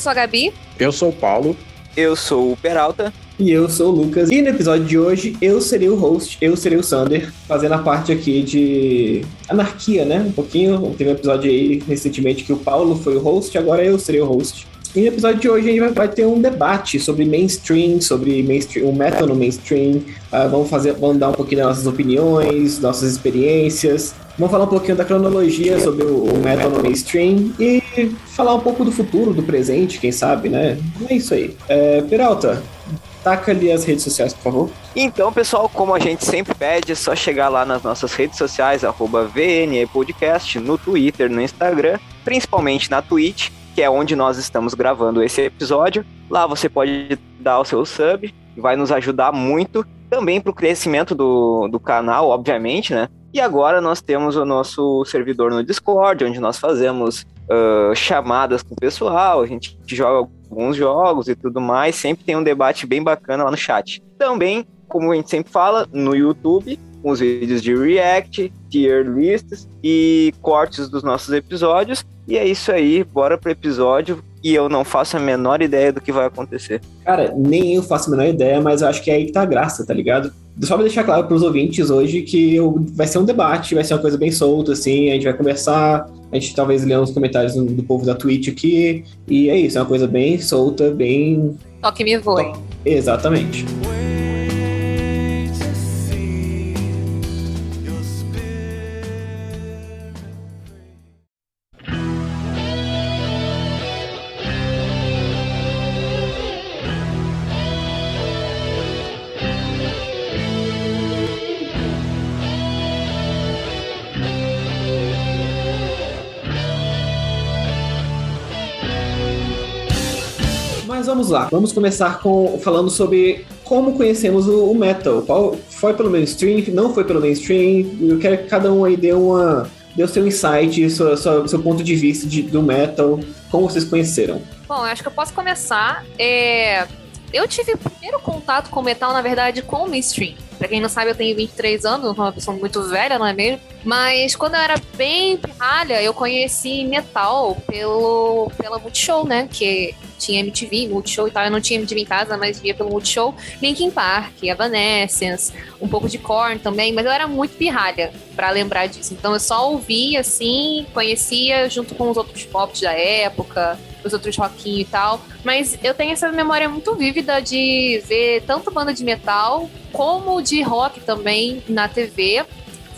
Sou a Gabi. Eu sou o Paulo. Eu sou o Peralta. E eu sou o Lucas. E no episódio de hoje, eu serei o host, eu serei o Sander, fazendo a parte aqui de anarquia, né? Um pouquinho. Teve um episódio aí recentemente que o Paulo foi o host, agora eu serei o host. E no episódio de hoje a gente vai, ter um debate sobre mainstream, sobre mainstream, o metal no mainstream. Uh, vamos fazer, vamos dar um pouquinho das nossas opiniões, nossas experiências. Vamos falar um pouquinho da cronologia sobre o, o no mainstream e falar um pouco do futuro, do presente, quem sabe, né? É isso aí. É, Peralta, taca ali as redes sociais, por favor. Então, pessoal, como a gente sempre pede, é só chegar lá nas nossas redes sociais, arroba VNE Podcast, no Twitter, no Instagram, principalmente na Twitch, que é onde nós estamos gravando esse episódio. Lá você pode dar o seu sub, vai nos ajudar muito. Também para o crescimento do, do canal, obviamente, né? E agora nós temos o nosso servidor no Discord, onde nós fazemos uh, chamadas com o pessoal, a gente joga alguns jogos e tudo mais. Sempre tem um debate bem bacana lá no chat. Também, como a gente sempre fala, no YouTube, com os vídeos de react, tier lists e cortes dos nossos episódios. E é isso aí, bora pro episódio. E eu não faço a menor ideia do que vai acontecer. Cara, nem eu faço a menor ideia, mas eu acho que é aí que tá a graça, tá ligado? Só pra deixar claro pros ouvintes hoje que eu, vai ser um debate, vai ser uma coisa bem solta, assim, a gente vai conversar, a gente talvez ler uns comentários do, do povo da Twitch aqui, e é isso, é uma coisa bem solta, bem... Toque me voe. Exatamente. Mas vamos lá, vamos começar com falando sobre como conhecemos o, o metal. Qual foi pelo mainstream, não foi pelo mainstream. Eu quero que cada um aí dê uma o seu insight, seu, seu, ponto de vista de, do metal, como vocês conheceram. Bom, acho que eu posso começar. É... Eu tive o primeiro contato com metal, na verdade, com o mainstream. Pra quem não sabe, eu tenho 23 anos, sou uma pessoa muito velha, não é mesmo? Mas quando eu era bem pirralha, eu conheci metal pelo, pela Multishow, né? Que tinha MTV, Multishow e tal. Eu não tinha MTV em casa, mas via pelo Multishow. Linkin Park, Evanescence, um pouco de Korn também. Mas eu era muito pirralha pra lembrar disso. Então eu só ouvia, assim, conhecia junto com os outros pops da época os outros rockinho e tal. Mas eu tenho essa memória muito vívida de ver tanto banda de metal como de rock também na TV.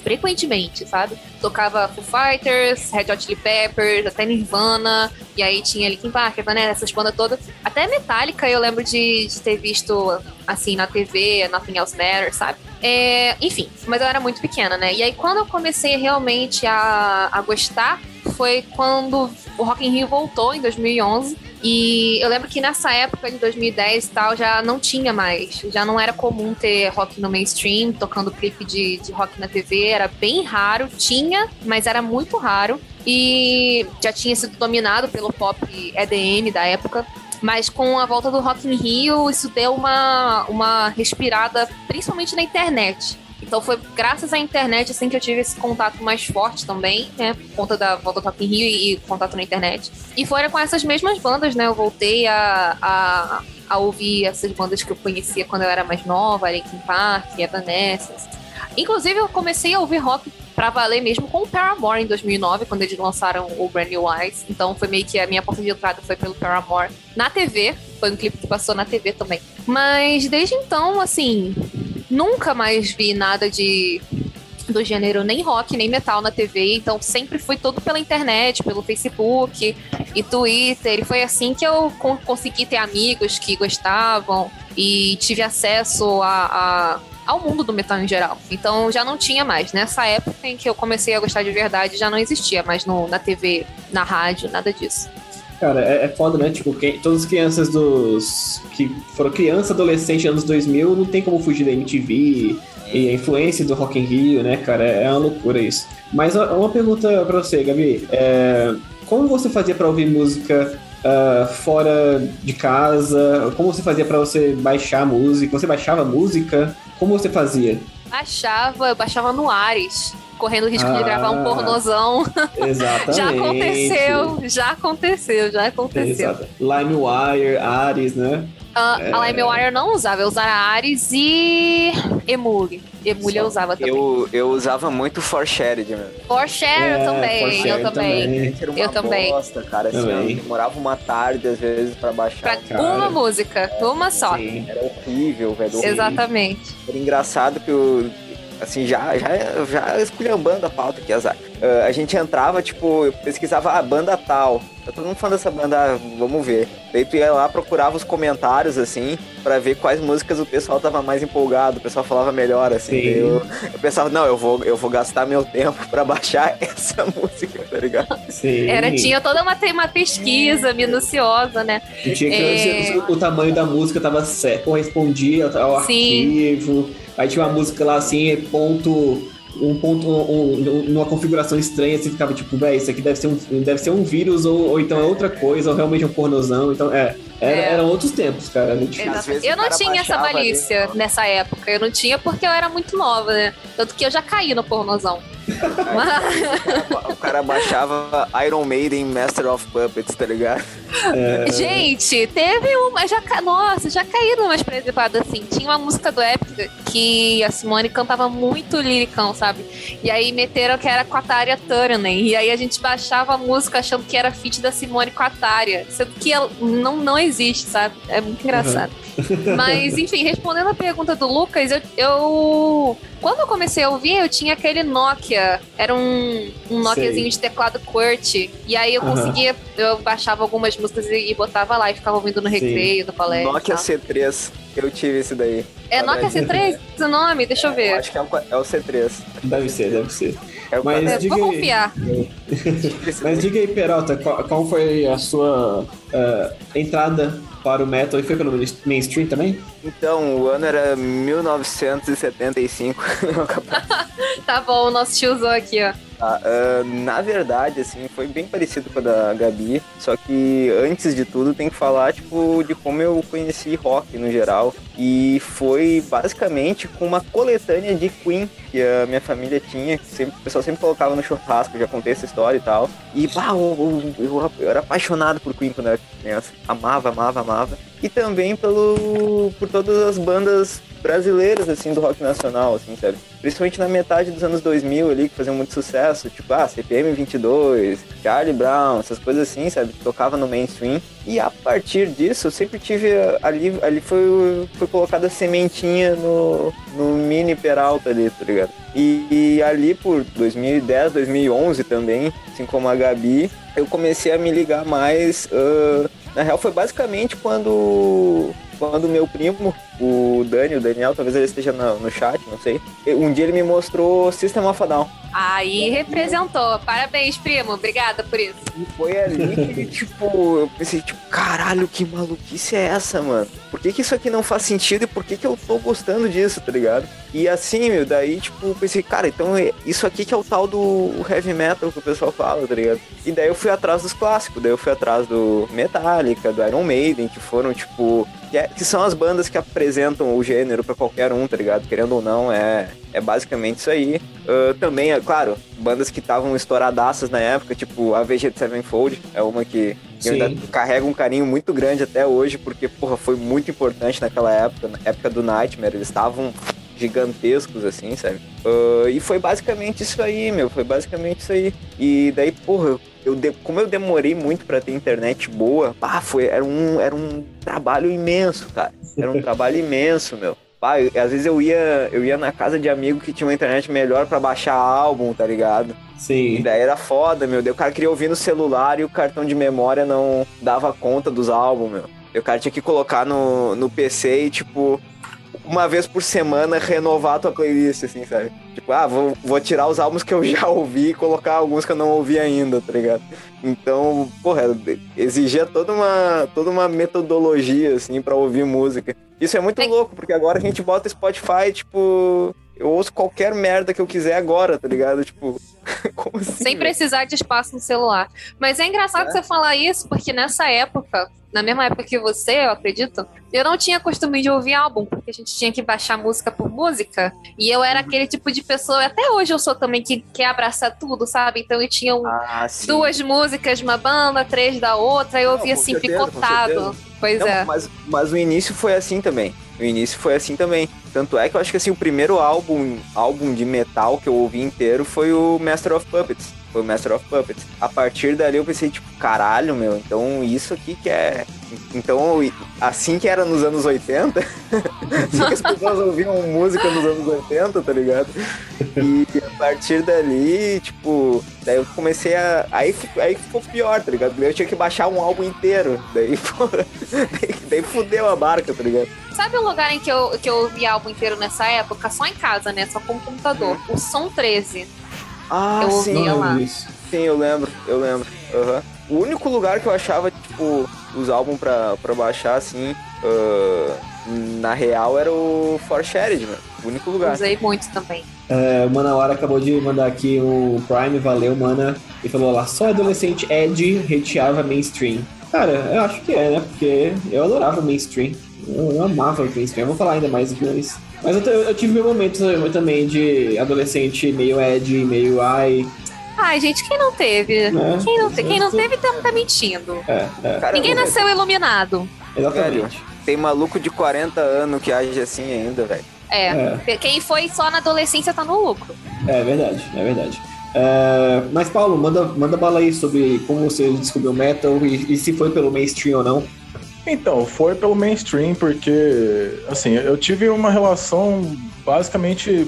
Frequentemente, sabe? Tocava Foo Fighters, Red Hot Chili Peppers, até Nirvana, e aí tinha Linkin Park, né, essas bandas todas. Até Metallica eu lembro de, de ter visto, assim, na TV, Nothing Else Matters, sabe? É, enfim, mas eu era muito pequena, né? E aí quando eu comecei realmente a, a gostar, foi quando o Rock in Rio voltou em 2011 e eu lembro que nessa época de 2010 e tal já não tinha mais, já não era comum ter rock no mainstream, tocando clipe de, de rock na TV, era bem raro, tinha, mas era muito raro e já tinha sido dominado pelo pop EDM da época. Mas com a volta do Rock in Rio, isso deu uma, uma respirada, principalmente na internet. Então foi graças à internet assim que eu tive esse contato mais forte também, né? Por conta da volta do Rock in Rio e, e contato na internet. E fora com essas mesmas bandas, né? Eu voltei a, a, a, ouvir essas bandas que eu conhecia quando eu era mais nova, Linkin Park, Evanescence. Inclusive eu comecei a ouvir rock pra valer mesmo com o Paramore em 2009, quando eles lançaram o Brand New Eyes. Então foi meio que a minha porta de entrada foi pelo Paramore na TV. Foi um clipe que passou na TV também. Mas desde então, assim, nunca mais vi nada de do gênero nem rock nem metal na TV, então sempre fui todo pela internet, pelo Facebook e Twitter. E foi assim que eu consegui ter amigos que gostavam e tive acesso a, a ao mundo do metal em geral. Então já não tinha mais. Nessa época em que eu comecei a gostar de verdade, já não existia mais no, na TV, na rádio, nada disso. Cara, é, é foda, né? Tipo, quem, todas as crianças dos. que foram criança, adolescente anos 2000, não tem como fugir da MTV e a influência do Rock in Rio, né, cara? É, é uma loucura isso. Mas uma pergunta pra você, Gabi. É, como você fazia para ouvir música uh, fora de casa? Como você fazia para você baixar música? Você baixava música? Como você fazia? Baixava, eu baixava no Ares correndo o risco ah, de gravar um pornozão. Exatamente. já aconteceu, já aconteceu, já aconteceu. Exato. LimeWire, Ares, né? Uh, é... A LimeWire eu não usava, eu usava Ares e Emule. Emule eu usava também. Eu, eu usava muito ForShared, mano. ForShare é, eu também, eu também. também. Era uma eu também. bosta, cara. Assim, eu demorava uma tarde, às vezes, pra baixar. Pra uma música, é, uma só. Sim. Era horrível, velho. Exatamente. Era engraçado que o assim, já, já, já esculhambando a pauta aqui, azar. Uh, a gente entrava, tipo, eu pesquisava a ah, banda tal. Eu tô não falando dessa banda, ah, vamos ver. Daí tu ia lá, procurava os comentários, assim, para ver quais músicas o pessoal tava mais empolgado, o pessoal falava melhor, assim. Eu, eu, pensava, não, eu vou, eu vou gastar meu tempo para baixar essa música, tá ligado? Sim. Era, tinha toda uma, uma pesquisa minuciosa, né? E tinha que é... o, tamanho da música tava certo, correspondia ao Sim. arquivo. Aí tinha uma música lá assim, ponto. Um ponto, um, um, numa configuração estranha, você ficava tipo, velho, isso aqui deve ser um, deve ser um vírus, ou, ou então é outra coisa, ou realmente é um pornozão. Então, é, era, é. Eram outros tempos, cara. Não tinha... Eu não tinha essa malícia ali, nessa época. Eu não tinha porque eu era muito nova, né? Tanto que eu já caí no pornozão. o cara baixava Iron Maiden Master of Puppets, tá ligado? É... Gente, teve uma. Já, nossa, já caíram umas presepadas assim. Tinha uma música do Epic que a Simone cantava muito liricão, sabe? E aí meteram que era com a Tária Turner. E aí a gente baixava a música achando que era feat da Simone com a Tária. Sendo que ela não, não existe, sabe? É muito engraçado. Uhum. Mas, enfim, respondendo a pergunta do Lucas, eu, eu quando eu comecei a ouvir, eu tinha aquele Nokia. Era um, um Nokiazinho de teclado QWERTY. E aí eu conseguia, eu baixava algumas músicas e, e, botava lá e ficava ouvindo no Sim. recreio do colégio. Nokia C3, eu tive esse daí. É Nokia C3 o nome? Deixa eu ver. Eu acho que é o, é o C3. Deve ser, deve ser. É Mas diga vou aí, confiar. Mas diga aí, Peralta, qual, qual foi a sua uh, entrada para o metal e foi pelo mainstream também? Então, o ano era 1975. tá bom, o nosso tiozão aqui, ó. Ah, uh, na verdade, assim, foi bem parecido com a da Gabi, só que antes de tudo tem que falar, tipo, de como eu conheci rock no geral. E foi basicamente com uma coletânea de Queen que a minha família tinha, que sempre, o pessoal sempre colocava no churrasco, já contei essa história e tal. E, bah, eu, eu, eu era apaixonado por Queen quando era criança. Amava, amava, amava. E também pelo, por todas as bandas brasileiras, assim, do rock nacional, assim, sabe? Principalmente na metade dos anos 2000 ali, que faziam muito sucesso, tipo, ah, CPM 22, Charlie Brown, essas coisas assim, sabe? Tocava no mainstream. E a partir disso, eu sempre tive ali, ali foi, foi colocada a sementinha no, no mini Peralta ali, tá ligado? E, e ali por 2010, 2011 também, assim como a Gabi, eu comecei a me ligar mais. Uh, na real, foi basicamente quando quando meu primo, o Dani, o Daniel, talvez ele esteja no, no chat, não sei. Um dia ele me mostrou System of a Down. Aí representou. Parabéns, primo. Obrigada por isso. E foi ali que, tipo, eu pensei, tipo, caralho, que maluquice é essa, mano? Por que, que isso aqui não faz sentido e por que, que eu tô gostando disso, tá ligado? E assim, meu, daí, tipo, pensei, cara, então é isso aqui que é o tal do heavy metal que o pessoal fala, tá ligado? E daí eu fui atrás dos clássicos, daí eu fui atrás do Metallica, do Iron Maiden, que foram, tipo, que, é, que são as bandas que apresentam o gênero para qualquer um, tá ligado? Querendo ou não, é, é basicamente isso aí. Uh, também, é claro, bandas que estavam estouradaças na época, tipo a VG Sevenfold, é uma que eu ainda carrega um carinho muito grande até hoje, porque, porra, foi muito importante naquela época, na época do Nightmare, eles estavam gigantescos, assim, sabe? Uh, e foi basicamente isso aí, meu, foi basicamente isso aí. E daí, porra, eu de, como eu demorei muito para ter internet boa, pá, foi, era, um, era um trabalho imenso, cara. Era um trabalho imenso, meu. Pá, eu, às vezes eu ia, eu ia na casa de amigo que tinha uma internet melhor para baixar álbum, tá ligado? Sim. E daí era foda, meu. Daí o cara queria ouvir no celular e o cartão de memória não dava conta dos álbuns, meu. E o cara tinha que colocar no, no PC e, tipo, uma vez por semana renovar a tua playlist, assim, sabe? Tipo, ah, vou, vou tirar os álbuns que eu já ouvi e colocar alguns que eu não ouvi ainda, tá ligado? Então, porra, exigia toda uma, toda uma metodologia, assim, pra ouvir música. Isso é muito É- louco, porque agora a gente bota Spotify, tipo, eu ouço qualquer merda que eu quiser agora, tá ligado? Tipo, como assim? Sem precisar de espaço no celular. Mas é engraçado É. você falar isso, porque nessa época, na mesma época que você, eu acredito, eu não tinha costume de ouvir álbum, porque a gente tinha que baixar música por música. E eu Uhum. era aquele tipo de pessoa, até hoje eu sou também, que quer abraçar tudo, sabe? Então eu tinha um- Ah, duas músicas de uma banda, três da outra, eu ouvia assim, certeza, picotado. Pois Não, é. mas, mas o início foi assim também. O início foi assim também. Tanto é que eu acho que assim, o primeiro álbum, álbum de metal que eu ouvi inteiro foi o Master of Puppets. Foi o Master of Puppets. A partir dali eu pensei, tipo, caralho, meu, então isso aqui que é. Então, assim que era nos anos 80, assim que as pessoas ouviam música nos anos 80, tá ligado? E a partir dali, tipo, daí eu comecei a. Aí, aí ficou pior, tá ligado? Daí eu tinha que baixar um álbum inteiro. Daí, pô, daí, daí fudeu a barca, tá ligado? Sabe o lugar em que eu, que eu ouvi álbum inteiro nessa época? Só em casa, né? Só com o computador. O Som 13. Ah, Eu sim, ouvi sim, eu lembro, eu lembro. Aham. O único lugar que eu achava, tipo, os álbuns pra, pra baixar, assim, ah, na real era o For Shared, mano. O único lugar. Usei muito também. É, o Manawara acabou de mandar aqui o Prime, valeu, mana. E falou lá, só adolescente Ed hateava mainstream. Cara, eu acho que é, né? Porque eu adorava mainstream. Eu, eu amava mainstream. Eu vou falar ainda mais aqui, mas. Mas eu, eu tive meu momento também de adolescente meio Ed, meio ai. Ai, gente, quem não teve? Né? Quem não, te- quem não teve tá, tá mentindo. É, é, Cara, Ninguém velho, nasceu iluminado. exatamente. Tem maluco de 40 anos que age assim ainda, velho. É. É. Quem foi só na adolescência tá no lucro. É verdade, é verdade. É, mas, Paulo, manda, manda bala aí sobre como você descobriu o metal e, e se foi pelo mainstream ou não. Então, foi pelo mainstream, porque, assim, eu tive uma relação basicamente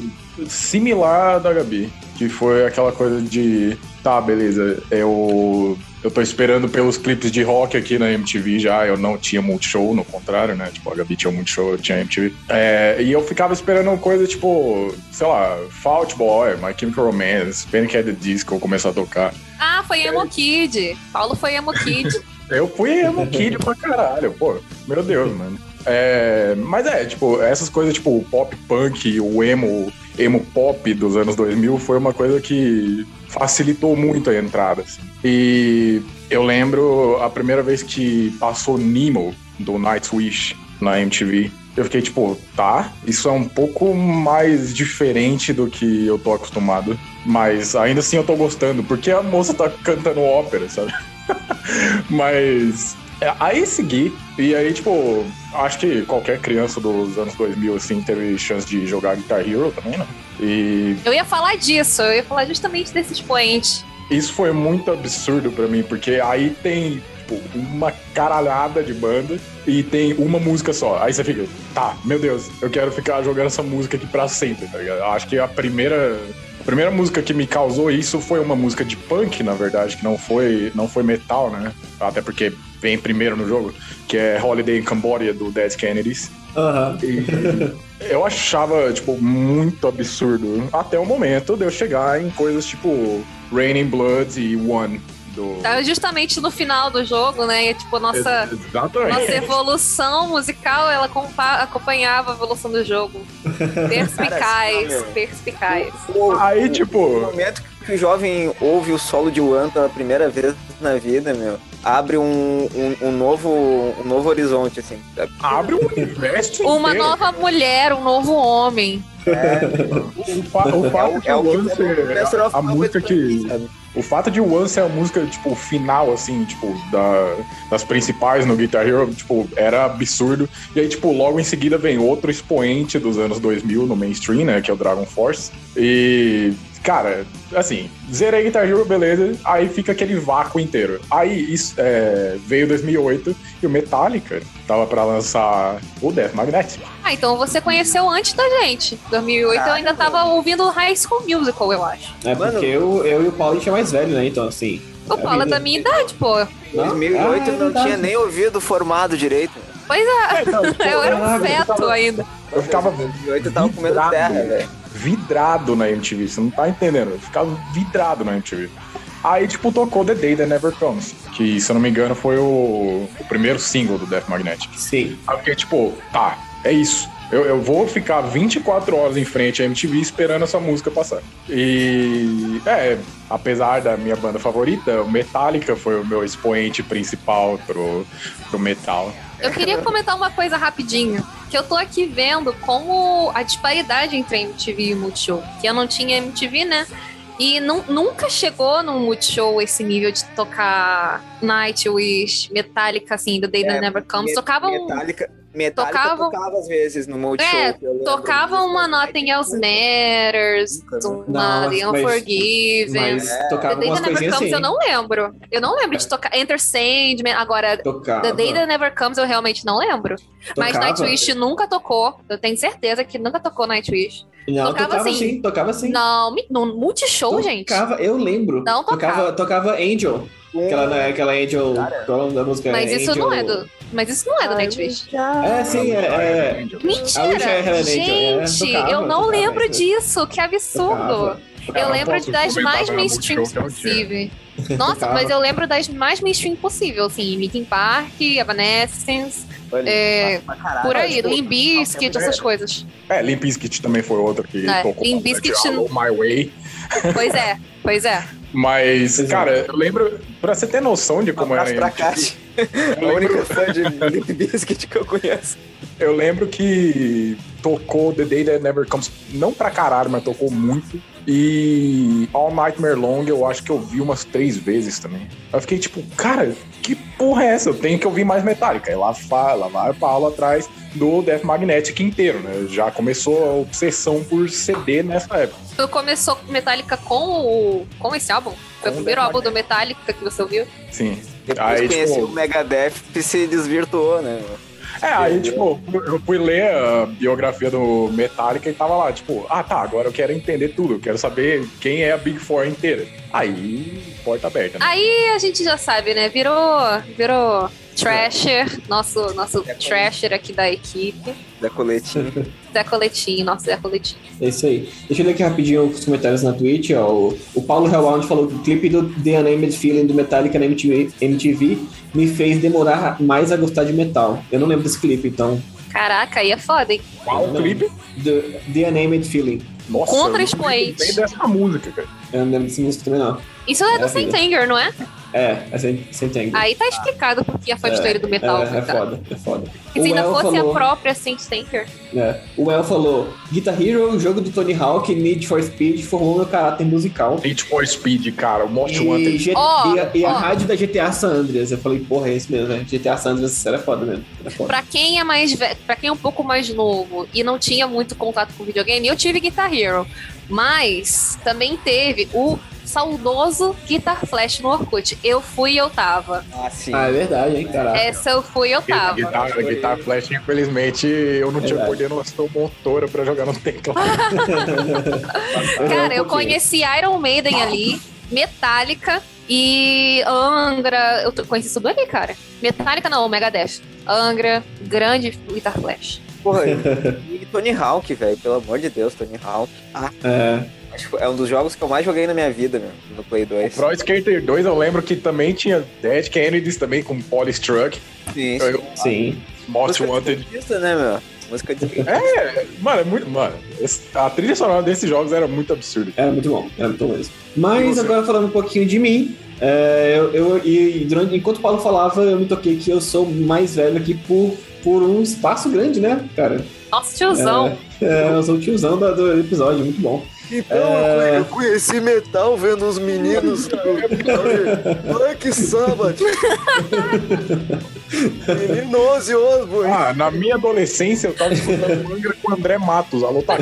similar à da Gabi, que foi aquela coisa de, tá, beleza, eu, eu tô esperando pelos clipes de rock aqui na MTV já, eu não tinha Multishow, no contrário, né, tipo, a Gabi tinha Multishow, eu tinha MTV, é, e eu ficava esperando coisa tipo, sei lá, Fault Boy, My Chemical Romance, Panic! at the Disco começar a tocar. Ah, foi Emo Kid. Paulo foi Emo Kid. Eu fui emo kid pra caralho, pô. Meu Deus, mano. É, mas é, tipo, essas coisas, tipo, o pop punk, o emo, emo pop dos anos 2000 foi uma coisa que facilitou muito a entrada, assim. E eu lembro a primeira vez que passou Nemo, do Nightwish, na MTV. Eu fiquei tipo, tá, isso é um pouco mais diferente do que eu tô acostumado. Mas ainda assim eu tô gostando, porque a moça tá cantando ópera, sabe? Mas é, aí segui, e aí, tipo, acho que qualquer criança dos anos 2000, assim, teve chance de jogar Guitar Hero também, né? E Eu ia falar disso, eu ia falar justamente desse expoente. isso foi muito absurdo pra mim, porque aí tem, tipo, uma caralhada de banda e tem uma música só. Aí você fica, tá, meu Deus, eu quero ficar jogando essa música aqui pra sempre, tá ligado? Acho que a primeira. A primeira música que me causou isso foi uma música de punk, na verdade, que não foi, não foi metal, né? Até porque vem primeiro no jogo, que é Holiday in Cambodia, do Dead Kennedys. E eu achava, tipo, muito absurdo. Até o momento de eu chegar em coisas tipo Raining Blood e One. Do... Tava justamente no final do jogo, né? E, tipo, nossa, Exatamente. nossa evolução musical, ela compa- acompanhava a evolução do jogo. Perspicaz, Cara, perspicaz. Aí, No tipo, momento que o jovem ouve o solo de One pela primeira vez na vida, meu, abre um, um, um novo, um novo horizonte, assim, abre o universo Uma inteiro. nova mulher, um novo homem. O, fa o fato de é o o que One ser a, a música que... O fato de One ser a música, tipo, final, assim, tipo, da, das principais no Guitar Hero, tipo, era absurdo. E aí, tipo, logo em seguida vem outro expoente dos anos 2000 no mainstream, né, que é o Dragon Force. E, cara, assim, zerei Guitar Hero, beleza, aí fica aquele vácuo inteiro. Aí isso, é, veio 2008 e o Metallica tava pra lançar o Death Magnetic. Ah, então você conheceu antes da gente. 2008 eu ainda tava ouvindo High School Musical, eu acho. É Mano- porque eu, eu e o Paulo a gente é mais velho, né? Então, assim. O a Paulo é da minha idade, pô. Não? 2008 Ah, é eu não verdade. tinha nem ouvido formado direito. Pois é, É, então, eu era um feto ainda. Eu ficava 2008 eu tava comendo terra, velho. Vidrado na MTV, você não tá entendendo. Eu ficava vidrado na MTV. Aí, tipo, tocou The Day That Never Comes, que, se eu não me engano, foi o, o primeiro single do Death Magnetic. Sim. Aí fiquei, tipo, tá, é isso. Eu, eu vou ficar 24 horas em frente à MTV esperando essa música passar. E, é, apesar da minha banda favorita, o Metallica foi o meu expoente principal pro, pro metal. Eu queria comentar uma coisa rapidinho. Eu tô aqui vendo como a disparidade entre a MTV e o Multishow. Que eu não tinha MTV, né? E nu- nunca chegou no Multishow esse nível de tocar Nightwish, Metallica, assim, do Day That É, Never Comes. Met- Tocavam, Metallica, Metallica tocavam- tocava às vezes no Multishow. É, tocavam uma Nothing Else Matters, né? uma The mas- Unforgiven. Mas The tocava Day umas That Never Comes assim. eu não lembro. Eu não lembro de tocar Enter Sandman. Agora, Tocava. The Day That Never Comes eu realmente não lembro. Mas Tocava. Nightwish nunca tocou. Eu tenho certeza que nunca tocou Nightwish. Não, tocava tocava, assim. sim, tocava sim. Não, no Multishow, gente. Tocava, eu lembro. Não tocava. Tocava Angel. Aquela, né, aquela Angel. Qual é o nome da música? Mas isso Angel... não é do. Mas isso não é do Nightwish. É, sim, é. é... Mentira! É, Gente, tocava, eu não tocava lembro isso. disso. Que absurdo. Tocava. Eu lembro posso das mais da mainstream tinha. possíveis. Nossa, mas eu lembro das mais mainstream possível, assim, Linkin Park, Evanescence, Olha, é, caralho. por aí, Limp Bizkit, essas coisas. É, Limp Bizkit também foi outra que É, tocou Limp Bizkit- My Way. Pois é, pois é. Mas, cara, eu lembro, pra você ter noção de como era pra Kátia. eu A única fã de Limp Bizkit que eu conheço. eu lembro que tocou The Day That Never Comes, não pra caralho, mas tocou muito. E All Nightmare Long eu acho que eu vi umas três vezes também. Eu fiquei tipo, cara, que porra é essa? Eu tenho que ouvir mais Metallica. E lá, fa- lá vai o Paulo atrás do Death Magnetic inteiro, né? Já começou a obsessão por CD nessa época. Tu começou Metallica com o. com esse álbum? Foi o Com primeiro Death álbum do Metallica que você ouviu? Sim. Depois Aí, conheci tipo- o Megadeth e se desvirtuou, né? É, aí, tipo, eu fui ler a biografia do Metallica e tava lá, tipo, ah, tá, agora eu quero entender tudo, eu quero saber quem é a Big Four inteira. Aí, porta aberta, né? Aí a gente já sabe, né? Virou. Virou Trasher, nosso, nosso É, Trasher aqui da equipe. Da coletinha. Zé Coletinho, nosso Zé Coletinho. É isso aí. Deixa eu ler aqui rapidinho os comentários na Twitch. Ó. O, o Paulo Hellbound falou que o clipe do The Unnamed Feeling do Metallica na MTV, MTV me fez demorar mais a gostar de metal. Eu não lembro desse clipe, então. Caraca, aí é foda, hein? Qual o clipe? The, The Unnamed Feeling. Nossa, Contra eu não dessa música, cara. Eu não lembro desse música também, não. Isso é do É. Saint Anger, não é? É, é tango. Aí tá explicado porque a É, história do metal. É, é tá? foda, é foda. E se ainda El fosse falou- a própria Saint Anger. É. O El falou: Guitar Hero, jogo do Tony Hawk, Need for Speed formou meu caráter musical. Need for Speed, cara, o Most E, Wanted. G- Ó, e a, e a rádio da GTA San Andreas. Eu falei, porra, é isso mesmo, né? GTA San Andreas era foda mesmo. Era foda. Pra quem é mais velho, pra quem é um pouco mais novo e não tinha muito contato com videogame, eu tive Guitar Hero. Mas também teve o saudoso Guitar Flash no Orkut. Eu fui e eu tava. Ah, sim. Ah, é verdade, hein, caraca. Essa eu fui e eu tava. Guitar, Guitar Flash, infelizmente, eu não tinha Verdade. coordenação motora pra jogar no teclado. Cara, eu conheci Iron Maiden ali, Metallica e Angra. Eu conheci tudo ali, cara. Metallica não, Megadeth. Angra, grande Guitar Flash. Porra, e Tony Hawk, velho. Pelo amor de Deus, Tony Hawk. Ah, É, acho que é um dos jogos que eu mais joguei na minha vida, meu, no Play 2. Pro Skater 2 eu lembro que também tinha Dead Kennedys também com Polystruck. Sim, Eu- sim. Most Música Wanted. skatista, né, meu? Música de É, mano, é muito. Mano, a trilha sonora desses jogos era muito absurda. Era muito bom, era muito bom mesmo. Mas agora falando um pouquinho de mim, é, eu, eu- e durante, enquanto o Paulo falava, eu me toquei que eu sou mais velho aqui por, por um espaço grande, né, cara? Nossa, tiozão. É, eu sou o tiozão do, do episódio, muito bom. Então, É. eu conheci metal vendo os meninos do Black Sabbath. Menino Ozzy Osbourne. Ah, na minha adolescência eu tava escutando Angra com o André Matos, alô tá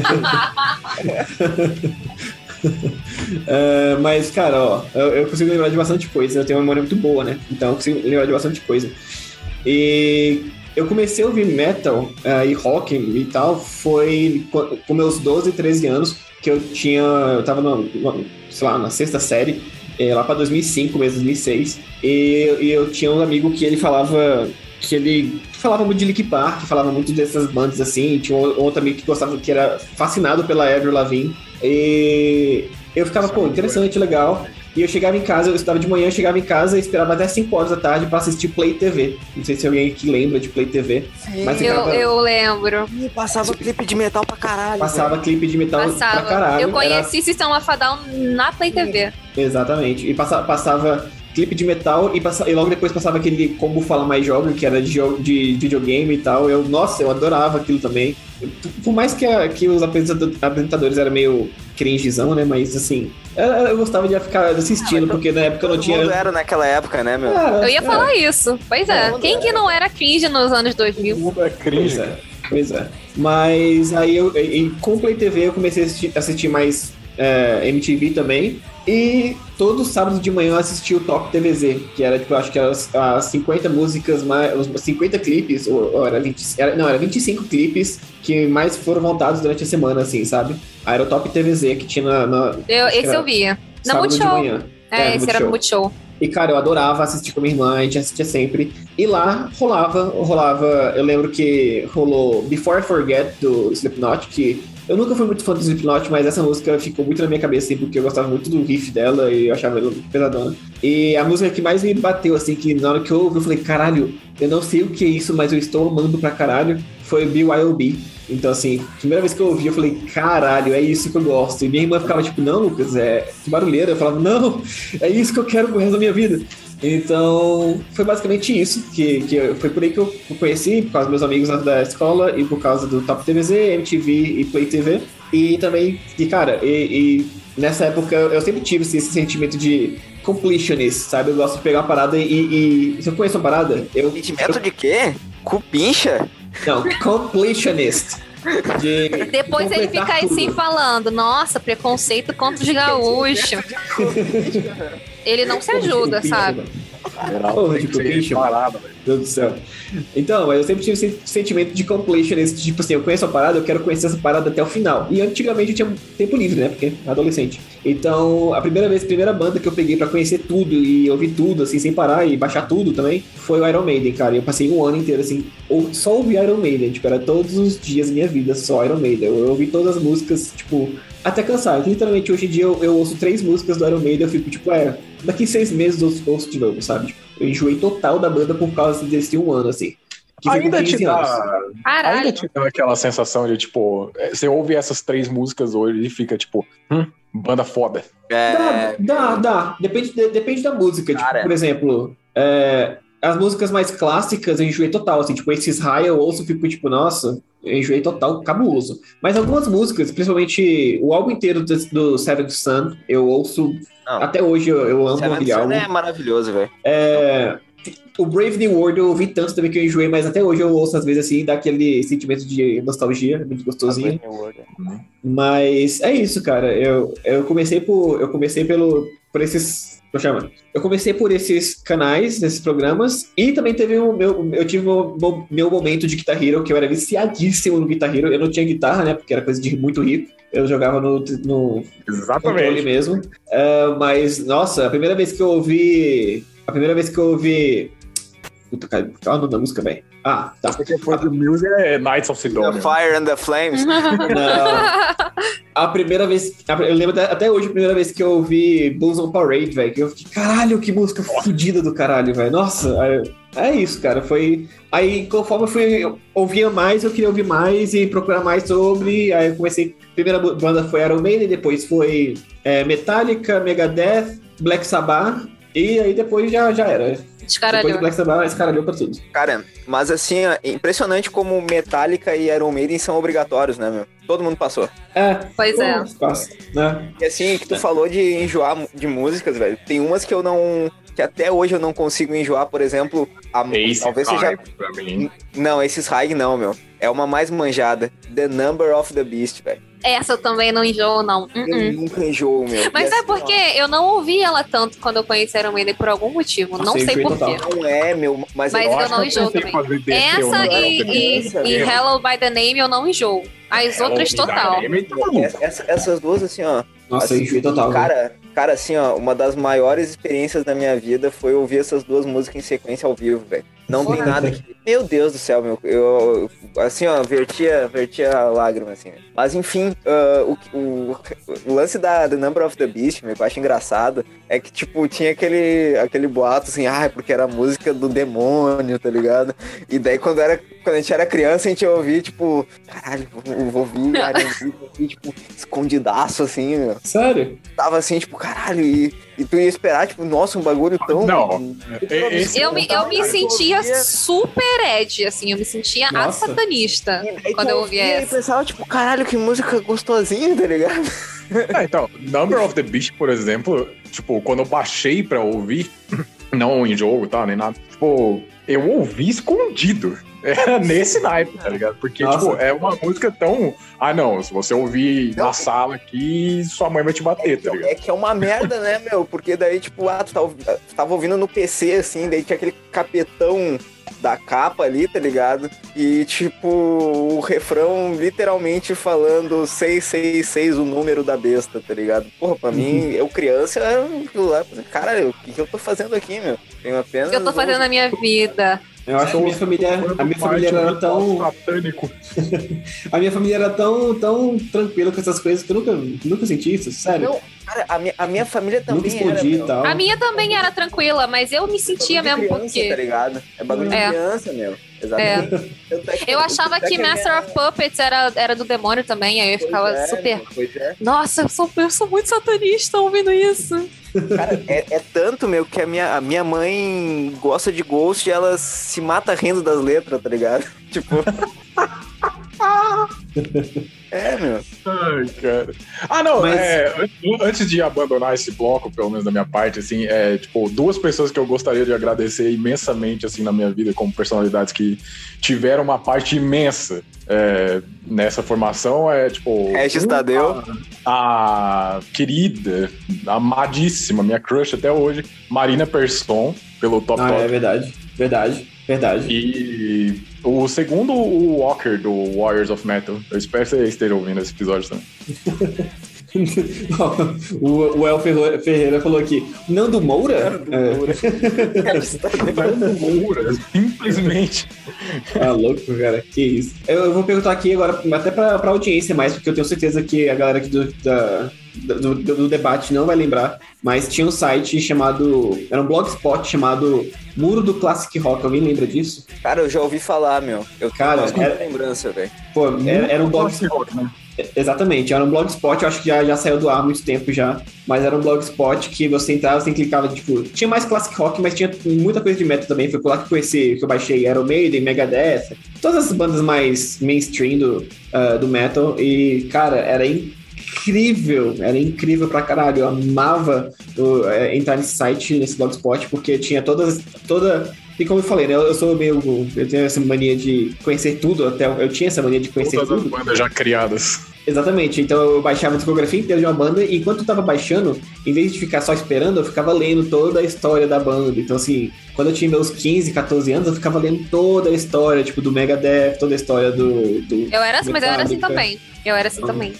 É, mas, cara, ó, eu, eu consigo lembrar de bastante coisa, eu tenho uma memória muito boa, né? Então eu consigo lembrar de bastante coisa. E eu comecei a ouvir metal eh, e rock e tal, foi co- com meus 12, 13 anos, que eu tinha. Eu tava, sei lá, na sexta série, eh, lá pra 2005, mesmo, 2006, e, e eu tinha um amigo que ele falava que ele falava muito de Linkin Park, falava muito dessas bandas assim. Tinha outro amigo que gostava, que era fascinado pela Avril Lavigne. E eu ficava, pô, interessante, legal. E eu chegava em casa, eu estudava de manhã, eu chegava em casa e esperava até 5 horas da tarde pra assistir Play TV. Não sei se alguém aqui lembra de Play TV. Mas Eu, ficava- eu lembro. Ih, passava clipe de metal pra caralho. Passava clipe de metal pra Passava. caralho. eu Era- conheci System of a Down na Play TV. Exatamente. E passa- passava clipe de metal e, passa- e logo depois passava aquele Como Fala Mais Joga, que era de, de videogame e tal. Eu, nossa, eu adorava aquilo também. Por mais que, a- que os apresentado- apresentadores eram meio cringezão, né? Mas assim, eu, eu gostava de ficar assistindo, porque na época eu não Todo tinha. mundo era naquela época, né, meu? Era, Eu ia era. falar isso. Pois é. Não, Quem que não era cringe nos anos 2000? Tudo é Pois cringe. é, pois é. Mas aí eu, e, e com o Play TV eu comecei a assistir, assistir mais é, MTV também. E todo sábado de manhã eu assistia o Top TVZ, que era, tipo, eu acho que as, as 50 músicas, mais, os 50 clipes, ou, ou era 20, era, não, era 25 clipes que mais foram montados durante a semana, assim, sabe? Aí era o Top TVZ que tinha na. na Eu, esse era eu via. Na Multishow. É, no esse era no Multishow. E, cara, eu adorava assistir com minha irmã, a gente assistia sempre. E lá rolava, rolava. Eu lembro que rolou Before I Forget do Slipknot, que eu nunca fui muito fã do Slipknot, mas essa música ficou muito na minha cabeça, assim, porque eu gostava muito do riff dela e eu achava ela pesadona. E a música que mais me bateu, assim, que na hora que eu ouvi, eu falei, caralho, eu não sei o que é isso, mas eu estou amando pra caralho, foi BYOB. Então, assim, primeira vez que eu ouvi, eu falei, caralho, é isso que eu gosto. E minha irmã ficava tipo, não, Lucas, é que barulheira. Eu falava, não, é isso que eu quero pro resto da minha vida. Então, foi basicamente isso, que, que foi por aí que eu conheci, por causa dos meus amigos da escola e por causa do Top TVZ, MTV e Play TV. E também, e cara, e, e nessa época eu sempre tive esse, esse sentimento de completionist, sabe? Eu gosto de pegar uma parada e, e se eu conheço uma parada, eu... Sentimento de quê? Cupincha? Não, completionist. De Depois ele fica assim tudo. falando, nossa, preconceito contra os gaúchos. Ele não se ajuda, sabe? tem de parado, velho. Meu Deus do céu. Então, mas eu sempre tive esse sentimento de completionist, tipo assim, eu conheço a parada, eu quero conhecer essa parada até o final. E antigamente eu tinha tempo livre, né? Porque adolescente. Então, a primeira vez, a primeira banda que eu peguei pra conhecer tudo e ouvir tudo, assim, sem parar e baixar tudo também, foi o Iron Maiden, cara. E eu passei um ano inteiro, assim, ou- só ouvi Iron Maiden, tipo, era todos os dias da minha vida, só Iron Maiden. Eu, eu ouvi todas as músicas, tipo, até cansar. Literalmente, hoje em dia eu, eu ouço três músicas do Iron Maiden, eu fico, tipo, é, daqui seis meses eu ouço, ouço de novo, sabe? Eu enjoei total da banda por causa desse um ano, assim. Ainda 15 te, dá, Caralho. ainda te dá aquela sensação de, tipo, é, você ouve essas três músicas hoje e fica, tipo, hum, banda foda. É. Dá, dá, dá. Depende, de- depende da música. Tipo, por exemplo, é, as músicas mais clássicas eu enjoei total, assim, tipo, esses high eu ouço e fico, tipo, nossa, eu enjoei total, cabuloso. Mas algumas músicas, principalmente o álbum inteiro do, do Seventh Sun, eu ouço, Não. até hoje eu, eu amo aquele Son álbum. é maravilhoso, velho. É, o Brave New World eu ouvi tanto também que eu enjoei, mas até hoje eu ouço às vezes assim, dá aquele sentimento de nostalgia, muito gostosinho. Mas é isso, cara. Eu, eu comecei por. Eu comecei pelo. Por esses. Eu comecei por esses canais, esses programas, e também teve o meu. Eu tive o meu, meu momento de Guitar Hero, que eu era viciadíssimo no Guitar Hero. Eu não tinha guitarra, né? Porque era coisa de muito rico. Eu jogava no, no controle Exatamente. mesmo. É, mas, nossa, a primeira vez que eu ouvi. A primeira vez que eu ouvi. Puta, cara, qual é da música, velho? Ah, tá. Porque foi do Music é Knights of The Sidonia. Fire and the Flames. Não. A primeira vez. Eu lembro até- hoje a primeira vez que eu ouvi Blues on Parade, velho. Que eu fiquei, caralho, que música fodida do caralho, velho. Nossa, é, é isso, cara. Foi. Aí, conforme eu fui eu ouvia mais, eu queria ouvir mais e procurar mais sobre. Aí eu comecei. A primeira banda foi Iron Maiden, depois foi é, Metallica, Megadeth, Black Sabbath. E aí depois já, já era. Depois Descaralhou. do Black Sabbath, escaralhou pra tudo. Cara, mas assim, ó, impressionante como Metallica e Iron Maiden são obrigatórios, né, meu? Todo mundo passou. É, Pois é. Passa, né? E assim, que tu falou de enjoar de músicas, velho. Tem umas que eu não. que até hoje eu não consigo enjoar, por exemplo. A, Ace talvez seja. Não, esses high não, meu. É uma mais manjada. The Number of the Beast, velho. Essa eu também não enjoo, não. Uh-uh. Eu nunca enjoo, meu. Mas sabe assim, por quê? Eu não ouvi ela tanto quando eu conheci Iron Maiden por algum motivo. Não eu sei enjoei por total. quê. ó, Não é, meu. Mas, Mas eu eu não enjoo também. eu Essa não e, e, e. Hello by the Name eu não enjoo. As outras total. Essa- essa- essas duas, assim, ó. Nossa, eu assim, enjoei total. velho. Cara, cara, assim, ó, uma das maiores experiências da minha vida foi ouvir essas duas músicas em sequência ao vivo, velho. Não tem nada que. Meu Deus do céu, meu. Eu, assim, ó, vertia, vertia lágrimas, assim. Mas enfim, uh, o, o, o, lance da The Number of the Beast, meu, que eu acho engraçado, é que, tipo, tinha aquele, aquele boato assim, ah, porque era música do demônio, tá ligado? E daí quando, era, quando a gente era criança, a gente ouvia, tipo, caralho, vou, vou ouvir, ouvir, tipo, escondidaço, assim, meu. Sério? Tava assim, tipo, caralho, e, e tu ia esperar, tipo, nossa, um bagulho tão. Não. Esse eu, me, eu me sentia super Ed, assim, eu me sentia Nossa. a satanista quando eu ouvia essa. E pensava, tipo, caralho, que música gostosinha, tá ligado? É, então, Number of the Beast, por exemplo, tipo, quando eu baixei pra ouvir, não em jogo, tá, nem nada, tipo, eu ouvi escondido. Era nesse naipe, tá ligado? Porque, Nossa. tipo, é uma música tão. Ah, não, se você ouvir não. na sala aqui, sua mãe vai te bater, é tá ligado? É que é uma merda, né, meu? Porque daí, tipo, ah, tu tava, tá tava ouvindo no PC, assim, daí tinha aquele capetão da capa ali, tá ligado? E, tipo, o refrão literalmente falando 666, o número da besta, tá ligado? Porra, pra mim, eu criança, cara, o que, que eu tô fazendo aqui, meu? Tenho apenas. O que eu tô fazendo na minha vida? Eu acho que a minha família, a minha família era tão. Satânico. a minha família era tão, tão tranquila com essas coisas que eu nunca, nunca senti isso, sério. Não, cara, a minha, a minha família também explodia era. Tal. A minha também era tranquila, mas eu me sentia é mesmo criança, porque. Tá ligado? É bagulho é. de criança, meu. Exatamente. É. Eu achava que Master of Puppets era, era do demônio também, aí eu pois ficava é, super. É. Nossa, eu sou, eu sou muito satanista ouvindo isso. Cara, é, é, tanto, meu, que a minha, a minha mãe gosta de Ghost e ela se mata rindo das letras, tá ligado? Tipo. É, meu. Ai, cara. Ah, não, Mas... é, antes de abandonar esse bloco, pelo menos da minha parte, assim, é, tipo, duas pessoas que eu gostaria de agradecer imensamente, assim, na minha vida, como personalidades que tiveram uma parte imensa é, nessa formação, é, tipo... Regis Tadeu. A, a querida, amadíssima, minha crush até hoje, Marina Persson, pelo Top ah, Top. é verdade, verdade. Verdade. E o segundo, o Walker, do Warriors of Metal. Eu espero que você esteja ouvindo esse episódio também. o, o El Ferreira falou aqui, Nando Moura? Nando é. Moura. Nando Moura, simplesmente. Ah, louco, cara, que isso. Eu, eu vou perguntar aqui agora, até pra, pra audiência mais, porque eu tenho certeza que a galera aqui do, da, do, do, do, debate não vai lembrar, mas tinha um site chamado. Era um blogspot chamado Muro do Classic Rock. Alguém lembra disso? Cara, eu já ouvi falar, meu. Eu Cara, era lembrança, velho. Pô, era, era um blogspot. Né? Exatamente, era um blogspot, eu acho que já, já saiu do ar há muito tempo já, mas era um blogspot que você entrava, você clicava, tipo, tinha mais classic rock, mas tinha muita coisa de metal também, foi por lá que eu conheci, que eu baixei Iron Maiden, Megadeth, todas as bandas mais mainstream do, uh, do metal, e, cara, era incrível incrível, era incrível pra caralho. Eu amava uh, entrar nesse site, nesse blogspot, porque tinha todas, toda. E como eu falei, né? Eu sou meio. Eu tenho essa mania de conhecer tudo, até eu tinha essa mania de conhecer Todas tudo. As bandas já criadas. Exatamente, então eu baixava a discografia inteira de uma banda e enquanto eu tava baixando, em vez de ficar só esperando, eu ficava lendo toda a história da banda. Então, assim, quando eu tinha meus 15, 14 anos, eu ficava lendo toda a história, tipo, do Megadeth, toda a história do. do eu era assim, mas eu era assim também. Eu era assim então, também.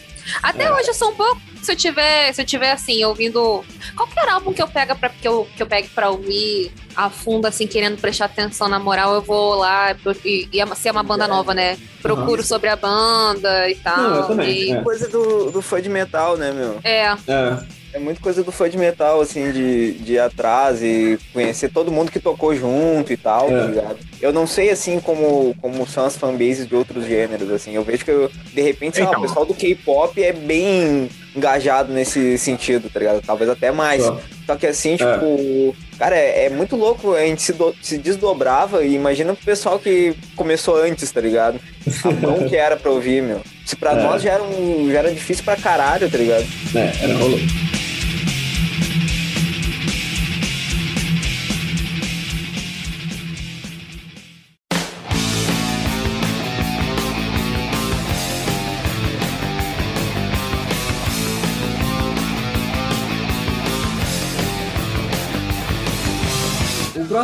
Até é. hoje eu sou um pouco. Se eu tiver, se eu tiver assim, ouvindo. Qualquer álbum que eu pega para que eu, que eu pegue pra ouvir a fundo, assim, querendo prestar atenção na moral, eu vou lá e, e se é uma banda nova, né? Procuro uhum. sobre a banda e tal. Não, eu também. E... É. Coisa do, do fã de metal, né, meu? É. É. É muito coisa do fã de metal, assim, de, de ir atrás e conhecer todo mundo que tocou junto e tal, tá é. tá ligado? Eu não sei, assim, como, como são as fanbases de outros gêneros, assim. Eu vejo que, eu, de repente, então. lá, o pessoal do K-pop é bem engajado nesse sentido, tá ligado? Talvez até mais. Só, Só que, assim, é. tipo... Cara, é, é, muito louco. A gente se, do, se desdobrava e imagina pro pessoal que começou antes, tá ligado? A mão que era pra ouvir, meu. Se pra é. nós já era, um, já era difícil pra caralho, tá ligado? É, era rolou.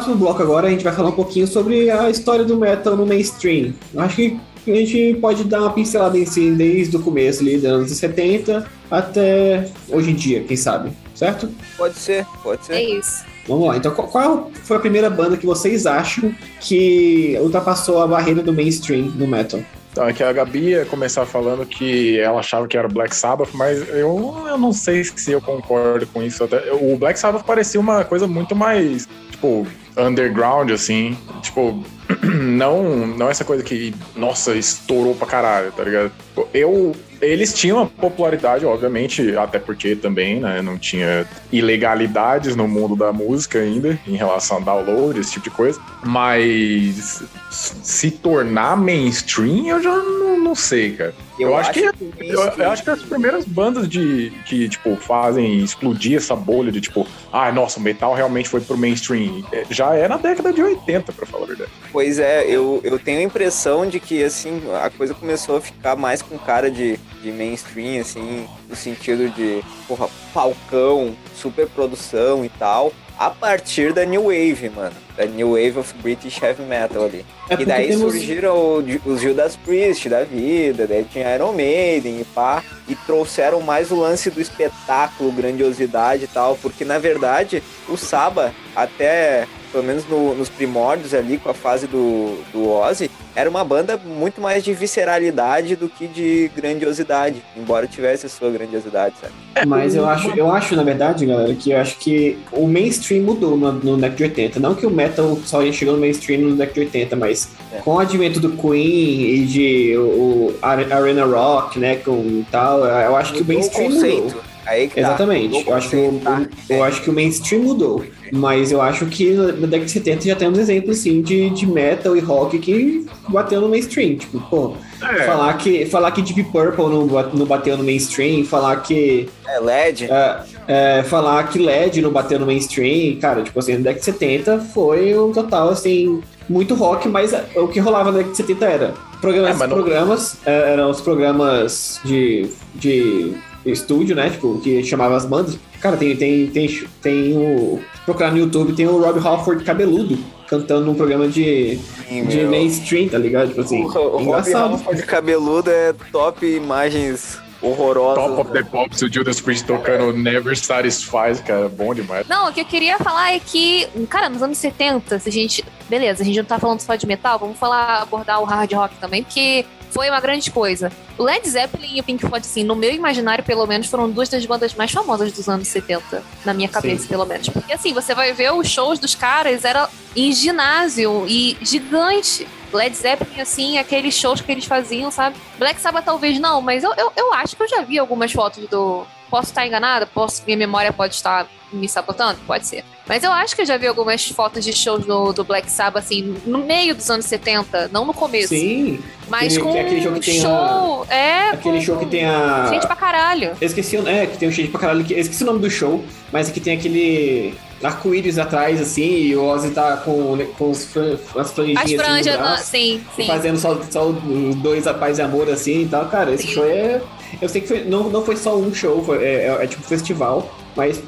Próximo bloco agora a gente vai falar um pouquinho sobre a história do metal no mainstream. Eu acho que a gente pode dar uma pincelada em si desde o começo ali, dos anos 70 até hoje em dia, quem sabe, certo? Pode ser, pode ser. É isso. Vamos lá. Então, qual- qual foi a primeira banda que vocês acham que ultrapassou a barreira do mainstream no metal? Então, aqui a Gabi ia começar falando que ela achava que era Black Sabbath, mas eu, eu não sei se eu concordo com isso. Até, o Black Sabbath parecia uma coisa muito mais, tipo, underground, assim. Tipo, não, não essa coisa que, nossa, estourou pra caralho, tá ligado? Eu. Eles tinham a popularidade, obviamente, até porque também, né, não tinha ilegalidades no mundo da música ainda, em relação a download, esse tipo de coisa. Mas se tornar mainstream, eu já não, não sei, cara. Eu, acho que, o eu, eu acho que as primeiras bandas de que, tipo, fazem explodir essa bolha de, tipo, ah, nossa, o metal realmente foi pro mainstream. é, Já é na década de 80, pra falar a verdade. Pois é, eu, eu tenho a impressão de que, assim, a coisa começou a ficar mais com cara de, de mainstream, assim, no sentido de, porra, palcão, superprodução e tal, a partir da New Wave, mano. Da New Wave of British Heavy Metal ali. É e daí temos- surgiram os Judas Priest da vida, daí tinha Iron Maiden e pá, e trouxeram mais o lance do espetáculo, grandiosidade e tal, porque na verdade o Saba, até pelo menos no- nos primórdios ali, com a fase do, do Ozzy, era uma banda muito mais de visceralidade do que de grandiosidade, embora tivesse a sua grandiosidade, sabe? Mas eu acho, eu acho, na verdade, galera, que eu acho que o mainstream mudou no, no década de 80. Não que o metal só chegou no mainstream no década de 80, mas É. com o advento do Queen e de o, o Are- Arena Rock, né, com tal, eu acho que o Mudou mainstream conceito. mudou. Aí que tá. Exatamente. O Eu acho, que o, tá? o- eu acho que o mainstream mudou. Mas eu acho que na década de 70 já temos exemplos, sim, de, de metal e rock que bateu no mainstream. Tipo, pô, É, falar, que, falar que Deep Purple não, ba- não bateu no mainstream, falar que É LED. é, é, falar que LED não bateu no mainstream, cara, tipo assim, na década de 70 foi um total, assim, muito rock, mas o que rolava na década de 70 era programas, É, não- programas é, eram os programas de, de estúdio, né, tipo, que chamava as bandas. Cara, tem, tem, tem, tem o... Procurar no YouTube, tem o Rob Halford cabeludo, cantando num programa de, Sim, de meu. mainstream, tá ligado? Tipo assim, o, o Rob engraçado. Halford cabeludo é top imagens horrorosas. Top of the Pops, o Judas Priest tocando Never Satisfies, cara, bom demais. Não, o que eu queria falar é que, cara, nos anos 70, se a gente. Beleza, a gente não tá falando só de metal, vamos falar, abordar o hard rock também, porque foi uma grande coisa. O Led Zeppelin e o Pink Floyd, assim, no meu imaginário, pelo menos, foram duas das bandas mais famosas dos anos 70, na minha cabeça, Sim. pelo menos. Porque, assim, você vai ver os shows dos caras, era em ginásio e gigante. Led Zeppelin, assim, aqueles shows que eles faziam, sabe? Black Sabbath talvez não, mas eu, eu, eu acho que eu já vi algumas fotos do. Posso estar enganada? Posso, minha memória pode estar me sabotando? Pode ser. Mas eu acho que eu já vi algumas fotos de shows do, do Black Sabbath, assim, no meio dos anos 70, não no começo. Sim, Mas Aquele- com é aquele show que tem show. É, aquele com- show que tem a... Gente pra caralho. Eu esqueci, o- é, que tem um shade pra caralho. que- Eu esqueci o nome do show, mas é que tem aquele arco-íris atrás, assim, e o Ozzy tá com, com os fran- as franjinhas As assim, franjas, braço, na- sim, sim. fazendo só, só dois a paz e amor, assim, e tal. Cara, esse Sim. show é... Eu sei que foi- não, não foi só um show, foi- é, é- é tipo um festival, mas,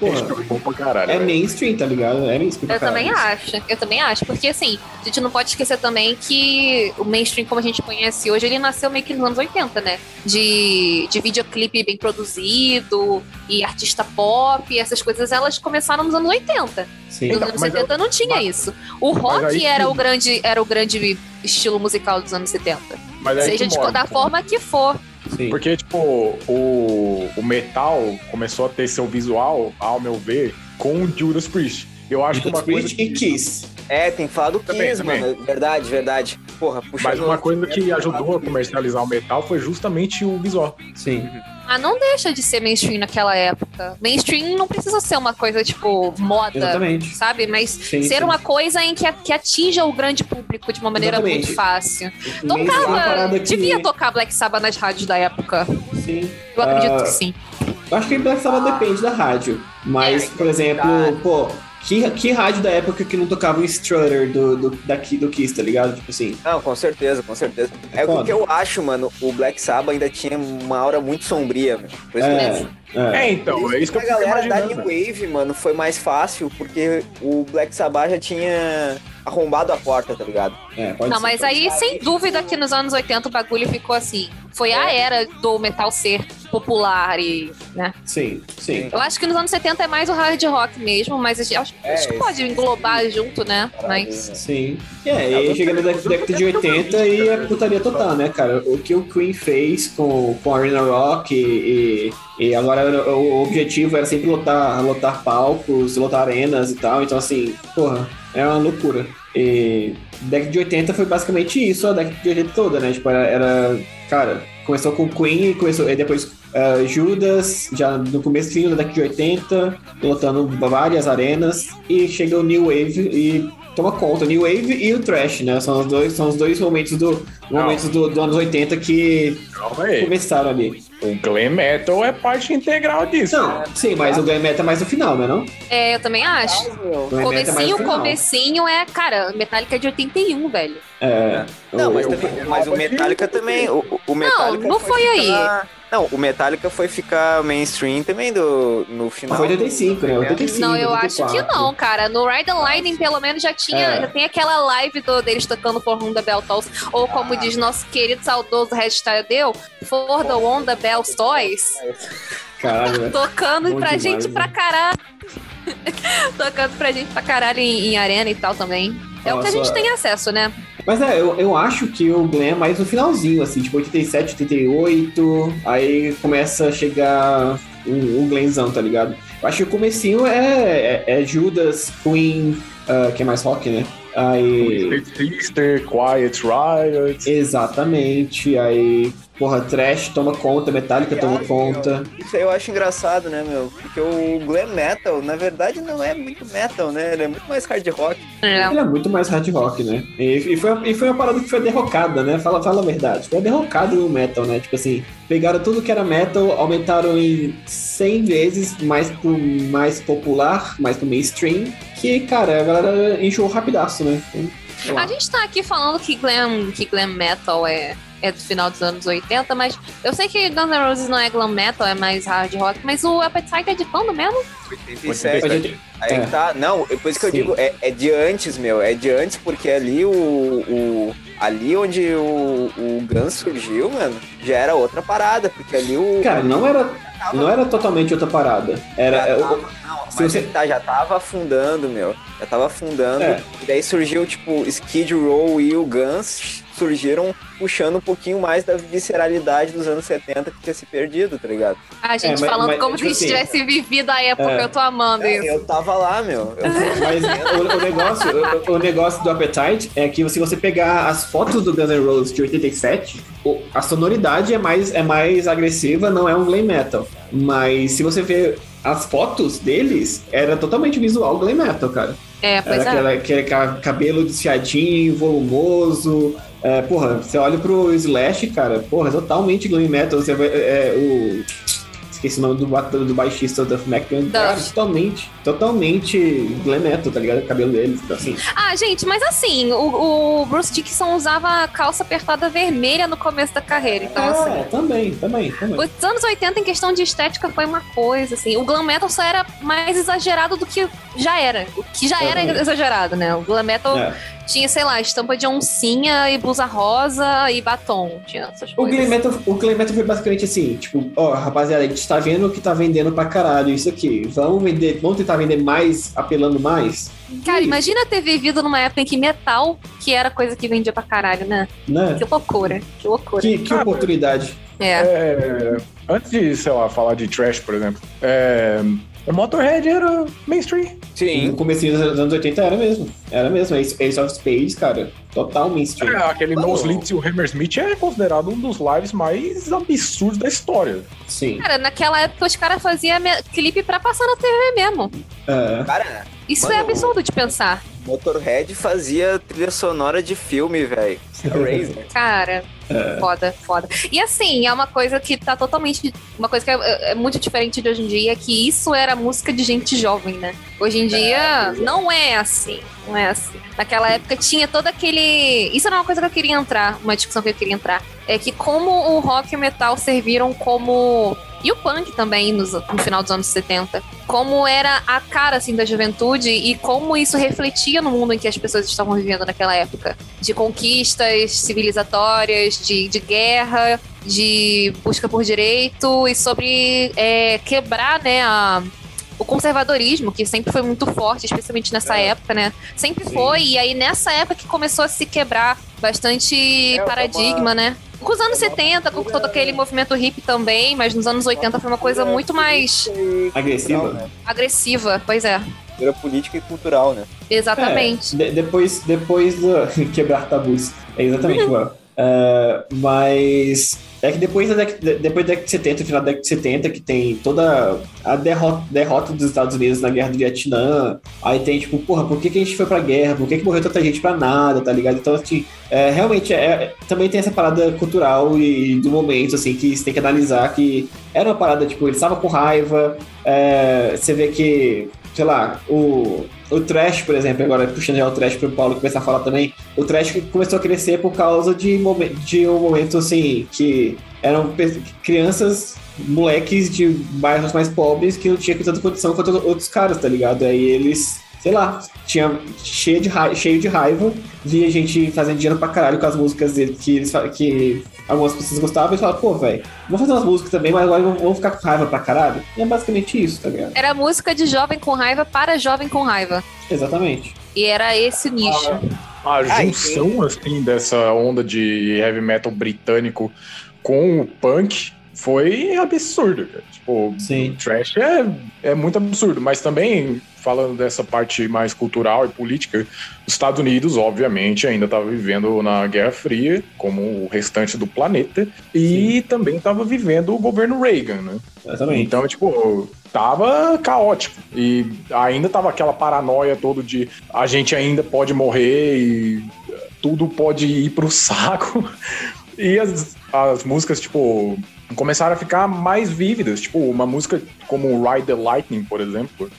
caralho. é velho. mainstream, tá ligado? É mainstream pra Eu também acho, eu também acho, porque assim, a gente não pode esquecer também que o mainstream como a gente conhece hoje, ele nasceu meio que nos anos 80, né? De, de videoclipe bem produzido e artista pop, essas coisas, elas começaram nos anos 80. Sim. Nos Então, anos mas 70 não tinha mas- isso. O rock aí era que- o grande era o grande estilo musical dos anos 70. Mas aí Seja de, da pô. forma que for. Sim. Porque, tipo, o, o metal começou a ter seu visual, ao meu ver, com o Judas Priest. Eu acho que uma Judas coisa. Priest e Kiss. É, tem que falar do Também, Kiss, também. mano. Verdade, verdade. Porra, puxa. Mas uma coisa que ajudou a comercializar o metal foi justamente o visual. Sim. Mas não deixa de ser mainstream naquela época. Mainstream não precisa ser uma coisa tipo moda, Exatamente. sabe? Mas Sim, ser sim. uma coisa em que, a- que atinja o grande público de uma maneira Exatamente. muito fácil. É Tocava, parada que- devia tocar Black Sabbath nas rádios da época. Sim. Eu acredito Ah, que sim. Eu acho que Black Sabbath depende da rádio. Mas, É, por exemplo, tá. pô, que, que rádio da época que não tocava o Strutter do, do, daqui, do Kiss, tá ligado? Tipo assim. Não, com certeza, com certeza. É o Foda. que eu acho, mano. O Black Sabbath ainda tinha uma aura muito sombria, meu. Por isso É, é. É, então, é isso que eu a galera da. New velho. Wave, mano, foi mais fácil porque o Black Sabbath já tinha arrombado a porta, tá ligado? é, pode Não, ser, mas pode aí, sem dúvida, que nos anos 80 o bagulho ficou assim. foi a era do metal ser popular e, né? Sim, sim. Eu acho que nos anos 70 é mais o hard rock mesmo, mas acho, acho É, que pode englobar junto, né? Mas Sim. É, e aí chega na década de 80 e é putaria total, né, cara? O que o Queen fez com, com Arena Rock e, e, e agora o, o objetivo era sempre lotar, lotar palcos, lotar arenas e tal. Então, assim, porra, é uma loucura. E década de 80 foi basicamente isso, a década de 80 toda, né? Tipo, era, era cara, começou com Queen começou, e depois ah, Judas, já no começo da década de 80, lotando várias arenas, e chega o New Wave e toma conta, o New Wave e o Trash, né? São os dois, são os dois momentos do momentos do, do anos 80 que aí. começaram ali. O glam metal é parte integral disso. Não, sim, mas o glam metal é mais no final, né, não? é, eu também acho. O glam é no Comecinho, final. comecinho é, cara, Metallica é de 81, velho. É, Não, o- mas, o- também, mas o Metallica também. O, o Metallica não foi aí. ficar- Não, o Metallica foi ficar mainstream também do, no final. Foi 85, né? 85, Não, eu acho que 84. não, cara. No Ride and Lightning, pelo menos, já tinha. É. Já tem aquela live do, deles tocando For Whom the Bell Tolls. Ou como diz nosso querido saudoso Red Tadeu, For the One the Bells Toys. Caralho, né? Tocando pra demais, gente né? pra caralho. tocando pra gente pra caralho em, em arena e tal também. É o que a gente tem acesso, né? Mas é, eu, eu acho que o Glam é mais no finalzinho, assim, tipo 87, 88, aí começa a chegar o, o Glamzão, tá ligado? Eu acho que o comecinho é, é, é Judas, Queen, ah, que é mais rock, né? Aí. Sister, Quiet Riot. Exatamente, aí. Porra, Trash toma conta, Metallica toma conta. Isso aí eu acho engraçado, né, meu? Porque o glam metal, na verdade, não é muito metal, né? Ele é muito mais hard rock. É. Ele é muito mais hard rock, né? E, e foi, e foi uma parada que foi derrocada, né? Fala, fala a verdade. Foi derrocado no metal, né? Tipo assim, pegaram tudo que era metal, aumentaram em 100 vezes mais pro mais popular, mais pro mainstream. Que, cara, a galera encheu rapidaço, né? Então. A gente tá aqui falando que glam, que glam metal é, é do final dos anos 80, mas eu sei que Guns N' Roses não é glam metal, é mais hard rock, mas o Appetite é de quando mesmo? 87. A gente- Aí É. tá. Não, é por isso que eu Sim. digo, é, é de antes, meu. É de antes, porque ali o. o ali onde o, o Guns surgiu, mano, já era outra parada. Porque ali o. Cara, não era, não era totalmente outra parada. Era. Já é, o- tava- não, se mas você- tá, já tava afundando, meu. Já tava afundando. É. E daí surgiu, tipo, Skid Row e o Guns surgiram puxando um pouquinho mais da visceralidade dos anos 70 que tinha se perdido, tá ligado? A gente mas- falando mas, como tipo se a gente assim, tivesse vivido a época, é. eu tô amando isso. Eu tava lá, meu. Eu- Mas o, o negócio, o, o negócio do Appetite é que se você pegar as fotos do Guns N' Roses de 87, o- a sonoridade é mais, é mais agressiva, não é um glam metal. Mas se você ver as fotos deles, era totalmente visual glam metal, cara. É, pois Era é. aquela, aquele ca- cabelo desfiadinho, volumoso. É, porra, você olha pro Slash, cara, porra, é totalmente glam metal. Você vai, é, o. Esqueci o nome do, do baixista do Duff totalmente, totalmente glam metal, tá ligado? O cabelo dele, então, assim. Ah, gente, mas assim, o, o Bruce Dickinson usava calça apertada vermelha no começo da carreira, então assim. é, também, também, também. Os anos 80, em questão de estética, foi uma coisa, assim. O glam metal só era mais exagerado do que já era. O que já era Exatamente. exagerado, né? O glam metal É. tinha, sei lá, estampa de oncinha e blusa rosa e batom. Tinha essas O metal, o metal foi basicamente assim, tipo, ó, rapaziada, a gente tá vendo que tá vendendo pra caralho isso aqui. Vamos vender, vamos tentar vender mais, apelando mais, Cara, imagina ter vivido numa época em que metal, que era coisa que vendia pra caralho, né? né? Que loucura, que loucura. Que, que oportunidade. É. É, antes de, sei lá, falar de trash, por exemplo, é, o Motorhead era mainstream. No Sim. começo dos anos 80 era mesmo. Era mesmo. Ace Ace of Spades, cara. Total mainstream. É, aquele No Slits e o Hammersmith é considerado um dos lives mais absurdos da história. Sim. Cara, naquela época os caras faziam clipe pra passar na TV mesmo. É. Cara, Isso Mano, é absurdo de pensar. Motorhead fazia trilha sonora de filme, velho. Cara, É. foda, foda. E assim, é uma coisa que tá totalmente. Uma coisa que é, é muito diferente de hoje em dia, é que isso era música de gente jovem, né? Hoje em dia não é assim. Não é assim. Naquela época tinha todo aquele. Isso era uma coisa que eu queria entrar, uma discussão que eu queria entrar. É que como o rock e o metal serviram como. E o punk também, nos- no final dos anos 70. Como era a cara, assim, da juventude e como isso refletia no mundo em que as pessoas estavam vivendo naquela época de conquistas civilizatórias, de, de guerra, de busca por direito e sobre é, quebrar, né, a, o conservadorismo, que sempre foi muito forte, especialmente nessa É. época, né? Sempre Sim. foi, e aí nessa época que começou a se quebrar bastante É, paradigma, uma- né? Com os anos é uma 70, com todo aquele movimento hippie também, mas nos anos 80 foi uma coisa muito mais Agressiva? agressiva, pois é. Cultura política e cultural, né? Exatamente. É, de- depois, depois do quebrar tabus. É exatamente igual. É, mas é que depois da, década, de- depois da década de 70, final da década de 70, que tem toda a derrota, derrota dos Estados Unidos na guerra do Vietnã. Aí tem, tipo, porra, por que, que a gente foi pra guerra? Por que, que morreu tanta gente pra nada, tá ligado? Então, assim, é, realmente, é, também tem essa parada cultural e do momento, assim, que você tem que analisar que era uma parada, tipo, ele estava com raiva, é, você vê que, sei lá, o, o trash, por exemplo, agora puxando já o trash pro Paulo começar a falar também, o trash começou a crescer por causa de, momen- de um momento, assim, que eram crianças, moleques de bairros mais pobres que não tinham tanta condição quanto outros caras, tá ligado? Aí eles, sei lá, tinha cheio de, raiva, cheio de raiva, via gente fazendo dinheiro pra caralho com as músicas dele, que, eles, que algumas pessoas gostavam e falavam, pô, velho, vamos fazer umas músicas também, mas agora vamos ficar com raiva pra caralho. E é basicamente isso, tá ligado? Era música de jovem com raiva para jovem com raiva. Exatamente. E era esse nicho. A e junção, assim, dessa onda de heavy metal britânico com o punk foi absurdo, cara. Tipo, Sim. o trash é, é muito absurdo, mas também, falando dessa parte mais cultural e política, os Estados Unidos, obviamente, ainda estava vivendo na Guerra Fria, como o restante do planeta, e também estava vivendo o governo Reagan, né? Exatamente. Então, tipo, tava caótico. E ainda tava aquela paranoia toda de a gente ainda pode morrer e tudo pode ir pro saco. E as, as músicas, tipo, começaram a ficar mais vívidas. Tipo, uma música como Ride the Lightning, por exemplo,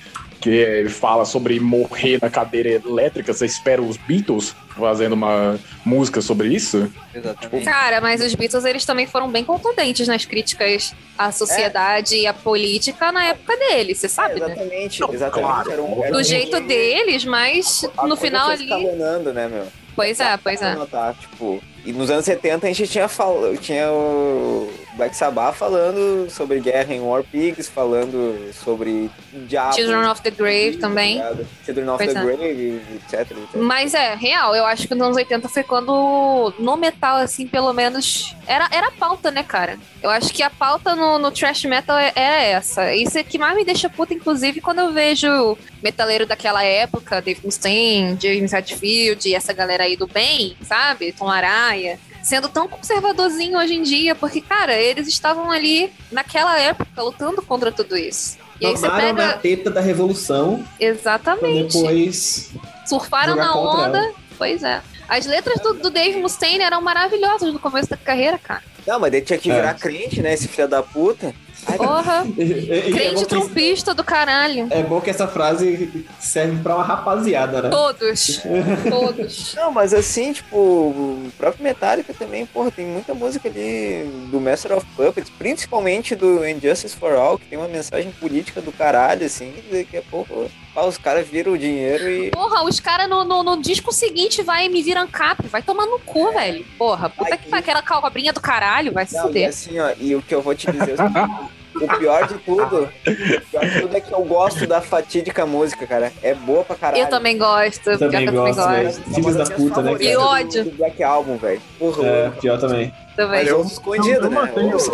que fala sobre morrer na cadeira elétrica. Você espera os Beatles fazendo uma música sobre isso? Exatamente. Cara, mas os Beatles eles também foram bem contundentes nas críticas à sociedade e à política na época deles, você sabe, né? exatamente, Não, exatamente. claro. Era um, era Do um- jeito deles, mas a no coisa final foi ali. escalonando, né, meu? Pois é, pois é. notar, tipo, e nos anos 70 a gente tinha, fal... tinha o Black Sabbath falando sobre guerra em War Pigs, falando sobre diabo. Children of the Grave tá também. ligado? Children of Pois the é. Grave, etc, etc. Mas é, real, eu acho que nos anos 80 foi quando no metal, assim, pelo menos. Era, era a pauta, né, cara? Eu acho que a pauta no, no trash metal é, é essa. Isso é que mais me deixa puta, inclusive, quando eu vejo metaleiro daquela época, Dave Mustaine, James Hetfield e essa galera aí do bem, sabe? Tom Araya. Sendo tão conservadorzinho hoje em dia, porque, cara, eles estavam ali naquela época lutando contra tudo isso. E aí você Mamaram na pega. teta da revolução Exatamente. depois. Surfaram jogar na onda. Pois é. As letras do, do Dave Mustaine eram maravilhosas no começo da carreira, cara. Não, mas daí tinha que É. virar crente, né, esse filho da puta. Porra, é, crente bom que, trumpista do caralho. é bom que essa frase serve pra uma rapaziada, né? Todos. Todos. Não, mas assim, tipo, o próprio Metallica também, porra, tem muita música ali do Master of Puppets, principalmente do Injustice for All, que tem uma mensagem política do caralho, assim, e daqui a pouco ah, os caras viram o dinheiro e. Porra, os caras no, no, no disco seguinte vai me viram cap, vai tomar no cu, velho. Porra, puta que Aí- pariu, aquela cobrinha do caralho, vai se Não, e fuder. assim, ó, e o que eu vou te dizer é o seguinte, o pior de tudo, o pior de tudo é que eu gosto da fatídica música, cara. É boa pra caralho. Eu também gosto, pior que Também eu também gosto, velho. gosto. É uma Filhos das da puta, né, Que ódio. Do Black Album, velho. É, pior também. Também. Mas eu ouço escondido, né? mantenho- Ouço-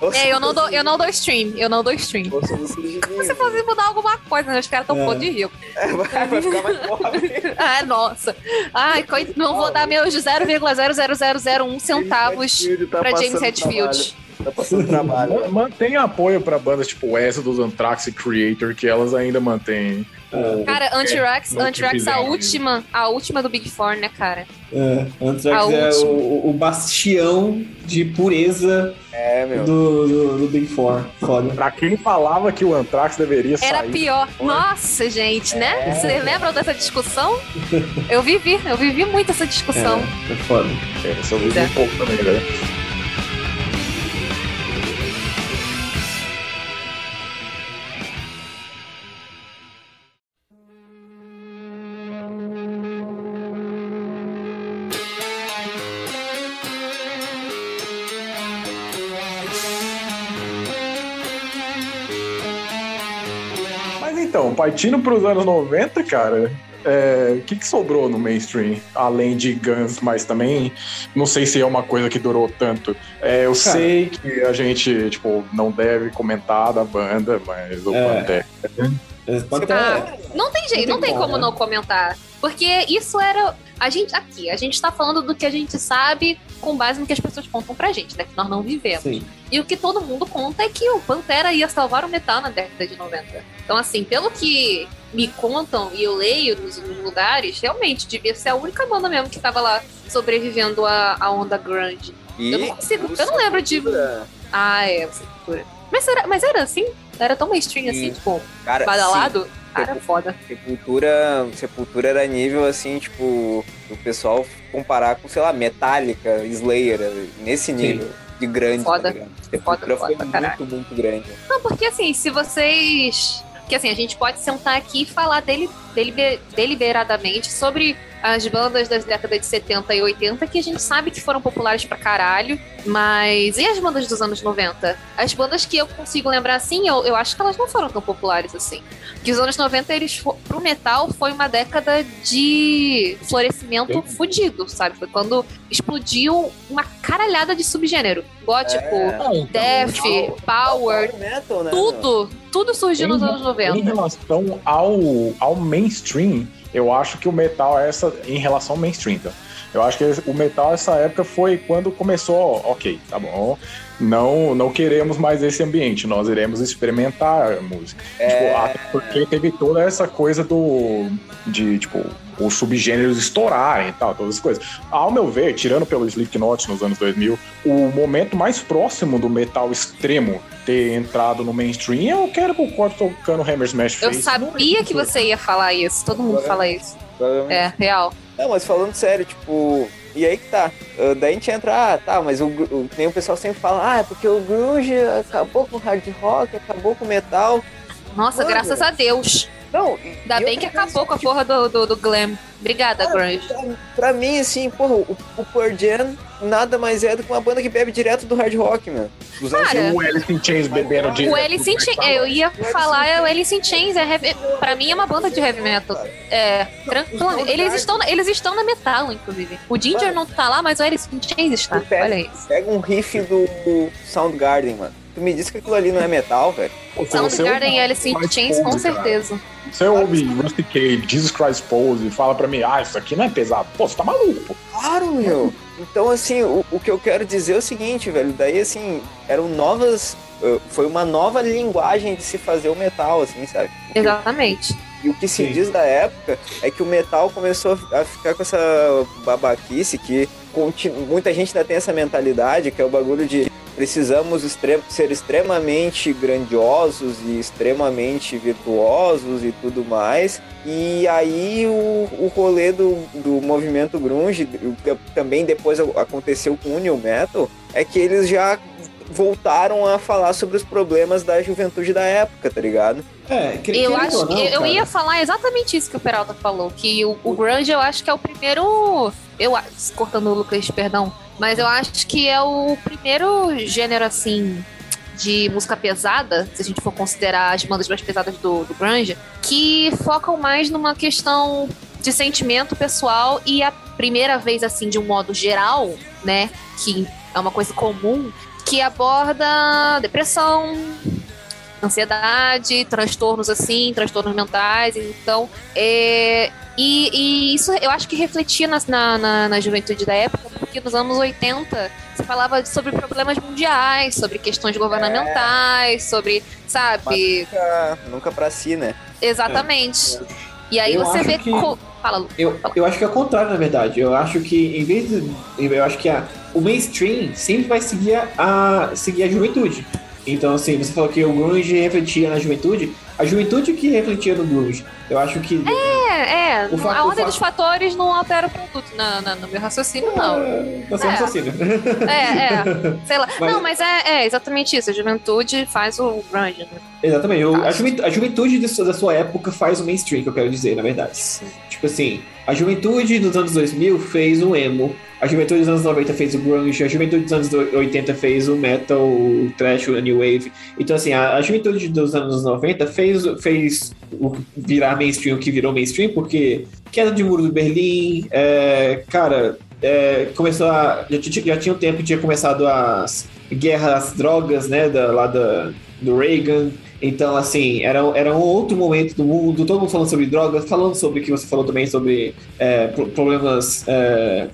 ouço É, eu não, dou, eu não dou stream, eu não dou stream. Surgidinho. Se fosse mudar alguma coisa, né? Os caras tão É. de rico. É, vai, vai ficar mais pobre. Ah, nossa. Ai, coi- não vou dar meus 0,00001 centavos Tá pra James trabalho. Tá passando trabalho. Ma- Mantém apoio pra bandas tipo essa dos Anthrax e Creator, que elas ainda mantêm. o- Cara, Anthrax, que Anthrax a última, a última do Big Four, né, cara? É, Anthrax é o, o bastião de pureza É, meu. do, do, do Big Four. Foda. Pra quem falava que o Anthrax deveria Era sair. pior. Nossa, gente, né? Vocês lembram dessa discussão? Eu vivi, eu vivi muito essa discussão. É, é foda. Essa eu vi Pois é. um pouco também, né? Partindo pros anos 90, cara, é, o que, que sobrou no mainstream? Além de Guns, mas também não sei se é uma coisa que durou tanto. É, eu Cara. sei que a gente, tipo, não deve comentar da banda, mas o É. Pantera. Ter- Ah, não tem jeito, Não não tem tem como, como né? não comentar. Porque isso era. A gente, aqui, a gente tá falando do que a gente sabe com base no que as pessoas contam pra gente, né? Que nós não vivemos. Sim. E o que todo mundo conta é que o Pantera ia salvar o metal na década de 90. Então, assim, pelo que me contam e eu leio nos, nos lugares, realmente devia ser a única banda mesmo que tava lá sobrevivendo à, à onda grunge. E Eu não consigo, eu não lembro de. Ah, é, Sepultura. Mas era, mas era assim? Era tão mainstream assim, Sim. tipo, Cara, badalado? Cara, Sepul- foda. Sepultura, Sepultura era nível assim, tipo, o pessoal comparar com, sei lá, Metallica, Slayer, nesse nível de grande. Foda. Tá? Sepultura foda, foi caralho. muito, muito grande. Não, porque assim, se vocês. Que assim, a gente pode sentar aqui e falar dele, delibe- deliberadamente sobre as bandas das décadas de 70 e 80 que a gente sabe que foram populares pra caralho. Mas. E as bandas dos anos 90? As bandas que eu consigo lembrar assim, eu, eu acho que elas não foram tão populares assim. Que os anos 90, eles, pro metal, foi uma década de florescimento fudido, sabe? Foi quando explodiu uma caralhada de subgênero. Gótico, É. Death, Power, Power metal, né? tudo, tudo surgiu nos Em- anos Em 90. relação ao, ao mainstream, eu acho que o metal é essa. Em relação ao mainstream, então. Eu acho que o metal essa época foi quando começou, ok, tá bom. Não, não queremos mais esse ambiente, nós iremos experimentar a música. Tipo, até porque teve toda essa coisa do. de, tipo, os subgêneros estourarem e tal, todas as coisas. Ao meu ver, tirando pelo Slipknot nos anos 2000, o momento mais próximo do metal extremo ter entrado no mainstream é o Cannibal Corpse tocando Hammer Smash Eu Face. sabia que você ia falar isso, todo mundo fala isso. É, real. Não, mas falando sério, tipo, e aí que tá. Ah, daí a gente entra, ah, tá, mas o, gru- o, nem o pessoal sempre fala, ah, é porque o grunge acabou com o hard rock, acabou com o metal. Nossa, Mano. graças a Deus. Não, Ainda bem que acabou com a porra do, do, do glam. Obrigada, Cara, Grunge. Pra, pra mim, assim, porra, o, o Pearl Jam nada mais é do que uma banda que bebe direto do hard rock, mano. Dos anos Cara, O Alice in Chains bebendo de. O Alice in Chains, eu ia falar, é o Alice in Chains, é heavy, pra mim é uma banda de heavy metal. É, tranquilamente. Eles estão, eles estão na metal, inclusive. O Ginger não tá lá, mas o Alice in Chains está. Pé- Olha isso. Pega um riff do Soundgarden, mano. Tu me disse que aquilo ali não é metal, velho. Soundgarden e Alice in Chains, com certeza. Você ouve Rusty Cage, Jesus Christ Pose e fala pra mim, ah, isso aqui não é pesado. Pô, você tá maluco, pô. Claro, meu. Então, assim, o, o que eu quero dizer é o seguinte, velho. Daí, assim, eram novas. uh, foi uma nova linguagem de se fazer o metal, assim, sabe? Exatamente. E o que se Sim. diz da época é que o metal começou a ficar com essa babaquice que muita gente ainda tem essa mentalidade, que é o bagulho de precisamos extre- ser extremamente grandiosos e extremamente virtuosos e tudo mais. E aí o, o rolê do, do movimento grunge, o que também depois aconteceu com o new metal, é que eles já voltaram a falar sobre os problemas da juventude da época, tá ligado? É, que- Eu acho não, eu, eu ia falar exatamente isso que o Peralta falou, que o, o grunge eu acho que é o primeiro, eu cortando o Lucas, perdão, mas eu acho que é o primeiro gênero assim de música pesada, se a gente for considerar as bandas mais pesadas do, do grunge, que focam mais numa questão de sentimento pessoal e a primeira vez assim de um modo geral, né, que é uma coisa comum, que aborda depressão, ansiedade, transtornos assim, transtornos mentais. Então, é, e, e isso eu acho que refletia na, na, na, juventude da época, porque nos anos 80 se falava sobre problemas mundiais, sobre questões governamentais, sobre, sabe? Nunca, nunca pra si, né? Exatamente. E aí Eu você vê. que- co- Fala, Lu. Eu, eu acho que é o contrário, na verdade. Eu acho que, em vez de. Eu acho que a, o mainstream sempre vai seguir a, seguir a juventude. Então, assim, você falou que o grunge refletia na juventude. A juventude que refletia no grunge. Eu acho que. É, é. É, O fato- a ordem dos fatores não altera o produto na, na- no meu raciocínio, não. Tá sendo É. assassino. É, é. Sei lá. Mas- Não, mas é, é exatamente isso. A juventude faz o grunge, né? Exatamente. O- a, juventude, a juventude sua- da sua época faz o mainstream, que eu quero dizer, na verdade. Tipo assim, a juventude dos anos 2000 fez o emo, a juventude dos anos 90 fez o grunge, a juventude dos anos 80 fez o metal, o thrash, o new wave. Então, assim, a, a juventude dos anos 90 fez, fez o virar mainstream, o que virou mainstream, porque queda de muro do Berlim, é, cara, é, começou a. Já, já tinha um tempo que tinha começado as guerras às drogas, né, da, lá da, do Reagan. Então, assim, era, era um outro momento do mundo, todo mundo falando sobre drogas, falando sobre o que você falou também, sobre é, pro- problemas. é,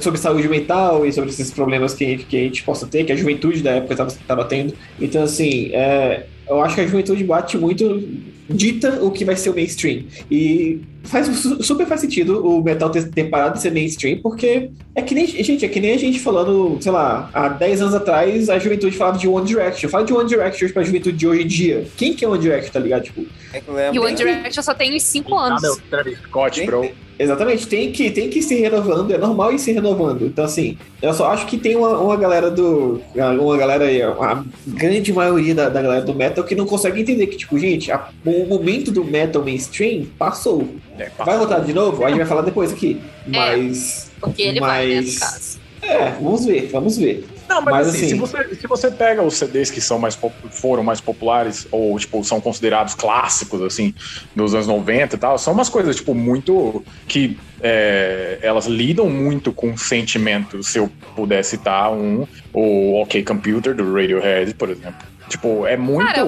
sobre saúde mental e sobre esses problemas que, que a gente possa ter, que a juventude da época estava tendo. Então, assim, é, eu acho que a juventude bate muito, dita o que vai ser o mainstream. E faz su- super faz sentido o metal ter, ter parado de ser mainstream, porque é que nem, gente, é que nem a gente falando, sei lá, há 10 anos atrás a juventude falava de One Direction. Fala de One Direction pra juventude de hoje em dia. Quem que é One Direction, tá ligado? Tipo, É E o One Direction só tem uns 5 Ah, anos. meu, Travis Scott, bro. Exatamente, tem que, tem que ir se renovando, é normal ir se renovando. Então, assim, eu só acho que tem uma, uma galera do. Uma galera aí, a grande maioria da, da galera do metal que não consegue entender que, tipo, gente, a- o momento do metal mainstream passou. É. Vai voltar de novo? A gente vai falar depois aqui. Mas. Porque ele vai, né, Mas- caso. É, vamos ver, vamos ver. Não, mas, Mas, assim, assim- Se, você, se você pega os CDs que são mais foram mais populares, ou tipo, são considerados clássicos, assim, dos anos 90 e tal, são umas coisas, tipo, muito. que é, elas lidam muito com sentimento. Se eu puder citar um, o OK Computer do Radiohead, por exemplo. Tipo, é muito. Cara,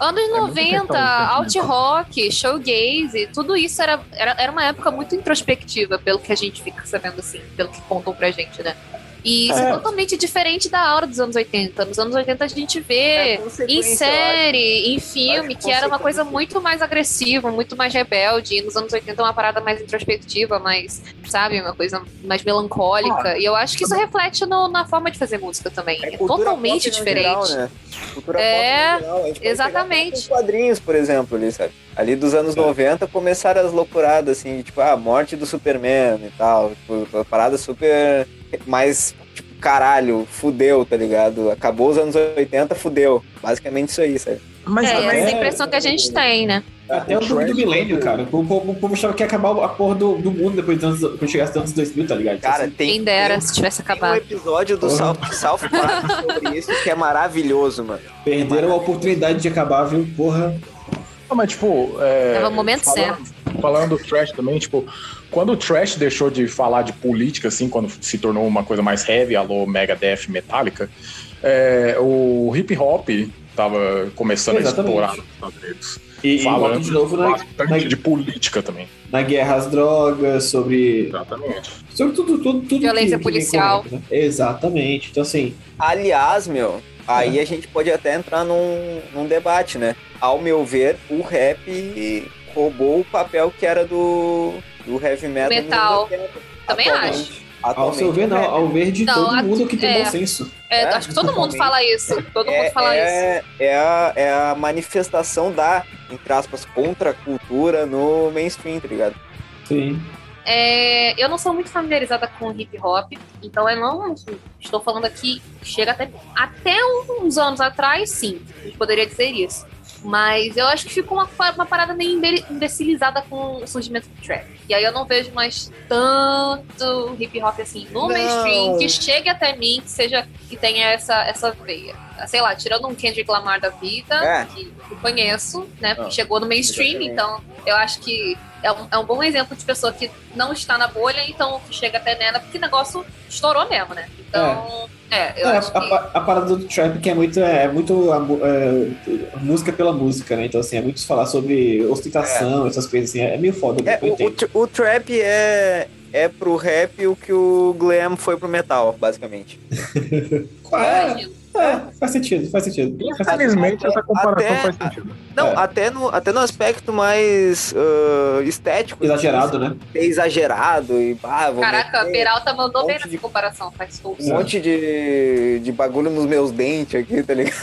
Anos muito 90, questão de alt rock, showgaze, tudo isso era, era, era uma época muito introspectiva, pelo que a gente fica sabendo assim, pelo que contam pra gente, né? E isso é É. totalmente diferente da aura dos anos 80. Nos anos 80 a gente vê É, em série, em filme, que era uma coisa muito mais agressiva, muito mais rebelde. E nos anos 80 é uma parada mais introspectiva, mais, sabe, uma coisa mais melancólica. e eu acho que isso reflete no- na forma de fazer música também. É, cultura totalmente diferente. geral, né? Cultura É, exatamente. os quadrinhos, por exemplo, ali, sabe? Ali dos anos 90 começaram as loucuradas, assim, tipo, a morte do Superman e tal. Tipo, uma parada super mais, caralho, fudeu, tá ligado? Acabou os anos 80, fudeu. Basicamente isso aí, sabe? Mas É, essa é a impressão que a gente tem, né? Até o o filme do milênio, cara. O povo, o povo achava que ia acabar a porra do, do mundo depois dos anos, quando chegasse nos anos 2000, tá ligado? Cara, assim, tem, Quem dera tem, se tivesse tem um acabado. episódio do. South, South Park sobre isso que é maravilhoso, mano. perderam a oportunidade de acabar, viu? Porra. Não, mas tipo. É, Tava no momento falando, Falando do trash também, tipo, quando o trash deixou de falar de política, assim, quando se tornou uma coisa mais heavy, alô Megadeth Metallica, é, o hip hop tava começando Exatamente. a explorar nos Estados Unidos. E, e falando de novo na, bastante na, de política também. na guerra às drogas, sobre. Exatamente. Sobre tudo, tudo, tudo Violência que- que policial. correndo, né? Exatamente. Então, assim, Aliás, meu, aí a gente pode até entrar num, num debate, né? Ao meu ver, o rap roubou o papel que era do, do heavy metal. Metal. anos 80. Também Atualmente- acho. ao seu ver, não, rap ao ver de Não, todo mundo que tem é. bom senso. É, É, acho que todo mundo fala isso. Todo mundo é, fala isso. é, é, a, é a manifestação da, entre aspas, contracultura no mainstream, tá ligado? Sim. É, eu não sou muito familiarizada com hip hop, então eu não estou falando aqui, chega até, até uns anos atrás, sim, a gente poderia dizer isso. Mas eu acho que ficou uma, uma parada meio imbe- imbecilizada com o surgimento do trap. E aí eu não vejo mais tanto hip hop assim no Não. mainstream que chegue até mim, que seja que tenha essa, essa veia. Sei lá, tirando um Kendrick Lamar da vida, É. que eu conheço, né? Não, que chegou no mainstream, exatamente. então eu acho que é um, é um bom exemplo de pessoa que não está na bolha, então que chega até nela, porque o negócio estourou mesmo, né? Então, é, eu É, acho a, que. a- a parada do trap que é muito, é, muito é, música pela música, né? Então, assim, é muito falar sobre ostentação, essas coisas assim. É meio foda, É, o, o, o trap é, é pro rap o que o glam foi pro metal, basicamente. Qual é? Imagino. É, faz sentido, faz sentido. Infelizmente, essa comparação até- faz sentido. Não, É. até, no, até no aspecto mais ah, estético. Exagerado, né? É exagerado e pá, vou Caraca, Peralta mandou um bem monte nessa de- comparação, faz todo um monte de, de bagulho nos meus dentes aqui, tá ligado?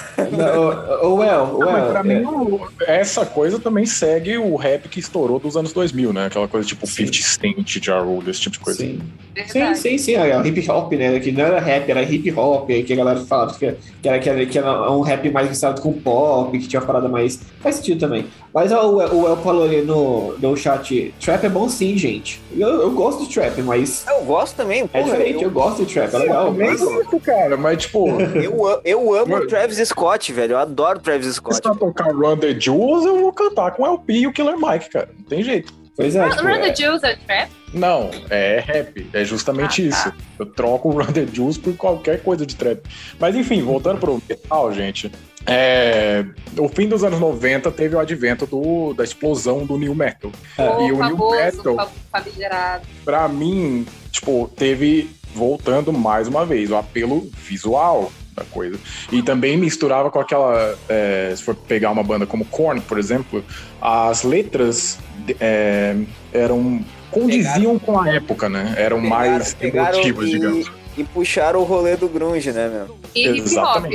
Ô, ô, Well, Não, mas well, pra é, mim, o- essa coisa também segue o rap que estourou dos anos 2000, né? Aquela coisa tipo Sim. 50 Cent, Ja Rule, esse tipo de coisa. sim. Sim, sim, sim. É, o hip hop, né? Que não era rap, era hip hop, que a galera falava que, que, era, que, era, que era um rap mais misturado com pop, que tinha uma parada mais. Faz sentido também. Mas ó, o, o El falou ali no, no chat: trap é bom sim, gente. Eu, eu gosto de trap, mas Eu gosto também, é porra, diferente. Eu, eu, gosto de trap, é legal. Eu mas- gosto, cara, mas tipo, eu, eu amo o Travis Scott, velho. Eu adoro o Travis se Scott. pra tocar Run the Jewels, eu vou cantar com o LP e o Killer Mike, cara. Não tem jeito. Pois é, Run tipo, Run é, the Jewels é trap? Não, é rap. É justamente Ah, isso. Eu troco o Run the Jewels por qualquer coisa de trap. Mas enfim, voltando pro metal, gente. É, o fim dos anos 90 teve o advento do, da explosão do new metal. É. O E o new famoso, metal, fa- famigerado. pra mim, tipo, teve, voltando mais uma vez, o apelo visual da coisa. E também misturava com aquela. é, se for pegar uma banda como Korn, por exemplo, as letras é, eram. condiziam com a época, né? Eram mais emotivas, digamos. E puxaram o rolê do grunge, né, meu? E hip hop.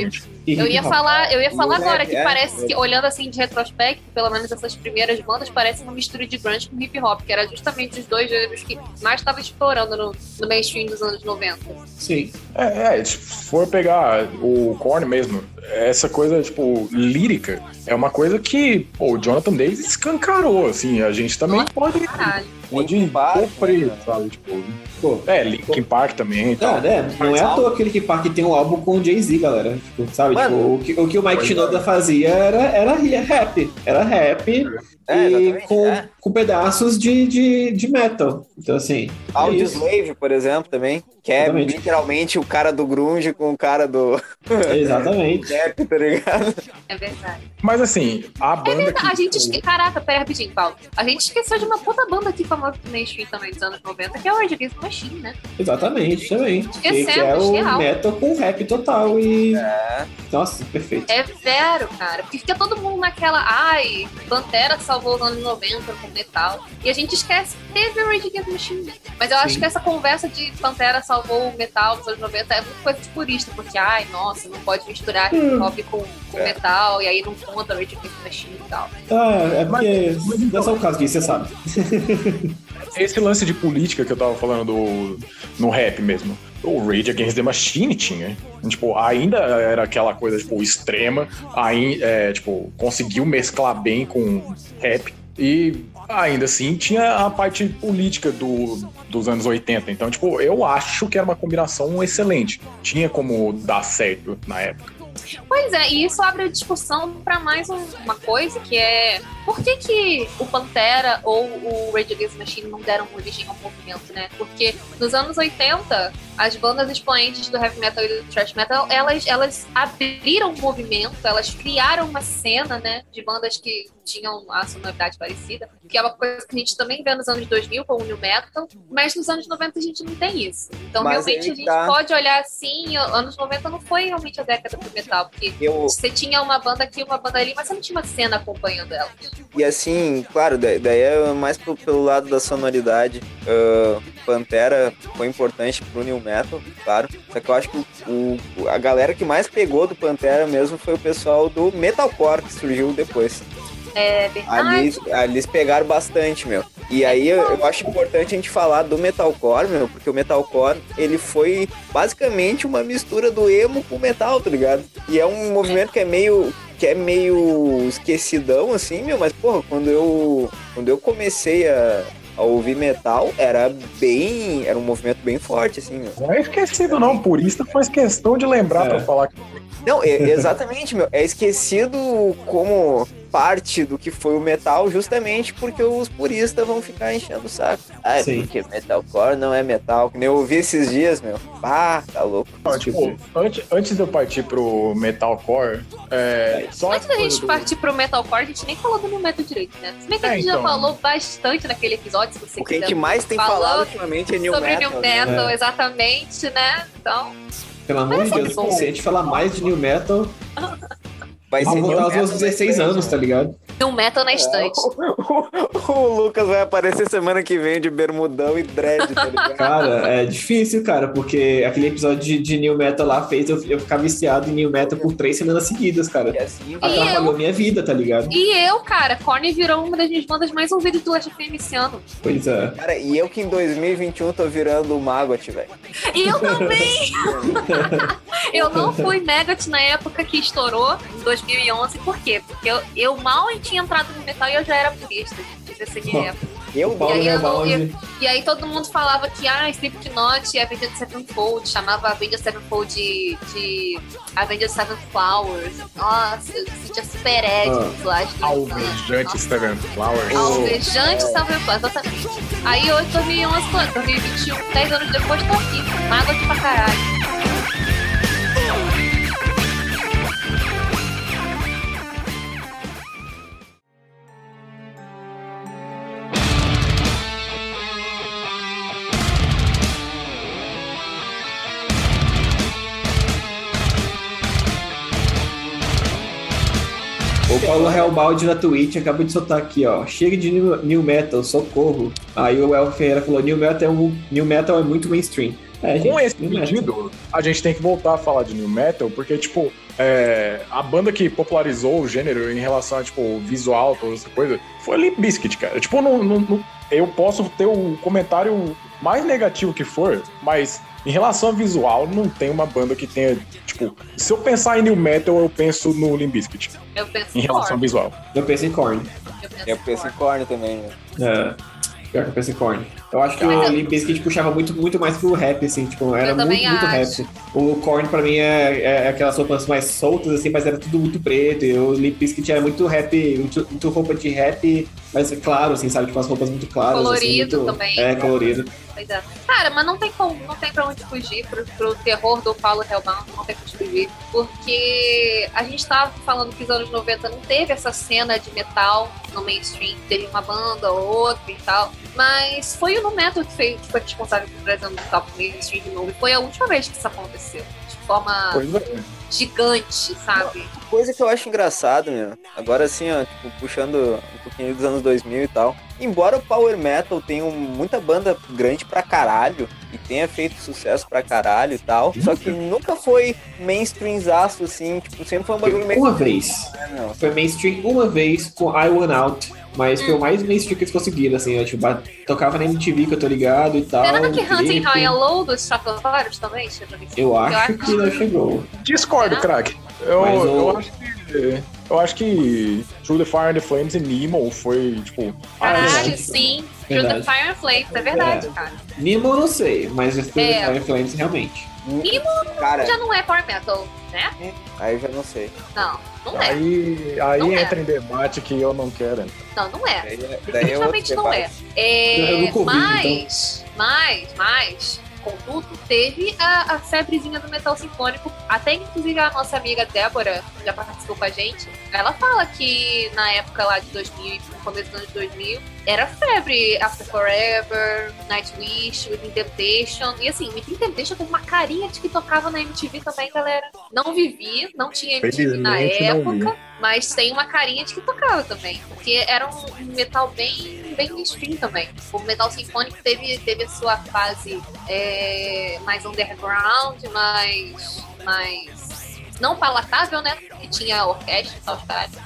E Eu ia falar, eu ia falar agora que é, parece é. que, olhando assim de retrospecto, pelo menos essas primeiras bandas parecem uma mistura de grunge com hip hop, que era justamente os dois gêneros que mais estavam explorando no, no mainstream dos anos 90. Sim. É, é, se for pegar o Korn mesmo, essa coisa, tipo, lírica, é uma coisa que pô, o Jonathan Davis escancarou, assim, a gente também Nossa, pode, Caralho. Linkin Park, sofrer, né? sabe? Tipo, Pô. é, Linkin Park também. Então, Ah, né? Não é à toa aquele que Park tem um álbum com o Jay-Z, galera. Tipo, sabe? Mano. Tipo, o, que, o que o Mike Pois Shinoda fazia era, era rap. Era rap É, e com, é. com pedaços de, de, de metal. Então, assim. é Audio isso. Slave, por exemplo, também. Que é Exatamente. literalmente o cara do grunge com o cara do Exatamente. rap, tá ligado? É verdade. Mas assim, a banda que. A gente esque... Caraca, pera rapidinho, Paulo. A gente esqueceu de uma puta banda aqui famosa do mainstream também dos anos 90, que é o Rage Against the Machine, né? Exatamente, também. Que, que é Esquecemos, o real. metal com rap total e. É. Nossa, perfeito. É zero, cara. Porque fica todo mundo naquela. Ai, Pantera salvou os anos 90 com metal. E a gente esquece que teve o Rage Against the Machine. Mas eu acho Sim. que essa conversa de Pantera salvou o metal dos anos 90 é muito coisa de purista. Porque, ai, nossa, não pode misturar hip hop com, com É. metal. E aí não conta Rage Against the Machine e tal. Ah, é porque. Mas- mas então- Não é só o caso disso, você sabe. Esse lance de política que eu tava falando do, no rap mesmo. O Rage Against the Machine tinha. Tipo, ainda era aquela coisa, tipo, extrema. Aí, é, tipo, conseguiu mesclar bem com rap. E ainda assim tinha a parte política do, dos anos 80. Então, tipo, eu acho que era uma combinação excelente. Tinha como dar certo na época. Pois é, e isso abre a discussão para mais um- uma coisa que é por que, que o Pantera ou o Rage Against the Machine não deram origem ao movimento, né? Porque nos anos 80, as bandas expoentes do heavy metal e do thrash metal, elas, elas abriram um movimento, elas criaram uma cena, né, de bandas que tinham a sonoridade parecida, que é uma coisa que a gente também vê nos anos 2000 com o new metal, mas nos anos 90 a gente não tem isso. Então Mas realmente a gente tá. pode olhar assim, anos 90 não foi realmente a década do metal, porque Eu, você tinha uma banda aqui, uma banda ali, mas você não tinha uma cena acompanhando ela. E assim, claro, da- daí é mais pro- pelo lado da sonoridade. Ah, Pantera foi importante pro New Metal, claro. Só que eu acho que o, a galera que mais pegou do Pantera mesmo foi o pessoal do Metalcore que surgiu depois. É verdade. Ali, ali eles pegaram bastante, meu. E aí eu, eu acho importante a gente falar do metalcore, meu, porque o metalcore, ele foi basicamente uma mistura do emo com metal, tá ligado? E é um movimento que é meio que é meio esquecidão assim, meu, mas porra, quando eu quando eu comecei a a ouvir metal, era bem. Era um movimento bem forte, assim, meu. Não é esquecido, não. Purista faz questão de lembrar É. pra falar que Não, é- exatamente, meu. É esquecido como parte do que foi o metal, justamente porque os puristas vão ficar enchendo o saco. Ah, é Sim. porque metalcore não é metal. Que nem eu ouvi esses dias, meu. Ah, tá louco. Ó, tipo, antes, antes de eu partir pro metalcore, é, só Antes da gente do- partir pro metalcore, a gente nem falou do New Metal direito, né? Se bem que a É, gente já então. falou bastante naquele episódio, se você O que a quiser. gente mais tem falado ultimamente é New sobre Metal. New né? Metal, É. exatamente, né? Então, Pelo amor de Deus, se a gente falar mais de New Metal, Vai New voltar aos meus Metal 16 na anos, estante, tá ligado? Tem um metal na estante. O, o Lucas vai aparecer semana que vem de bermudão e dread, tá ligado? Cara, é difícil, cara, porque aquele episódio de, de New Metal lá fez eu, eu ficar viciado em New Metal por três semanas seguidas, cara. E assim, E Atrapalhou minha vida, tá ligado? E eu, cara, Korn virou uma das minhas bandas mais ouvidas do Last FM esse ano. Pois é. cara, e eu que em 2021 tô virando o Magot, velho. E eu também! eu não fui Megadeth na época que estourou, em 2011. Por quê? Porque eu, eu mal tinha entrado no metal e eu já era purista. Época. Eu, E aí eu não- Rebound. E aí todo mundo falava que ah, Slipknot e Avenged Sevenfold, chamava Avenged Sevenfold de, de Avenged Sevenflowers. Nossa, eu sentia super edgy lá. de- Alvejante. Steven Flowers. Alvejante Sevenflowers, exatamente. Aí hoje, 2011, tô- 2021, 10 anos depois, tô aqui. Mágoa de pra caralho. Paulo Hellbaldi na Twitch acabou de soltar aqui, ó. Chega de new, new metal, socorro. Aí o El Ferreira falou: New Metal, é um- new metal é muito mainstream. É, gente, Com esse new metal. pedido, a gente tem que voltar a falar de New Metal, porque, tipo, é, a banda que popularizou o gênero em relação a, tipo, visual, toda essa coisa, foi Limp Bizkit, cara. Tipo, não, não- não- eu posso ter o comentário mais negativo que for, mas em relação a visual, não tem uma banda que tenha, tipo, se eu pensar em New Metal, eu penso no Limp Bizkit, Eu penso em relação ao visual. Eu penso em Korn. Eu penso, eu penso em Korn. também, né? É. Pior que eu penso em Korn. Eu acho que Mas o eu- Limp Bizkit puxava muito, muito mais pro rap, assim, tipo, era muito, muito acho. rap. O Korn pra mim é, é aquelas roupas mais soltas, assim, mas era tudo muito preto. E o Limp Bizkit era muito rap, muito, muito roupa de rap, mas claro, assim, sabe? Tipo, as roupas muito claras. Colorido assim, muito, também. É, colorido. Pois é. Cara, mas não tem como, não tem pra onde fugir pro, pro terror do Paulo Hellbound, não tem pra onde fugir. Porque a gente tava falando que os anos 90 não teve essa cena de metal no mainstream, teve uma banda ou outra e tal. Mas foi o Metal que, fez, que foi responsável por trazer o metal pro mainstream de novo. E foi a última vez que isso aconteceu. De forma é. gigante, sabe? Coisa que eu acho engraçado, meu. Agora assim, ó, tipo, puxando um pouquinho dos anos 2000 e tal. Embora o Power Metal tenha um- muita banda grande pra caralho e tenha feito sucesso pra caralho e tal, só que nunca foi mainstreamzaço, assim, tipo, sempre foi um bagulho meio... Uma vez. É, meu. Foi mainstream uma vez com I Want Out. Mas foi o mais mainstream que eles conseguiram, assim, ó, tipo, ba- tocava na MTV que eu tô ligado e tal. Será que Hunting. High and Low dos Stratovarius também chegou nesse Eu acho acho que não chegou. Discordo, craque. Eu, Mas o- eu acho que. Eu acho que Through the Fire and the Flames e Nemo foi, tipo. ah, Caralho, verdade. sim. Through Verdade. the Fire and Flames, é verdade, É. cara. Nemo eu não sei, mas Through É. the Fire Flames realmente. Cara, Já não é Power Metal, né? aí eu já não sei. Não, não é. Aí, aí Não é. entra em debate que eu não quero. Não, não é. Daí, daí é Definitivamente não é. É, Eu nunca ouvi, mas, mas, mas, contudo, teve a, a febrezinha do metal sinfônico. Até inclusive a nossa amiga Débora, que já participou com a gente, ela fala que na época lá de 2000, no começo dos anos 2000, era febre After Forever, Nightwish, Within Temptation. E assim, Within Temptation teve uma carinha de que tocava na MTV também, galera. Não vivi, não tinha MTV na Felizmente, vi. época. Mas tem uma carinha de que tocava também. Porque era um metal bem, bem mainstream também. O metal sinfônico teve, teve a sua fase é, mais underground, mais. mais não palatável, né? Que tinha orquestra e tal.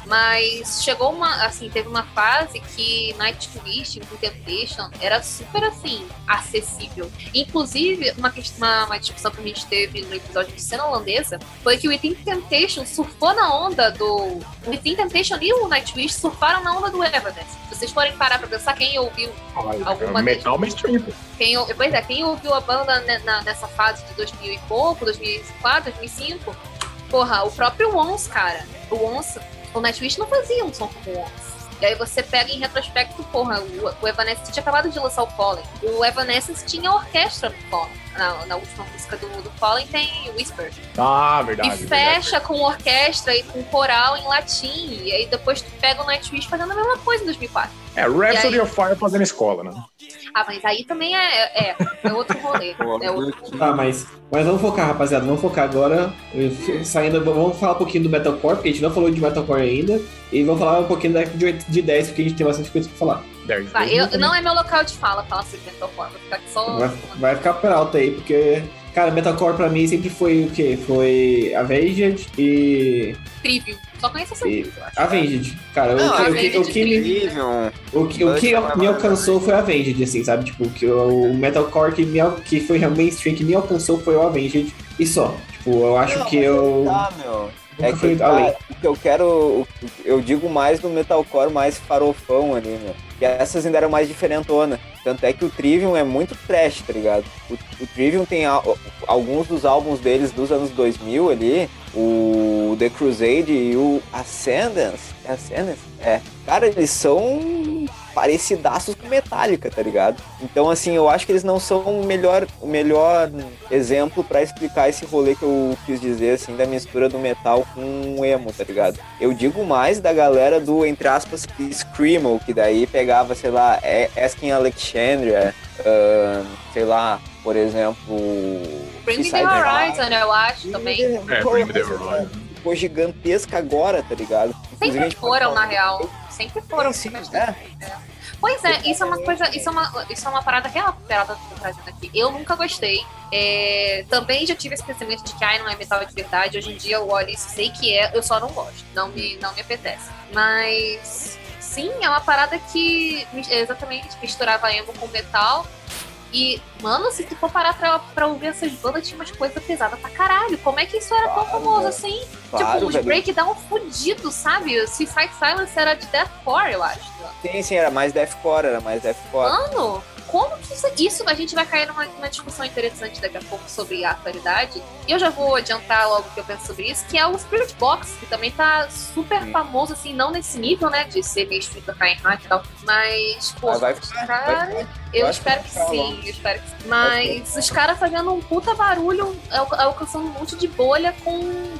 Mas chegou uma, assim, teve uma fase que Nightwish, Temptation, era super, assim, acessível. Inclusive, uma, uma, uma discussão que a gente teve no episódio de cena holandesa foi que o Within Temptation surfou na onda do... O Within Temptation e o Nightwish surfaram na onda do Evanescence. Se vocês forem parar pra pensar, quem ouviu Alguma metal mainstream. quem, pois é, quem ouviu a banda na- nessa fase de 2000 e pouco, 2004, 2005, porra, o próprio Once, cara, o Once, o Nightwish não fazia um som como o Once. E aí você pega em retrospecto, porra, o, o Evanescence tinha acabado de lançar o Fallen. O Evanescence tinha orquestra no Fallen. Na, na última música do, do Fallen tem Whisper. Ah, verdade. e fecha com orquestra e com coral em latim. E aí depois tu pega o Nightwish fazendo a mesma coisa em 2004. É, Rhapsody aí? of Fire fazendo escola, né? Ah, mas aí também é, é, é outro rolê. É outro... Tá, mas, mas vamos focar, rapaziada. Vamos focar agora. Saindo, vamos falar um pouquinho do Metalcore, porque a gente não falou de Metalcore ainda. E vamos falar um pouquinho da de, de 10, porque a gente tem bastante coisa pra falar. Vai, eu, não é meu local de fala falar sobre Metalcore. Vou ficar aqui só. Vai, vai ficar por alto aí, porque. Cara, Metalcore pra mim sempre foi o quê? Foi Avenged e. Trivium. Só conheço essa e... música, eu acho. Avenged. Cara, Não, o, que, o, que, o que me. O que, o que me alcançou foi o Avenged, assim, sabe? Tipo, que o, o Metalcore que, me, que foi realmente mainstream que me alcançou foi o Avenged e só. Tipo, eu acho Não, que mas eu. Tá, meu. É que além. tá, o que eu quero, eu digo mais do metalcore mais farofão ali, meu. Que essas ainda eram mais diferentona. Tanto é que o Trivium é muito trash, tá ligado? O, o Trivium tem a- alguns dos álbuns deles dos anos 2000 ali, o The Crusade e o Ascendance. É Ascendance? É. Cara, eles são parecidaços com Metallica, tá ligado? Então, assim, eu acho que eles não são o melhor, o melhor exemplo pra explicar esse rolê que eu quis dizer, assim, da mistura do metal com o emo, tá ligado? Eu digo mais da galera do, entre aspas, Screamo, que daí pegava, sei lá, é- Asking Alexandria, ahn, sei lá, por exemplo... Bring Me The Horizon, eu acho também. É, Bring Me The Horizon. Ficou gigantesca agora, tá ligado? Sempre foram, na real. Sempre foram. Sim, mas- é. Pois é, isso é uma coisa, isso é uma, isso é uma parada real que ela tá trazendo aqui. Eu nunca gostei. É, também já tive esse pensamento de que ai, não é metal de verdade. Hoje em dia eu olho isso, sei que é, eu só não gosto. Não me, não me apetece. Mas sim, é uma parada que mi- exatamente misturava emo com metal. E, mano, se tu for parar pra, pra ouvir essas bandas, tinha umas coisas pesadas pra caralho. Como é que isso era tão Claro, famoso velho. assim? Claro, tipo, os velho. breakdown fudidos, sabe? Suicide Silence era de deathcore, eu acho. Sim, sim, era mais deathcore, era mais deathcore. Mano, como que isso, isso a gente vai cair numa, numa discussão interessante daqui a pouco sobre a atualidade. E eu já vou adiantar logo o que eu penso sobre isso, que é o Spirit Box, que também tá super famoso, assim, não nesse nível, né, de ser meio em rádio e tal. Mas, pô, Mas vai ficar, vai ficar. Eu Eu espero que que ficar sim, eu espero que sim. Mas os caras fazendo um puta barulho, al- alcançando um monte de bolha com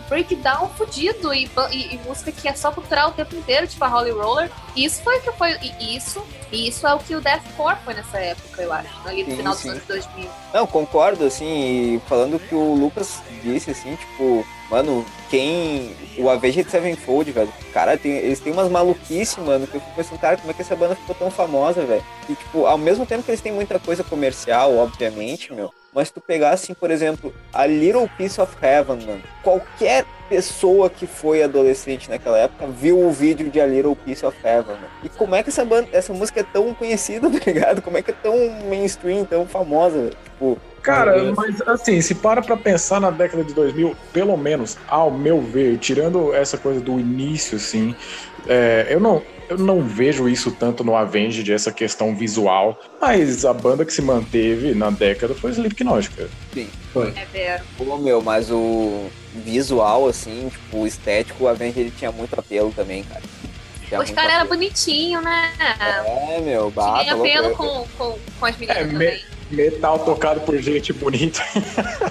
breakdown fudido e, e- e música que é só cultural o tempo inteiro, tipo a Holly Roller. E isso foi o que foi. E isso, e isso é o que o Deathcore foi nessa época, eu acho. Ali no Sim, final dos sim. anos 2000. Não, concordo, assim, falando o que o Lucas disse, assim, tipo, mano, quem. O Avenged Sevenfold, velho, cara, tem, eles têm umas maluquices, mano, que eu fico pensando, cara, como é que essa banda ficou tão famosa, velho? E, tipo, ao mesmo tempo que eles têm muita coisa comercial, obviamente, meu, mas tu pegar, assim, por exemplo, a Little Piece of Heaven, mano, qualquer pessoa que foi adolescente naquela época viu o vídeo de A Little Piece of Heaven, mano. E como é que essa banda, essa música é tão conhecida, tá ligado? Como é que é tão mainstream, tão famosa, velho? Tipo, Cara, mas assim, se para pra pensar na década de 2000, pelo menos, ao meu ver, tirando essa coisa do início, assim, é, eu, não, eu não vejo isso tanto no Avenged, essa questão visual, mas a banda que se manteve na década foi Slipknot, cara. É vero. Pô, meu, mas o visual, assim, tipo, o estético, o Avenged tinha muito apelo também, cara. Tinha Os muito caras eram apelo. bonitinhos, né? É, meu, bata, Tinha apelo com, com, com as meninas É, me- também. Metal tocado por gente bonita.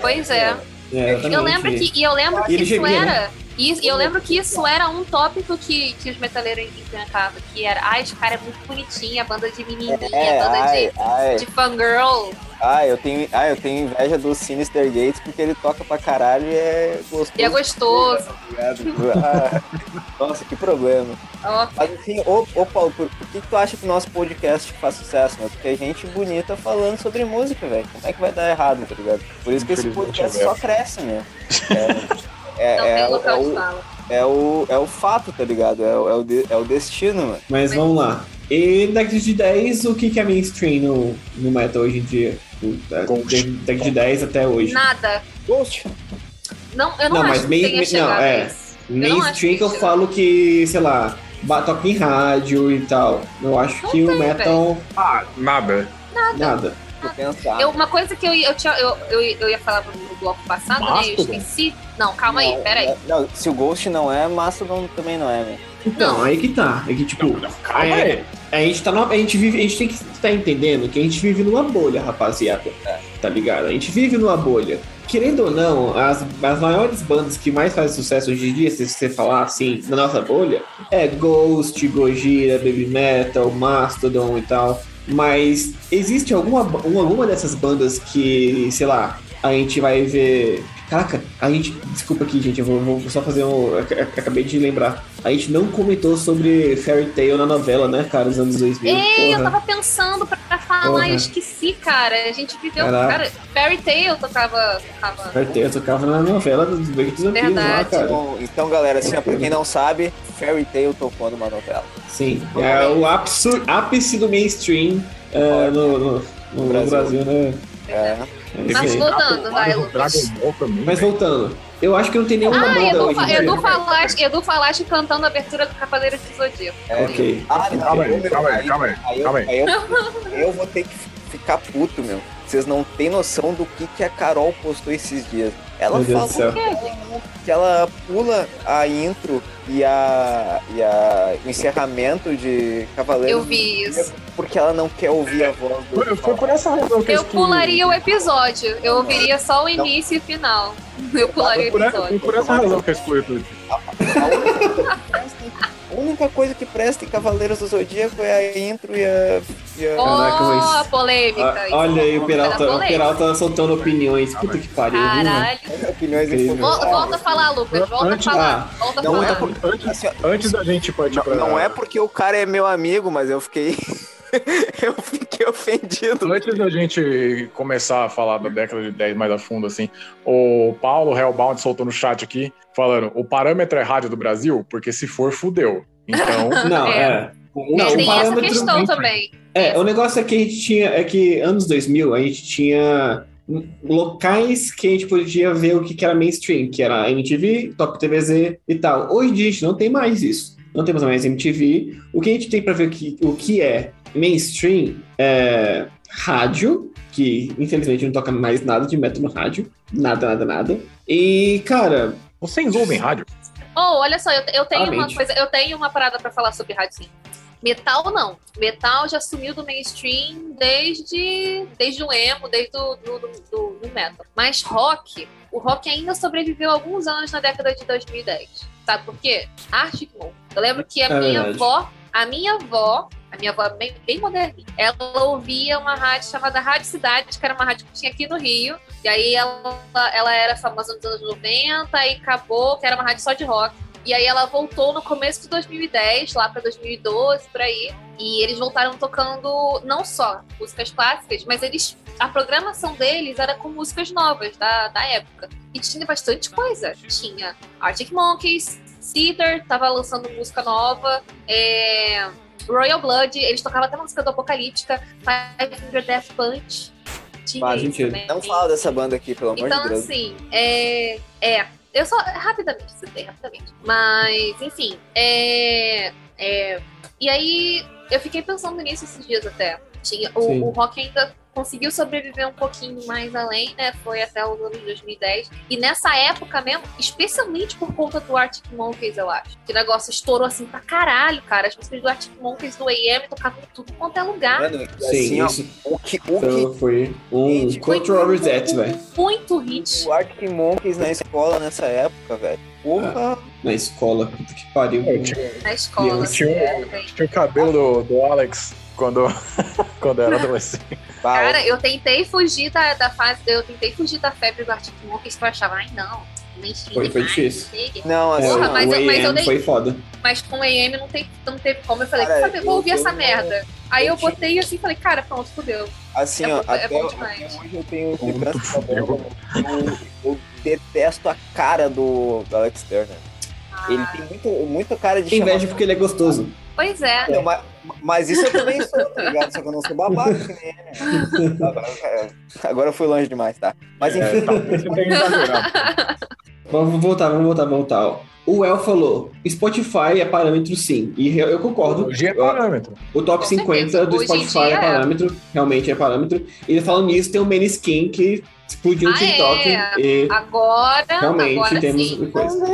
Pois é. É. Eu lembro que, e eu lembro que isso gemia, né? era. E e eu lembro que isso era um tópico que, que os metaleiros enfrentavam, que era, ai, os caras é muito bonitinho, a banda de menininha, É, a banda ai, de, ai, de fangirl. ai, eu tenho, ai, eu tenho inveja do Sinister Gates porque ele toca pra caralho e é gostoso. E é gostoso. Ah, nossa, que problema. Ó, Mas enfim, ô, ô Paulo, por, por que, tu acha que o nosso podcast faz sucesso, meu? Porque é gente bonita falando sobre música, velho. Como é que vai dar errado, tá ligado? Por isso que esse podcast é só cresce, meu. É, é, tem é, local é de o, fala. é, o, é o fato, tá ligado? É, o- é, o, de- é o destino, mano. Mas vamos lá. E década de 10, o que que é mainstream no, no metal hoje em dia? O- Ghost. de- Década de 10 até hoje. Nada. Ghost. Não, eu não, Não, acho mas que main- tenha não, chegado é. não Mainstream que eu falo que, sei lá, toca em rádio e tal. Eu acho Não que o tem, metal. Ah, nada. Nada. Pensar. Eu, uma coisa que eu, ia- eu, tinha, eu, eu, eu ia falar no bloco passado, né? Eu Mastodon? esqueci. Não, calma aí, Não, peraí. Não, se o Ghost não é, Mastodon também não é, velho. Então, Não. aí que tá. É que, tipo, Calma É. aí. a gente tá numa, a gente vive, a gente tem que estar entendendo que a gente vive numa bolha, rapaziada. Tá ligado? A gente vive numa bolha. Querendo ou não, as, as maiores bandas que mais fazem sucesso hoje em dia, se você falar assim, na nossa bolha, é Ghost, Gojira, Baby Metal, Mastodon e tal. Mas existe alguma, alguma dessas bandas que, sei lá, a gente vai ver. Caraca, a gente. Desculpa aqui, gente, eu vou, vou só fazer um. Acabei de lembrar. A gente não comentou sobre Fairy Tail na novela, né, cara, dos anos 2000. Ei, eu tava pensando pra, pra falar Porra. e esqueci, cara. A gente viveu. Caraca. Cara, Fairy Tail tocava. tocava... Fairy Tail tocava na novela dos Vampiros lá, cara. Então, então, galera, assim, ó, pra quem não sabe, Fairy Tail tocou numa novela. Sim, é o ápice, ápice do mainstream é, no, no, no- no Brasil. Brasil, né? É. É Mas voltando, vai, Dragon Lucas. Mas voltando, eu acho que não tem nenhuma Ah, banda Edu, hoje. Edu, Falaste, Edu Falaste cantando a abertura do Cavaleiro do Zodíaco. É. Ok. Ah, não, Calma aí, calma aí, calma aí, calma aí. aí eu, eu vou ter que ficar puto, meu. Vocês não têm noção do que, que a Carol postou esses dias. Ela Meu do céu. que ela pula a intro e, a, e a, o encerramento de Cavaleiros Eu vi isso. porque ela não quer ouvir a voz do. Foi, foi por essa razão que Eu que- pularia o episódio. Eu ouviria só o início e o final. Eu pularia o Foi por, essa, foi episódio. por essa razão que eu excluí tudo. A única, coisa que presta, a em Cavaleiros do Zodíaco é a intro e a. E a... Caraca, Oh, mas- a polêmica. Ah, Isso olha aí é o Peralta, o. Peralta soltando opiniões. Puta que pariu. viu, né? Caralho. opiniões informadas. Vol- Volta a falar, Lucas. Volta a Antes- falar. Volta a não, falar. não, Antes, Assim, ó, antes da gente partir pra. Não, não é porque o cara é meu amigo, mas eu fiquei. eu fiquei ofendido. Antes da gente começar a falar da década de 10 mais a fundo, assim, o Paulo Hellbound soltou no chat aqui, falando: o parâmetro é rádio do Brasil, porque se for, fudeu. Então, Não, É. é. Não, É, o tem essa questão também. É, o negócio é que a gente tinha, é que anos 2000 a gente tinha locais que a gente podia ver o que que era mainstream, que era MTV, Top TVZ e tal. Hoje em dia a gente não tem mais isso. Não temos mais MTV. O que a gente tem para ver o que, o que é mainstream é rádio, que infelizmente não toca mais nada de metal no rádio. Nada, nada, nada. E, cara, vocês ouvem rádio? Oh, olha só, eu, eu tenho uma Claramente. coisa, eu tenho uma parada pra falar sobre rádio sim. Metal não. Metal já sumiu do mainstream desde, desde o emo, desde o do, do, do- do metal. Mas rock, o rock ainda sobreviveu alguns anos na década de 2010. Sabe por quê? Arctic Monkeys. Eu lembro que a É minha verdade. avó, a minha avó, a minha avó é bem, bem moderninha, ela ouvia uma rádio chamada Rádio Cidade, que era uma rádio que tinha aqui no Rio. E aí ela, ela era famosa nos anos 90 e acabou, que era uma rádio só de rock. E aí ela voltou no começo de 2010, lá pra 2012, por aí. E eles voltaram tocando não só músicas clássicas, mas eles a programação deles era com músicas novas da, da época. E tinha bastante coisa. Tinha Arctic Monkeys, Cedar tava lançando música nova, é, Royal Blood, eles tocavam até música do Apocalíptica, Five Finger Death Punch. Tinha sentido. também. Não fala dessa banda aqui, pelo amor Então, de Deus. assim, é. É. Eu só. Rapidamente, citei rapidamente. Mas, enfim. É. é e aí, eu fiquei pensando nisso esses dias até. Tinha, o, o rock ainda conseguiu sobreviver um pouquinho mais além, né? Foi até os anos 2010. E nessa época mesmo, especialmente por conta do Arctic Monkeys, eu acho. Que o negócio estourou assim pra caralho, cara. As músicas do Arctic Monkeys do AM tocavam em tudo quanto é lugar. Mano, e sim, assim, isso o que, o então, foi um cultural reset, velho. Muito hit. que o Arctic Monkeys na escola nessa época, velho. Porra, Na escola, puta que pariu. Eu tinha, Na escola. Eu assim, tinha, é, tinha o cabelo do, do Alex quando, quando era adolescente. pau. Cara, eu tentei fugir da, da fase, eu tentei fugir da febre do Arctic Monkeys que eu achava, ai não, mainstream Foi- foi difícil. não o assim, Porra, o mas eu- mas eu AM dei- foi foda. Mas com o AM não, tem, não teve como. Eu falei, Cara, saber, vou eu- ouvir eu essa merda. Aí eu eu botei assim e falei, cara, pronto, fudeu. assim, É ó, bom- é até, bom até hoje eu tenho Muito lembrança da. Eu, eu detesto a cara do do Alex Turner. Ele Ah, tem muito, muita cara de Tem inveja porque ele é gostoso. Pois é. Não, mas, mas isso eu também sou, tá ligado? Só que eu não sou babaca que nem ele. Agora, agora eu fui longe demais, tá? Mas É, enfim, tenha exagerado. Vamos voltar, vamos voltar, vamos voltar. O El falou: Spotify é parâmetro sim. E eu, eu concordo. Hoje é parâmetro. O top Com 50 certeza. do Hoje Spotify é é. parâmetro, realmente é parâmetro. E falando nisso, tem o Maniskin que explodiu no Ah, TikTok. é? E Agora, realmente agora temos sim. coisa.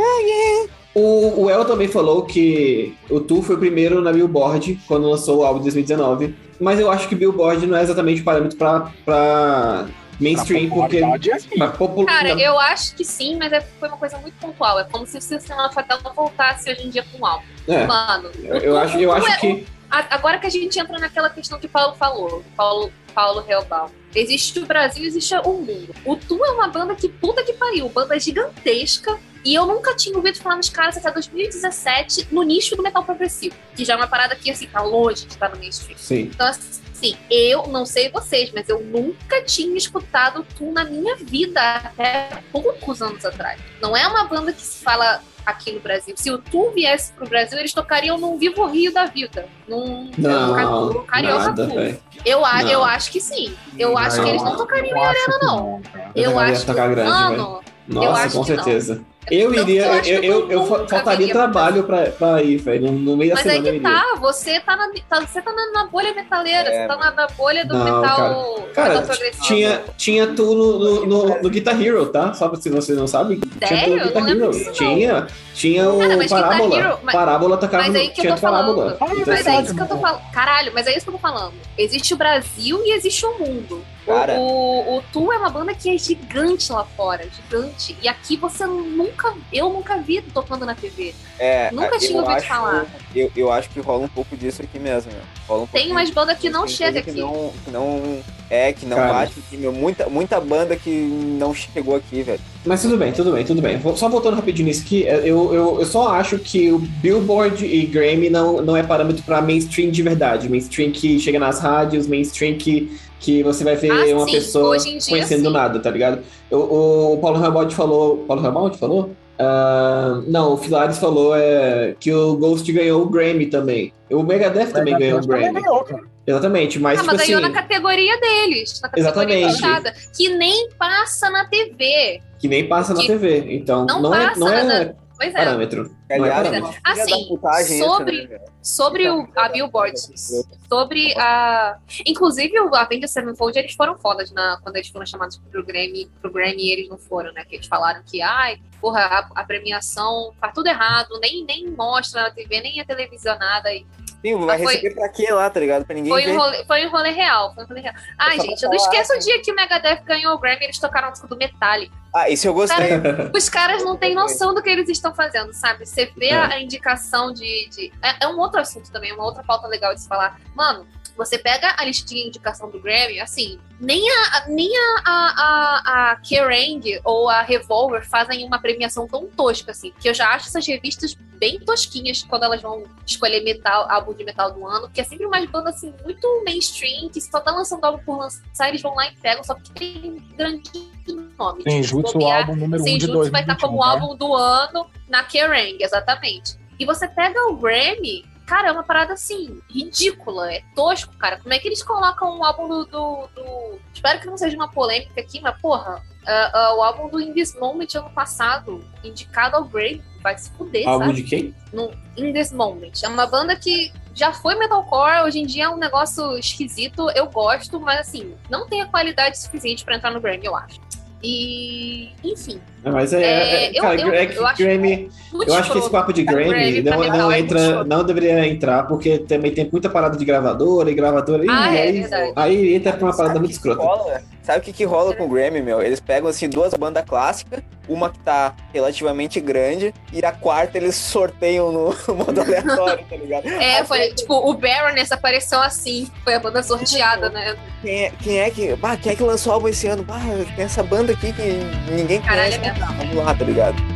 O, o El também falou que o Tu foi o primeiro na Billboard quando lançou o álbum de 2019. Mas eu acho que Billboard não é exatamente parâmetro pra, pra mainstream, A porque. popularidade é assim. pra popul- Cara, não, eu acho que sim, mas é- foi uma coisa muito pontual. É como se o Sistema Fatal voltasse hoje em dia com um álbum. é, Mano, eu, eu acho, eu o- acho o- que. a- agora que a gente entra naquela questão que o Paulo falou, Paulo, Paulo Reobal. Existe o Brasil, existe o mundo. O Tu é uma banda que puta que pariu, banda gigantesca. E eu nunca tinha ouvido falar nos caras até 2017 no nicho do metal progressivo. Que já é uma parada que, assim, tá longe de estar no mainstream. Sim. Então, assim, eu não sei vocês, mas eu nunca tinha escutado Tu na minha vida até poucos anos atrás. Não é uma banda que se fala aqui no Brasil. Se o Tu viesse pro Brasil, eles tocariam num Vivo Rio da vida. Num, Não, num Carioca nada. Eu, a- Não. eu acho que sim. Eu acho que eles não tocariam em arena, não. Eu Eu acho que, grande, mano, Nossa, acho com que não. Eu Tanto iria, que eu eu, que eu, faltaria trabalho pra, pra ir, velho. No, no meio da Mas aí semana eu que iria. tá, você tá na, tá- você tá na, na bolha metaleira, É, você tá na, na bolha do Não, metal, Cara, progressivo. tinha, tinha tu no, no, no- no Guitar Hero, tá? Só se você não sabe. Tinha tu no Guitar não Hero. disso, não. Tinha, tinha o Cara, mas Guitar Parábola. Hero- mas- Parábola tocava mas no, aí que eu tinha tô Parábola. falando. Então, Mas é assim, isso que eu tô falando. Caralho, mas é isso que eu tô falando. Existe o Brasil e existe o mundo. Cara. O, o Tu é uma banda que é gigante lá fora, gigante. E aqui você nunca, eu nunca vi tocando na TV. É, Nunca tinha ouvido acho- falar. Eu, eu acho que rola um pouco disso aqui mesmo, um Tem umas bandas que não coisa aqui. Que não, que não é, que não Cara. bate aqui, meu. Muita, muita banda que não chegou aqui, velho. Mas tudo bem, tudo bem, tudo bem. Só voltando rapidinho nisso aqui, é, eu, eu, eu só acho que o Billboard e Grammy não, não é parâmetro pra mainstream de verdade. Mainstream que chega nas rádios, mainstream que, que você vai ver Ah, uma sim, pessoa dia, conhecendo do nada, tá ligado? O, o, Paulo Ramaldi falou. Paulo Ramaldi falou? Ah, não, o Filares falou é, que o Ghost ganhou o Grammy também. O Megadeth também ganhou o Grammy. ganhou. Exatamente, mas, Ah, tipo mas assim, ganhou na categoria deles, na categoria Exatamente. fechada, que nem passa na TV. que nem passa na que TV. Então, não não, é, passa não é na- Pois é. parâmetro. É Aliás, parâmetro. filha da Assim, sobre- né, velho? Sobre o, a Billboard, sobre a. Inclusive, o Avengers Sevenfold, eles foram fodas na, quando eles foram chamados pro Grammy, pro Grammy e eles não foram, né? Que eles falaram que, ai, porra, a, a premiação faz tudo errado, nem, nem mostra na TV, nem é televisionada. E Sim, vai Ah, foi- receber pra quê lá, tá ligado? Pra ninguém foi, um rolê, foi um rolê real, foi um rolê real. Ai, pra gente, eu não esqueço o né? dia que o Megadeth ganhou o Grammy, eles tocaram o disco do Metallica. Ah, isso eu gostei. Os caras não têm noção do que eles estão fazendo, sabe? Você vê a, a indicação de. de- É, é um outro assunto também, uma outra pauta legal de se falar. Mano, você pega a listinha de indicação do Grammy, assim, nem a, a- nem a, a, a, a Kerrang ou a Revolver fazem uma premiação tão tosca, assim. Que eu já acho essas revistas bem tosquinhas quando elas vão escolher metal, álbum de metal do ano, porque é sempre umas bandas assim, muito mainstream, que só tá lançando álbum por lançar, eles vão lá e pegam, só que tem grande nome. Tem Tipo, Jutsu, o bobear, álbum número 1 um de Senjutsu 2021. vai estar como tá? álbum do ano na Kerrang, exatamente. E você pega o Grammy, cara, é uma parada assim, ridícula, é tosco, cara. Como é que eles colocam o álbum do. do- do- Espero que não seja uma polêmica aqui, mas porra, ah, ah, o álbum do In This Moment ano passado, indicado ao Grammy, vai se fuder, Álbum sabe? de quem? No In This Moment. É uma banda que já foi metalcore, hoje em dia é um negócio esquisito, eu gosto, mas assim, não tem a qualidade suficiente pra entrar no Grammy, eu acho. E, enfim, É, Mas é, É, é- eu- cara, eu- é que eu acho Grammy, muito eu acho que esse papo de Grammy Grammy não, não entra, não deveria entrar, porque também tem muita parada de gravadora e gravadora. e Ah, é aí, aí entra pra uma parada Sabe muito escrota. Sabe o que, que rola com o Grammy, meu? Eles pegam assim duas bandas clássicas, uma que tá relativamente grande, e a quarta eles sorteiam no modo aleatório, tá ligado? É, foi tipo, o Baroness apareceu assim, foi a banda sorteada, né? Quem é, quem é que. Bah, quem é que lançou álbum esse ano? Bah, tem essa banda aqui que ninguém Caralho, conhece. é vamos lá, tá ligado?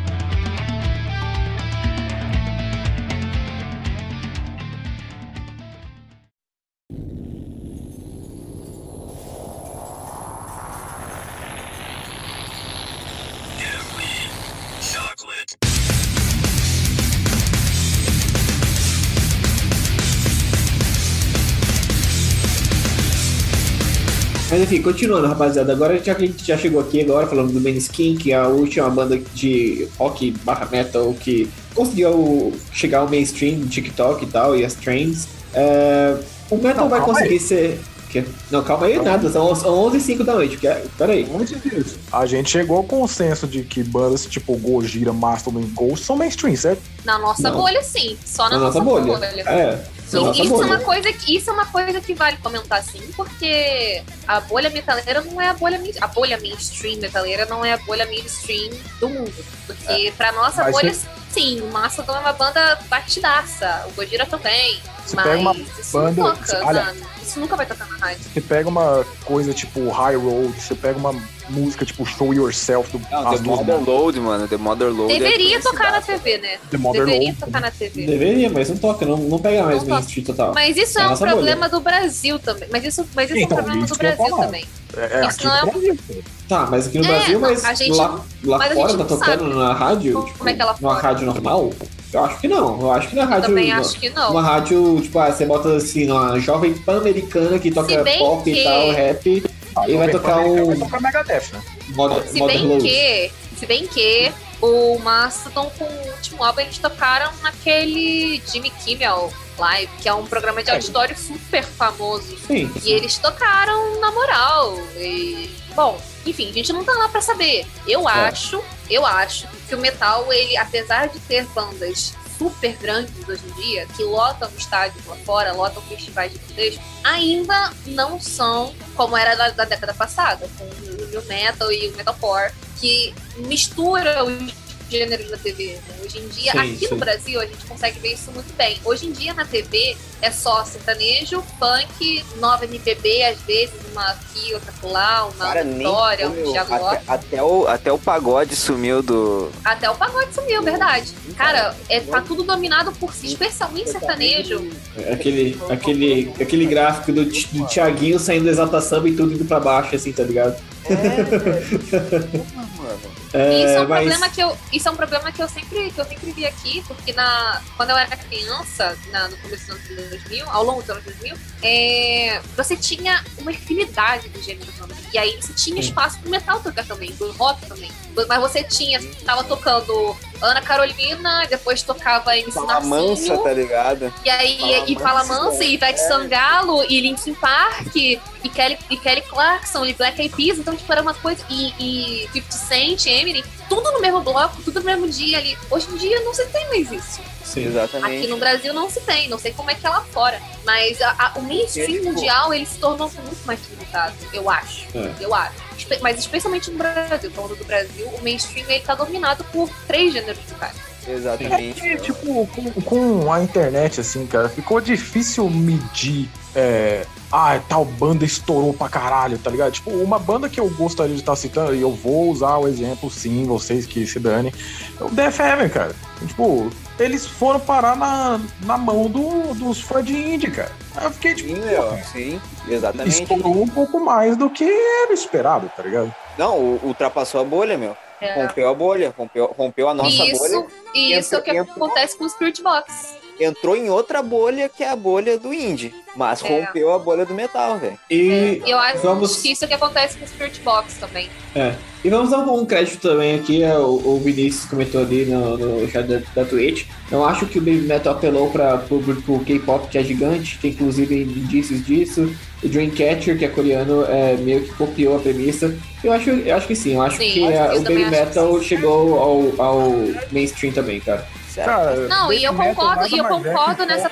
Mas enfim, continuando, rapaziada. Agora já que a gente já chegou aqui agora falando do Maneskin, que é a última banda de rock barra metal que conseguiu chegar ao mainstream do TikTok e tal, e as trends. É, o metal Não, vai calma conseguir ser. que- Não, calma aí, nada. São 11 h 05 da noite. que é- Peraí. Antes disso, a gente chegou ao consenso de que bandas tipo Gojira, Mastodon e Ghost são mainstream, certo? Na nossa Não. bolha, sim. Só na, Na nossa bolha. É. Nossa isso, é uma coisa que, isso é uma coisa que vale comentar sim, porque a bolha metaleira não é a bolha a bolha mainstream metaleira não é a bolha mainstream do mundo, porque pra nossa Mas bolha sim, o Mastodon é uma banda batidaça, o Gojira também. Você mas pega uma isso banda- não toca, olha- na- isso nunca vai tocar na rádio. Você pega uma coisa tipo High Road, você pega uma música tipo Show Yourself do Não, The Mother Load, mano. The Mother Load. Deveria é tocar na. TV, né? The Mother Deveria Load. tocar na TV. Deveria, mas não toca, não, não pega mais Não mainstream total. Mas isso É é, um problema do Brasil também. Mas isso, mas isso é Então, um problema isso do Brasil também. É, é Isso não é- Brasil. pô. Tá, mas aqui no É, Brasil, não, mas a gente- lá, lá mas a fora gente tá tocando sabe na rádio, como- tipo, é que ela numa rádio normal? Eu acho que não. Eu acho que na rádio. Também uma- acho que não. Uma rádio, tipo, ah, você bota assim, uma jovem pan-americana que toca pop que- e tal, rap, Ah, E vai o tocar Americano Vai tocar Megadeth, né? Modern, Se bem que, se bem que o Mastodon com o último álbum eles tocaram naquele Jimmy Kimmel Live, que é um programa de É. auditório super famoso. Sim. E eles tocaram na moral. E, bom, enfim, a gente não tá lá pra saber. Eu É. acho, eu acho que o metal, ele, apesar de ter bandas super grandes hoje em dia, que lotam estádios lá fora, lotam festivais de protesto, ainda não são como era da, da década passada, com o new metal e o metalcore, que mistura os gêneros da TV. né? Hoje em dia, Sim, aqui sim. no Brasil, a gente consegue ver isso muito bem. Hoje em dia, na TV, é só sertanejo, funk, nova MPB, às vezes, uma aqui, outra lá, uma Cara. Vitória, um Thiago até, até, o, até o pagode sumiu do. Até o pagode sumiu, verdade. Cara, é, tá tudo dominado por si, especialmente sertanejo. Aquele, aquele, aquele gráfico do, do Thiaguinho saindo do exata samba e tudo indo pra baixo, assim, tá ligado? É. E isso é um mas- problema que eu, isso é um problema que eu sempre, que eu sempre vi aqui, porque na, quando eu era criança, na- no começo dos anos 2000, ao longo dos anos 2000, é, você tinha uma infinidade de gêneros também. E aí você tinha espaço pro metal tocar também, pro rock também. Mas você tinha, tava tocando Ana Carolina, depois tocava Fala mansa, tá ligado? e aí Fala e Fala Mansa, Mansa, e Ivete é. Sangalo, e Linkin Park, e Kelly, e Kelly Clarkson, e Black Eyed Peas, então tipo, era uma coisa, e, e 50 Cent, Eminem, tudo no mesmo bloco, tudo no mesmo dia ali. Hoje em dia não se tem mais isso. Sim. Exatamente. Aqui no Brasil não se tem, não sei como é que é lá fora. Mas a- a- o mainstream tipo- mundial, ele se tornou muito mais limitado, eu acho. É. Eu acho. Mas especialmente no Brasil, falando do Brasil, o mainstream ele tá dominado por três gêneros musicais. Exatamente. É, tipo, com, com a internet, assim, cara, ficou difícil medir. É, ah, tal banda estourou pra caralho, tá ligado? Tipo, uma banda que eu gostaria de estar citando, e eu vou usar o exemplo, sim, vocês que se dane, é o Death Heaven, cara. Tipo, eles foram parar na, na mão do, dos fãs de indie, cara. Aí eu fiquei tipo, Sim, meu. Sim, exatamente. estourou um pouco mais do que era esperado, tá ligado? Não, ultrapassou a bolha, meu. Rompeu a bolha, rompeu, rompeu a nossa e isso, bolha. e isso é o que Entra- entra- acontece com o Spirit Box. Entrou em outra bolha que é a bolha do indie. Mas É. rompeu a bolha do metal, velho. E, E eu acho Vamos- que isso é o que acontece com o Spirit Box também. e vamos dar um crédito também aqui, é, o, o Vinícius comentou ali no, no chat da, da Twitch. Eu acho que o Baby Metal apelou para o público K-pop, que é gigante, tem inclusive indícios disso. O Dreamcatcher, que é coreano, é, meio que copiou a premissa. Eu acho, eu acho que sim, eu acho Sim, que eu é, o também Baby Metal chegou ao, ao mainstream também, cara. Cara, Não, e eu concordo- e eu é concordo nessa-.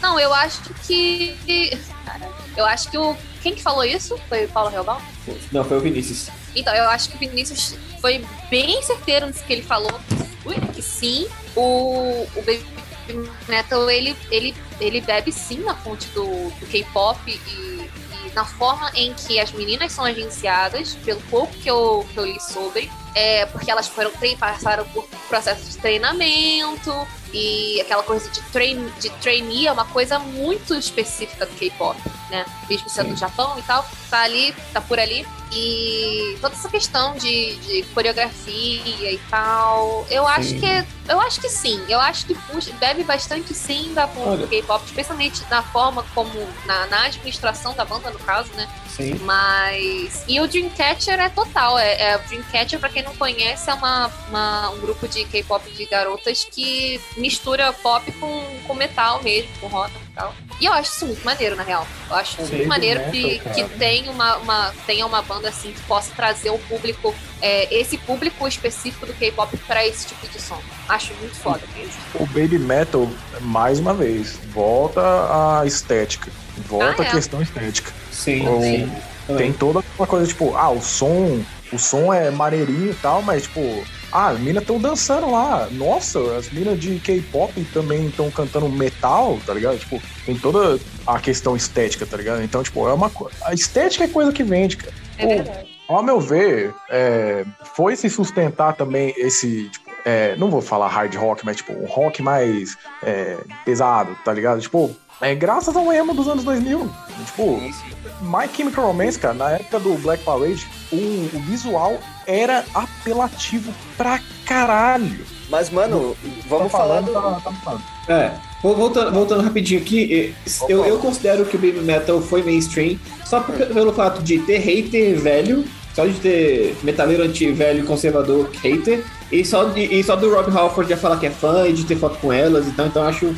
Não, eu acho que. Cara, eu acho que o. Quem que falou isso? Foi o Paulo Reobal? Não, foi o Vinícius. Então, eu acho que o Vinícius foi bem certeiro nisso que ele falou. Ui, que sim, o, o Baby Metal, ele, ele, ele bebe sim na fonte do, do K-pop e, e na forma em que as meninas são agenciadas, pelo pouco que eu, que eu li sobre, é porque elas foram passaram por processo de treinamento e aquela coisa de, train, de trainee é uma coisa muito específica do K-pop, né? Mesmo sendo Sim. do Japão e tal, tá ali, tá por ali. E toda essa questão de, de coreografia e tal, eu acho Sim. que eu acho que sim, eu acho que puxa, bebe bastante sim da do K-pop, especialmente na forma como na, na administração da banda no caso, né? Sim. Mas. E o Dreamcatcher é total. É, é, o Dreamcatcher, pra quem não conhece, é uma, uma- um grupo de K-pop de garotas que mistura pop com, com metal mesmo, com rock e tal. E eu acho isso muito maneiro, na real. Eu acho muito maneiro metal, que, cara. que tem uma, uma, tenha uma banda assim que possa trazer o público, é, esse público específico do K-pop pra esse tipo de som. Acho muito foda mesmo. O Baby Metal, mais uma vez, volta à estética. Volta Ah, à é. questão estética. Sim, O- sim. Tem toda uma coisa, tipo, ah, o som, o som é maneirinho e tal, mas, tipo, Ah, as minas estão dançando lá. Nossa, as minas de K-pop também estão cantando metal, tá ligado? Tipo, tem toda a questão estética, tá ligado? Então, tipo, é uma coisa. A estética é coisa que vende, cara. É verdade. Ao meu ver, é, foi se sustentar também esse, tipo, é, não vou falar hard rock, mas tipo, um rock mais é, pesado, tá ligado? Tipo, é, graças ao emo dos anos 2000. Tipo, My Chemical Romance, cara, na época do Black Parade, o, o visual era apelativo pra caralho. Mas, mano, vamos Tá falar falando, do... tá- tá falando. É, vol- voltando, voltando rapidinho aqui, eu, eu considero que o Baby Metal foi mainstream só por- pelo fato de ter hater velho, só de ter metaleiro anti-velho conservador hater, e só, de, e só do Rob Halford já falar que é fã e de ter foto com elas, então, então eu acho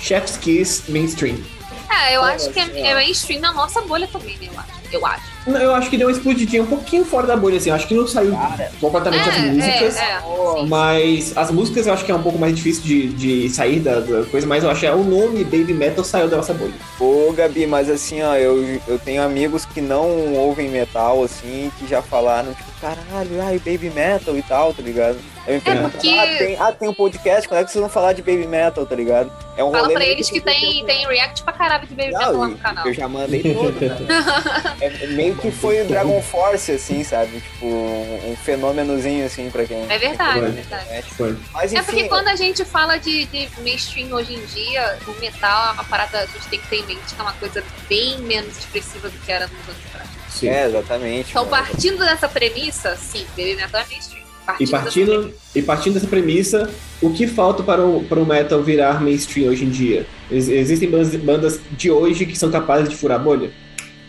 Chef's Kiss mainstream. É, eu acho que é, é mainstream na nossa bolha também, né? Eu acho. Eu acho. Não, Eu acho que deu uma explodidinha um pouquinho fora da bolha, assim, eu acho que não saiu completamente as músicas. É, é. Mas as músicas eu acho que é um pouco mais difícil de, de sair da, da coisa, mas eu acho que é o nome Baby Metal saiu da nossa bolha. Ô, Gabi, mas assim, ó, eu, eu tenho amigos que não ouvem metal, assim, que já falaram, tipo, caralho, ai, baby metal e tal, tá ligado? Aí me perguntam, porque- ah, tem, ah, tem um podcast, quando é que vocês vão falar de baby metal, tá ligado? É um Fala rolê pra eles que tem, tem react pra caralho de Baby Não, Metal lá eu- no canal. Eu já mandei todo, né? É, meio que foi o Dragon Force, assim, sabe? Tipo, um fenômenozinho, assim, pra quem... É verdade, é verdade. Foi. Mas É enfim, porque quando a gente fala de, de mainstream hoje em dia, o metal é uma parada, a gente tem que ter em mente que é uma coisa bem menos expressiva do que era nos anos atrás. Sim. É, exatamente. Então, mano. partindo dessa premissa, sim, baby metal é mainstream. E dessa partindo, e partindo dessa premissa, o que falta para o, para o metal virar mainstream hoje em dia? Ex- Existem bandas, bandas de hoje que são capazes de furar a bolha?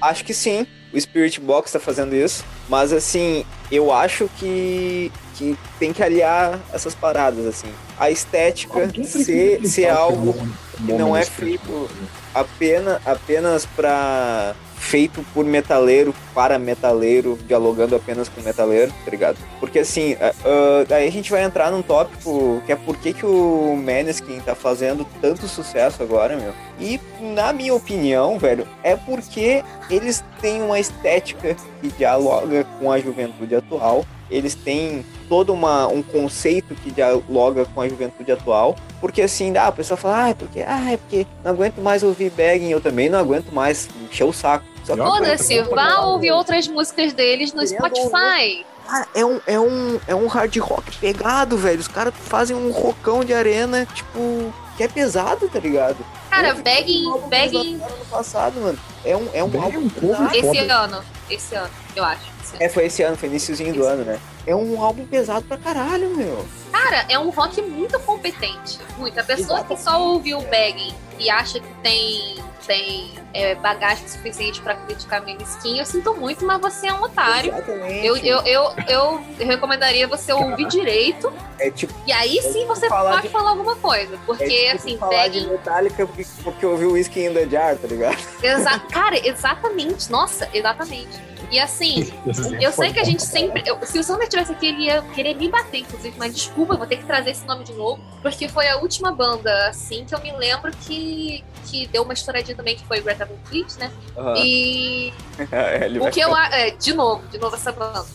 Acho que sim, o Spirit Box tá fazendo isso, mas assim, eu acho que, que tem que aliar essas paradas, assim. A estética ser, ser algo que não é feito apenas, apenas pra. Feito por metaleiro, para metaleiro, dialogando apenas com metaleiro, tá ligado? Porque assim, ah, daí a gente vai entrar num tópico que é por que, que o Maneskin tá fazendo tanto sucesso agora, meu. E, na minha opinião, velho, é porque eles têm uma estética que dialoga com a juventude atual. Eles têm todo uma, um conceito que dialoga com a juventude atual. Porque assim, ah, a pessoa fala, ah, é porque, ah, é porque não aguento mais ouvir Begging, eu também não aguento mais, encher o saco. Só que, Não, Foda-se, vá ouvir outras músicas deles no Querendo Spotify. cara, é um, é, um, é um hard rock pegado, velho. Os caras fazem um rockão de arena, tipo, que é pesado, tá ligado? Cara, Begging, Begging, ano passado, mano. É um, é um é álbum um esse Foda. ano, esse ano, eu acho. ano. É, foi esse ano, foi iníciozinho do ano, né? É um álbum pesado pra caralho, meu. Cara, é um rock muito competente. Muito. A pessoa que só ouviu o Begging e acha que tem, tem é, bagagem suficiente pra criticar Meniskin, eu sinto muito, mas você é um otário. Exatamente. Eu, eu, eu, eu recomendaria você ouvir direito É tipo, e aí É sim tipo você pode de- falar alguma coisa. Porque, é tipo assim, falar de Begging. Metallica porque, porque ouviu Whiskey in the Jar, tá ligado? Exa cara, exatamente. Nossa, exatamente. E assim, eu sei que a gente sempre. eu- se o Sander tivesse aqui, ele ia querer me bater, inclusive, mas desculpa, eu vou ter que trazer esse nome de novo. Porque foi a última banda, assim, que eu me lembro que, que deu uma estouradinha também, que foi Greta Van Fleet, né? Aham. E É, ele o vai que eu a- é, de novo, de novo essa banda.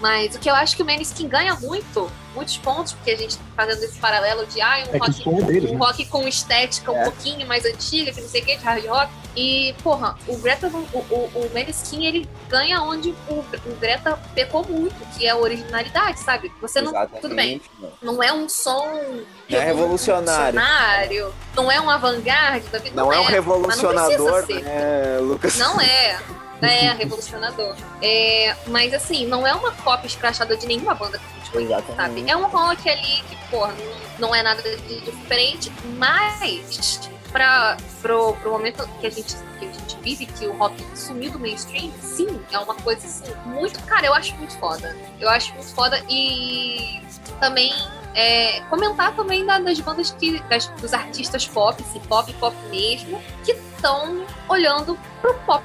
Mas o que eu acho que o Maneskin ganha muito, muitos pontos, porque a gente tá fazendo esse paralelo de ah, um É o rock é deles, um né? rock com estética um É. pouquinho mais antiga, que não sei o que, de hard rock. E, porra, o Greta, o, o, o Maneskin, ele ganha onde o, o Greta pecou muito, que é a originalidade, sabe? Você não. Tudo bem, Exatamente, não é um som. Não é revolucionário. revolucionário, Não é um avant-garde da vida. Não, é um revolucionador, ser. né, Lucas? Não é. É, revolucionador. É, mas assim, não é uma cópia escrachada de nenhuma banda que a gente conhece, sabe? É um rock ali que, porra, não, não é nada de diferente, mas pra, pro, pro momento que a, gente, que a gente vive, que o rock sumiu do mainstream, sim, é uma coisa assim, muito. Cara, eu acho muito foda. Eu acho muito foda e também é, comentar também da- das bandas que. Das, dos artistas pop, assim, pop, pop mesmo, que estão olhando pro pop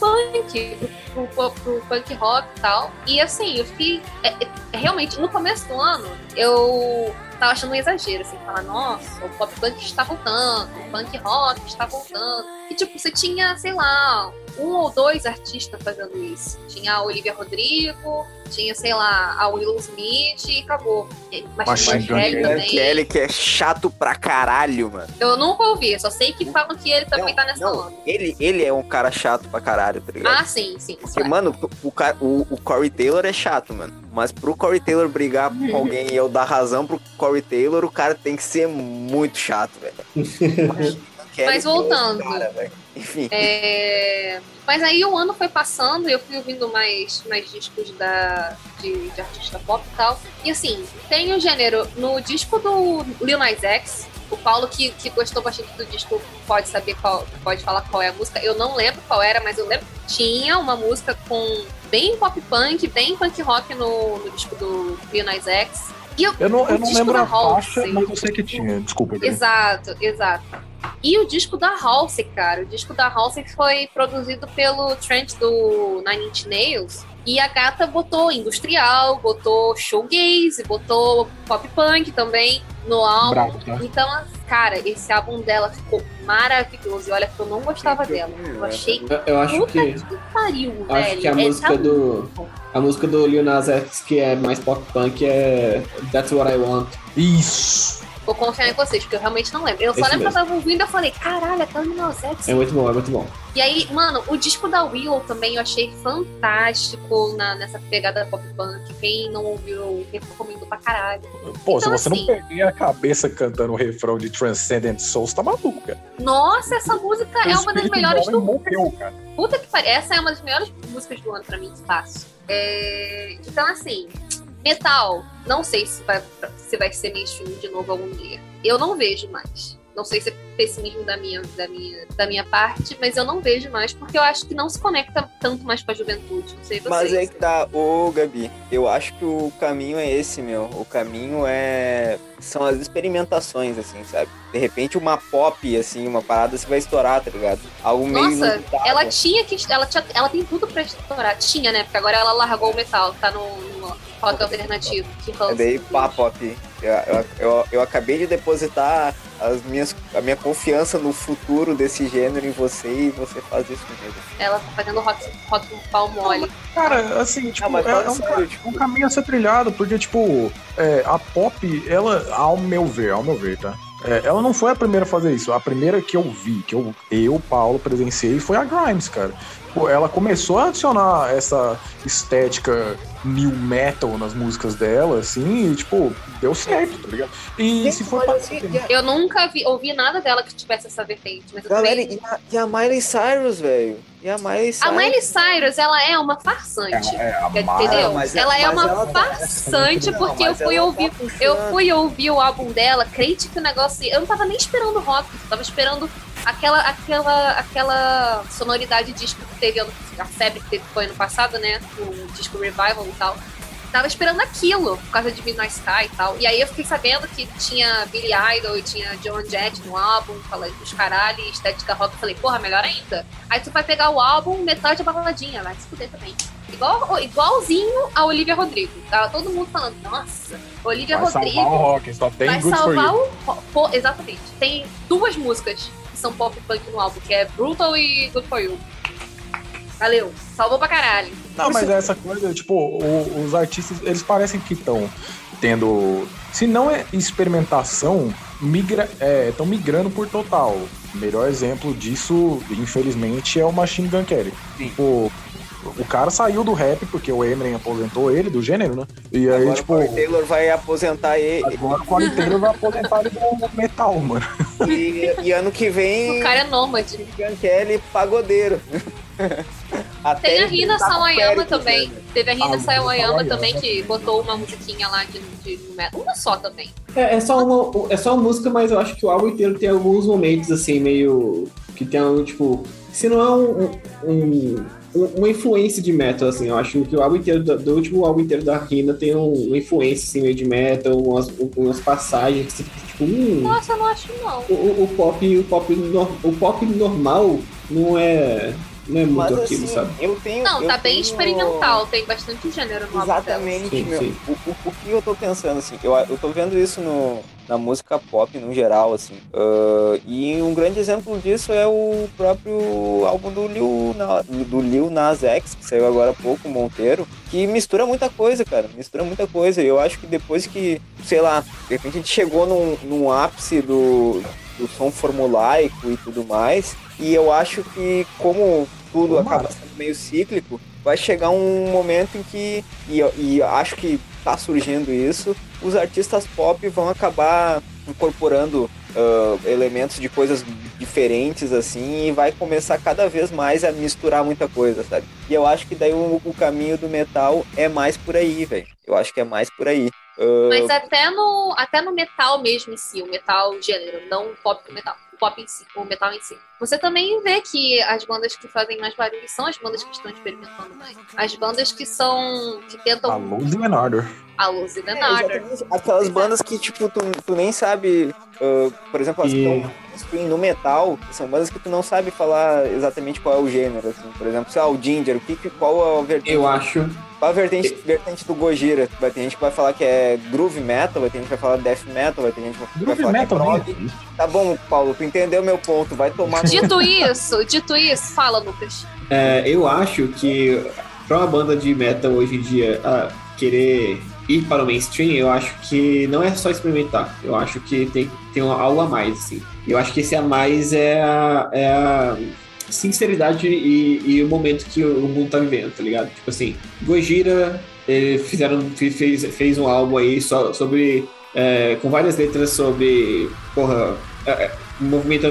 punk, pro, pro, pro punk rock e tal. E assim, eu fiquei. é, é, realmente, no começo do ano, eu tava achando um exagero, assim, falar, nossa, o pop punk está voltando, o punk rock está voltando. E, tipo, você tinha, sei lá, um ou dois artistas fazendo isso. Tinha a Olivia Rodrigo, tinha, sei lá, a Willow Smith e acabou. Machine Machine Gun Kelly também. Kelly que é chato pra caralho, mano. Eu nunca ouvi, só sei que falam que ele também Não, tá nessa não, onda. Ele, ele é um cara chato pra caralho, tá ligado? Ah, sim, sim. Porque, claro. mano, o, o, o Corey Taylor é chato, mano. Mas pro Corey Taylor brigar com alguém e eu dar razão pro Corey Taylor, o cara tem que ser muito chato, velho. Mas voltando. Cara. Enfim. É, Mas aí o ano foi passando e eu fui ouvindo mais, mais discos da... de, de artista pop e tal. E assim, tem o gênero. No disco do Lil Nas X, o Paulo que, que gostou bastante do disco pode saber qual, pode falar qual é a música. Eu não lembro qual era, mas eu lembro que tinha uma música com bem pop punk, bem punk rock no, no disco do Lil Nas X. E eu, Eu não, eu não lembro da a faixa, mas eu sei que tinha. Desculpa, Gabi. Exato, exato. E o disco da Halsey, cara. O disco da Halsey foi produzido pelo Trent do Nine Inch Nails. E a gata botou industrial, botou showgaze, botou pop punk também no álbum. Bravo, tá? Então, cara, esse álbum dela ficou maravilhoso. E olha que eu não gostava dela. Eu achei Eu, eu acho puta que. que pariu, eu Acho velho. que a É, música do. A música do Lil Nas X, que é mais pop punk, é That's What I Want. Isso. Vou confiar em vocês, porque eu realmente não lembro. Eu só lembro que eu tava ouvindo e eu falei, caralho, aquela Lil X É muito bom, é muito bom. E aí, mano, o disco da Willow também eu achei fantástico na, nessa pegada pop punk. Quem não ouviu, eu recomendo pra caralho. Pô, se Então, você assim- não perder a cabeça cantando o refrão de Transcendent Souls, tá maluco, cara. Nossa, essa música é O uma das melhores do morreu, cara. Puta que pariu. Essa é uma das melhores músicas do ano pra mim, espaço. É, Então, assim, metal, não sei se vai, se vai ser mainstream de novo algum dia. Eu não vejo mais. Não sei se é pessimismo da minha, da, minha, da minha parte, mas eu não vejo mais, porque eu acho que não se conecta tanto mais com a juventude. Não sei vocês. Mas é que tá, ô Gabi, eu acho que o caminho é esse, meu. O caminho é. São as experimentações, assim, sabe? De repente uma pop, assim, uma parada se vai estourar, tá ligado? Algo meio. Nossa, ela tinha que. Ela, tinha, ela tem tudo pra estourar. Tinha, né? Porque agora ela largou o metal, tá no, no rock alternativo. Que É daí, pá, pop. Eu, eu, eu, eu acabei de depositar as minhas, a minha confiança no futuro desse gênero em você e você faz isso comigo. Ela tá fazendo rock, rock com pau mole. Cara, assim, tipo, Não, é, é um, tipo- um caminho a ser trilhado, porque, tipo, é, a pop, ela, ao meu ver, ao meu ver, tá? É, ela não foi a primeira a fazer isso. A primeira que eu vi, que eu, eu Paulo, presenciei, foi a Grimes, cara. Pô, ela começou a adicionar essa estética new metal nas músicas dela, assim, e, tipo, deu certo, tá ligado? E se for pra... Eu nunca vi, ouvi nada dela que tivesse essa vertente. Mas eu Galera, também- e a, e a Miley Cyrus, velho? E a Miley Cyrus? A Miley Cyrus, ela é uma farsante. É, a Entendeu? mas- ela é uma ela tá- farsante Não, porque eu fui ela ouvir. tá. Eu fui ouvir o álbum dela, crente que o negócio. Eu não tava nem esperando rock, eu tava esperando aquela, aquela, aquela sonoridade disco que teve ano- a febre que teve foi ano passado, né? O disco Revival e tal. Tava esperando aquilo, por causa de Midnight Sky e tal. E aí eu fiquei sabendo que tinha Billy Idol e tinha John Jett no álbum, falei dos caralho, e estética rock. Eu falei, porra, melhor ainda. Aí tu vai pegar o álbum, metade é baladinha, vai se fuder também. Igual, igualzinho a Olivia Rodrigo. Tava todo mundo falando, nossa, Olivia Vai salvar o Rodrigo rock, só tem vai salvar o. ro- pô, exatamente. Tem duas músicas são pop punk no álbum, que é Brutal e Good For You. Valeu, salvou pra caralho. Não, mas é essa coisa, tipo, o- os artistas, eles parecem que estão tendo. Se não é experimentação, migra, estão migrando por total. O melhor exemplo disso, infelizmente, é o Machine Gun Kelly. Tipo, o cara saiu do rap porque o Eminem aposentou ele do gênero, né? E aí, Agora tipo, o Corey Taylor vai aposentar ele. agora o Corey Taylor vai aposentar ele do metal, mano. E, e ano que vem, O cara é nômade. Gun Kelly pagodeiro. Até Tem a Rina tá Sawayama também. né? Teve a Rina Ah, Sawayama também, que botou uma musiquinha lá de, de, de metal. Uma só também. É, é só uma, é só uma música, mas eu acho que o álbum inteiro tem alguns momentos assim, meio. que tem um, tipo. Se não é um, um- um- uma influência de metal, assim, eu acho que o álbum inteiro, do, do último álbum inteiro da Rina tem um- uma influência assim, meio de metal, umas, umas passagens que você fica tipo, hum, Nossa, eu não acho não. o, o- o pop, o pop, o pop normal não é. Não é muito Mas aquilo, assim, sabe? eu tenho. Não, eu tá bem tenho- experimental. Tem bastante gênero no. Exatamente, Sim, meu. sim. O, o, o que eu tô pensando, assim, eu, eu tô vendo isso no, na música pop no geral, assim. Uh, e um grande exemplo disso é o próprio álbum do Lil, do Lil Nas X, que saiu agora há pouco, Monteiro, que mistura muita coisa, cara. Mistura muita coisa. E eu acho que depois que, sei lá, de repente a gente chegou num, num ápice do, do som formulaico e tudo mais. E eu acho que, como tudo acaba sendo meio cíclico, vai chegar um momento em que, e, e acho que tá surgindo isso, os artistas pop vão acabar incorporando uh, elementos de coisas diferentes assim e vai começar cada vez mais a misturar muita coisa, sabe? E eu acho que daí o, o caminho do metal é mais por aí, velho. Eu acho que é mais por aí. Uh... Mas até no, até no metal mesmo em si, o metal gênero, não o pop do metal pop em si, o metal em si. Você também vê que as bandas que fazem mais barulho são as bandas que estão experimentando mais. As bandas que são. que tentam. A Luz e Order. A Luz e Order. É, Aquelas bandas que, tipo, tu, tu nem sabe. Uh, por exemplo, as e... que estão no metal, são bandas que tu não sabe falar exatamente qual é o gênero. Assim. Por exemplo, sei lá, o Ginger, o que, qual é a vertente? Eu acho qual a vertente, vertente do Gojira? Vai ter gente que vai falar que é groove metal, vai ter gente que vai falar death metal, vai ter gente que vai falar metal que é prog. Tá bom, Paulo, tu entendeu meu ponto, vai tomar... Dito isso, dito isso, fala, Lucas. É, eu acho que pra uma banda de metal hoje em dia querer ir para o mainstream, eu acho que não é só experimentar. Eu acho que tem, tem algo a mais, assim. Eu acho que esse a mais é a, é a sinceridade e, e, o momento que o mundo tá vivendo, tá ligado? Tipo assim, Gojira fizeram, fez, fez um álbum aí só, sobre. É, com várias letras sobre. Porra. É, movimento